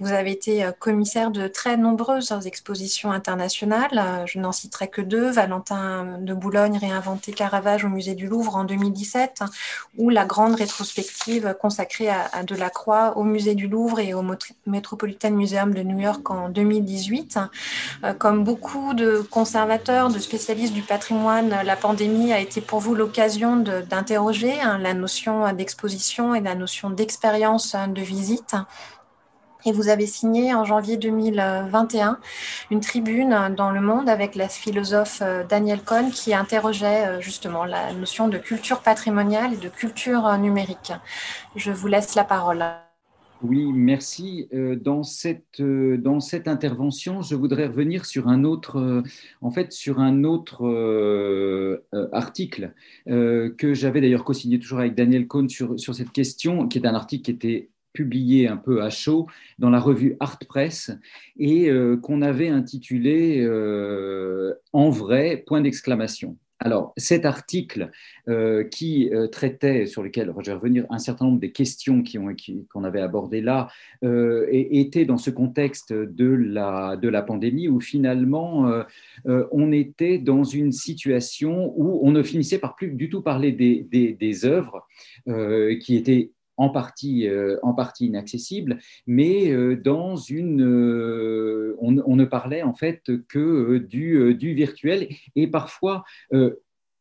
Vous avez été euh, commissaire de très nombreuses expositions internationales. Euh, je n'en citerai que deux. Valentin de Boulogne réinventé Caravage au musée du Louvre en 2017 ou la grande rétrospective consacrée à, Delacroix au musée du Louvre et au Metropolitan Museum de New York en 2018. Euh, comme beaucoup de conservateurs, de spécialistes du patrimoine, la pandémie a été pour vous l'occasion d'interroger Hein, la notion d'exposition et la notion d'expérience hein, de visite. Et vous avez signé en janvier 2021 une tribune dans Le Monde avec la philosophe euh, Danielle Cohn qui interrogeait euh, justement la notion de culture patrimoniale et de culture euh, numérique. Je vous laisse la parole. Oui, merci. Euh, dans cette, euh, dans cette intervention, je voudrais revenir sur un autre, euh, en fait, sur un autre article que j'avais d'ailleurs co-signé toujours avec Daniel Cohn sur, sur cette question, qui est un article qui était publié un peu à chaud dans la revue Art Press et qu'on avait intitulé En vrai, point d'exclamation. Alors, cet article euh, qui euh, traitait, sur lequel je vais revenir, un certain nombre des questions qu'on avait abordées là, euh, était dans ce contexte de la, pandémie où finalement on était dans une situation où on ne finissait par plus du tout parler des, des œuvres qui étaient en partie, euh, en partie inaccessible, mais euh, dans une, euh, on, ne parlait en fait que du, virtuel et parfois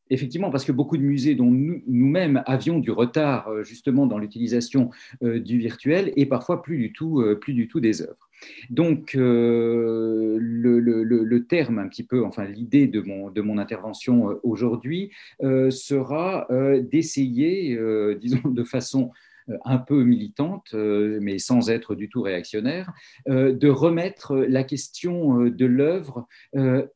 Effectivement, parce que beaucoup de musées dont nous-mêmes avions du retard justement dans l'utilisation du virtuel et parfois plus du tout, plus du tout des œuvres. Donc, le, le, terme un petit peu, enfin l'idée de mon, de mon intervention aujourd'hui sera d'essayer, disons de façon un peu militante, euh, mais sans être du tout réactionnaire, euh, de remettre la question de l'œuvre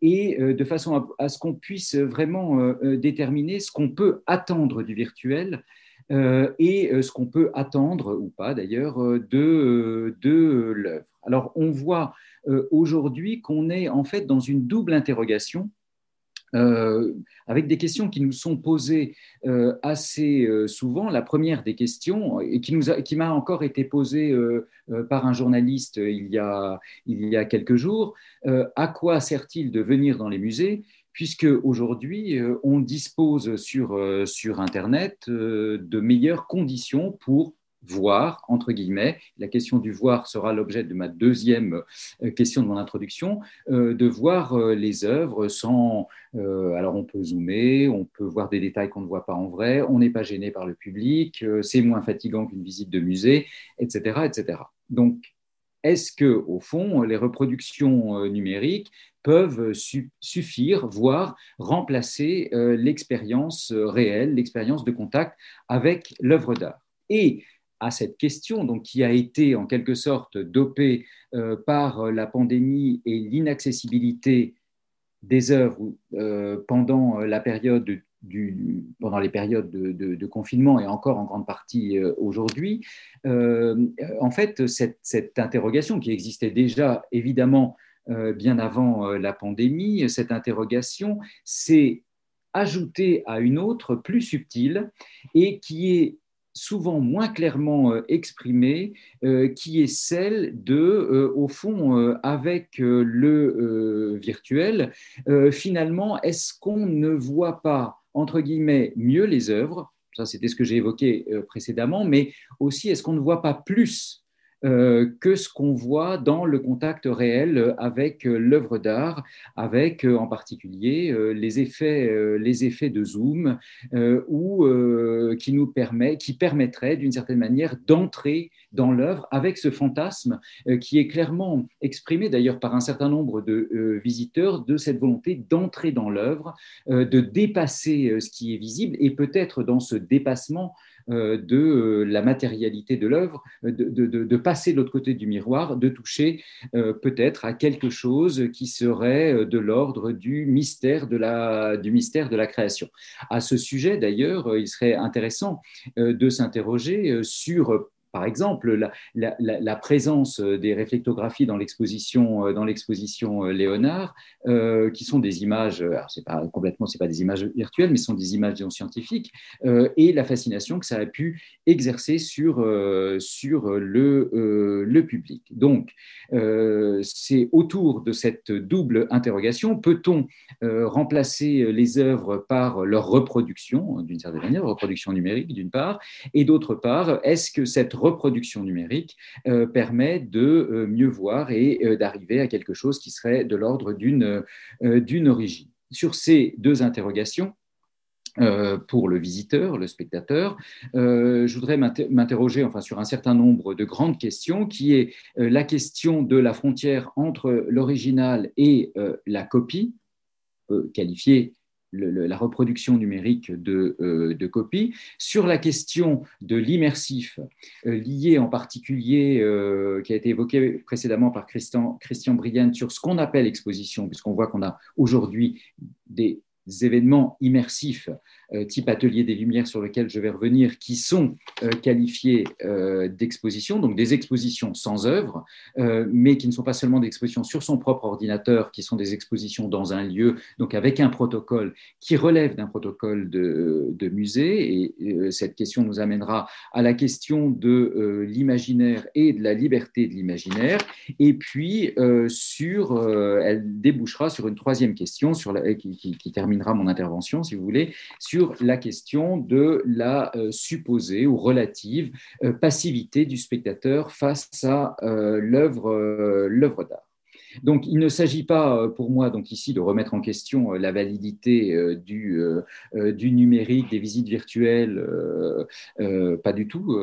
et de façon à, ce qu'on puisse vraiment déterminer ce qu'on peut attendre du virtuel et ce qu'on peut attendre ou pas d'ailleurs de, de l'œuvre. Alors on voit aujourd'hui qu'on est en fait dans une double interrogation euh, avec des questions qui nous sont posées euh, assez euh, souvent. La première des questions, et qui, qui m'a encore été posée par un journaliste il y a, il y a quelques jours, à quoi sert-il de venir dans les musées puisque aujourd'hui on dispose sur, sur Internet de meilleures conditions pour voir, entre guillemets, la question du voir sera l'objet de ma deuxième euh, question de mon introduction, euh, de voir euh, les œuvres sans... alors on peut zoomer, on peut voir des détails qu'on ne voit pas en vrai, on n'est pas gêné par le public, c'est moins fatigant qu'une visite de musée, etc. etc. Donc, est-ce que, au fond, les reproductions numériques peuvent suffire, voire remplacer l'expérience réelle, l'expérience de contact avec l'œuvre d'art? Et à cette question, donc qui a été en quelque sorte dopée euh, par la pandémie et l'inaccessibilité des œuvres euh, pendant la période pendant les périodes de, confinement et encore en grande partie euh, aujourd'hui, en fait, cette, interrogation qui existait déjà évidemment bien avant la pandémie, cette interrogation s'est ajoutée à une autre plus subtile et qui est souvent moins clairement euh, exprimée, euh, qui est celle de, euh, au fond, avec le virtuel, finalement, est-ce qu'on ne voit pas, entre guillemets, mieux les œuvres? Ça c'était ce que j'ai évoqué précédemment, mais aussi est-ce qu'on ne voit pas plus que ce qu'on voit dans le contact réel avec euh, l'œuvre d'art, avec euh, en particulier les effets, les effets de zoom, ou qui nous permet, qui permettrait d'une certaine manière d'entrer dans l'œuvre avec ce fantasme qui est clairement exprimé d'ailleurs par un certain nombre de visiteurs de cette volonté d'entrer dans l'œuvre, de dépasser ce qui est visible et peut-être dans ce dépassement euh, de euh, la matérialité de l'œuvre, euh, de, passer de l'autre côté du miroir, de toucher peut-être à quelque chose qui serait de l'ordre du mystère de la, du mystère de la création. À ce sujet, d'ailleurs, il serait intéressant de s'interroger sur par exemple, la, présence des réflectographies dans l'exposition, euh, euh, Léonard, euh, qui sont des images, c'est pas complètement, c'est pas des images virtuelles, mais sont des images scientifiques, et la fascination que ça a pu exercer sur, sur le, le public. Donc, c'est autour de cette double interrogation, peut-on remplacer les œuvres par leur reproduction, d'une certaine manière, reproduction numérique d'une part, et d'autre part, est-ce que cette reproduction numérique euh, permet de euh, mieux voir et euh, d'arriver à quelque chose qui serait de l'ordre d'une origine. Sur ces deux interrogations, pour le visiteur, le spectateur, je voudrais m'interroger enfin, sur un certain nombre de grandes questions, qui est la question de la frontière entre l'original et la copie, qualifiée la reproduction numérique de, euh, copies. Sur la question de l'immersif, euh, lié en particulier, euh, qui a été évoqué précédemment par Christian, Christian sur ce qu'on appelle exposition, puisqu'on voit qu'on a aujourd'hui des événements immersifs type atelier des lumières sur lequel je vais revenir, qui sont euh, qualifiés euh, d'expositions, donc des expositions sans œuvre, mais qui ne sont pas seulement des expositions sur son propre ordinateur, qui sont des expositions dans un lieu, donc avec un protocole qui relève d'un protocole de, musée. Et cette question nous amènera à la question de l'imaginaire et de la liberté de l'imaginaire. Et puis, sur, elle débouchera sur une troisième question sur la, qui, qui, qui terminera mon intervention, si vous voulez, sur la question de la euh, supposée ou relative euh, passivité du spectateur face à euh, l'œuvre d'art. Donc, il ne s'agit pas pour moi donc ici de remettre en question la validité du, du numérique, des visites virtuelles, pas du tout,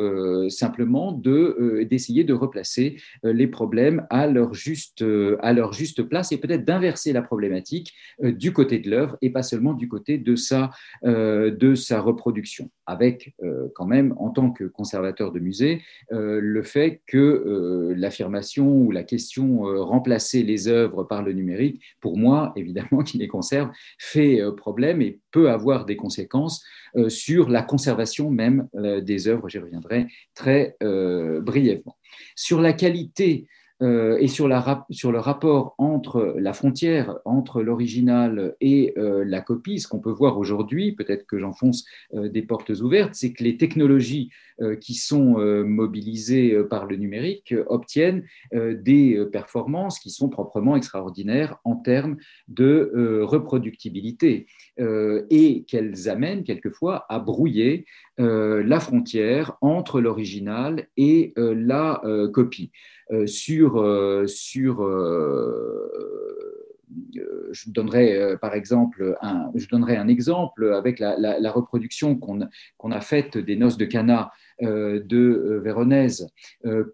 simplement d'essayer de, replacer les problèmes à leur juste, à leur juste place et peut-être d'inverser la problématique du côté de l'œuvre et pas seulement du côté de sa, de sa reproduction, avec quand même, en tant que conservateur de musée, le fait que l'affirmation ou la question remplacée les œuvres par le numérique, pour moi, évidemment, qui les conserve, fait problème et peut avoir des conséquences sur la conservation même des œuvres. J'y reviendrai très brièvement. Sur la qualité euh, et sur, la, sur, le rapport entre la frontière entre l'original et euh, la copie, ce qu'on peut voir aujourd'hui, peut-être que j'enfonce euh, des portes ouvertes, c'est que les technologies qui sont mobilisées par le numérique obtiennent des performances qui sont proprement extraordinaires en termes de reproductibilité et qu'elles amènent quelquefois à brouiller la frontière entre l'original et la copie. Euh, sur, euh, sur euh, je donnerai par exemple un, je donnerai un exemple avec la, reproduction qu'on a faite des noces de Cana de Véronèse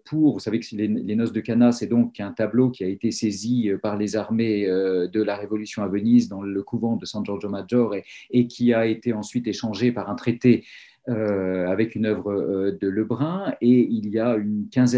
pour, vous savez que les, noces de Cana, c'est donc un tableau qui a été saisi par les armées de la Révolution à Venise dans le couvent de San Giorgio Maggiore et qui a été ensuite échangé par un traité avec une œuvre de Lebrun et il y a une quinzaine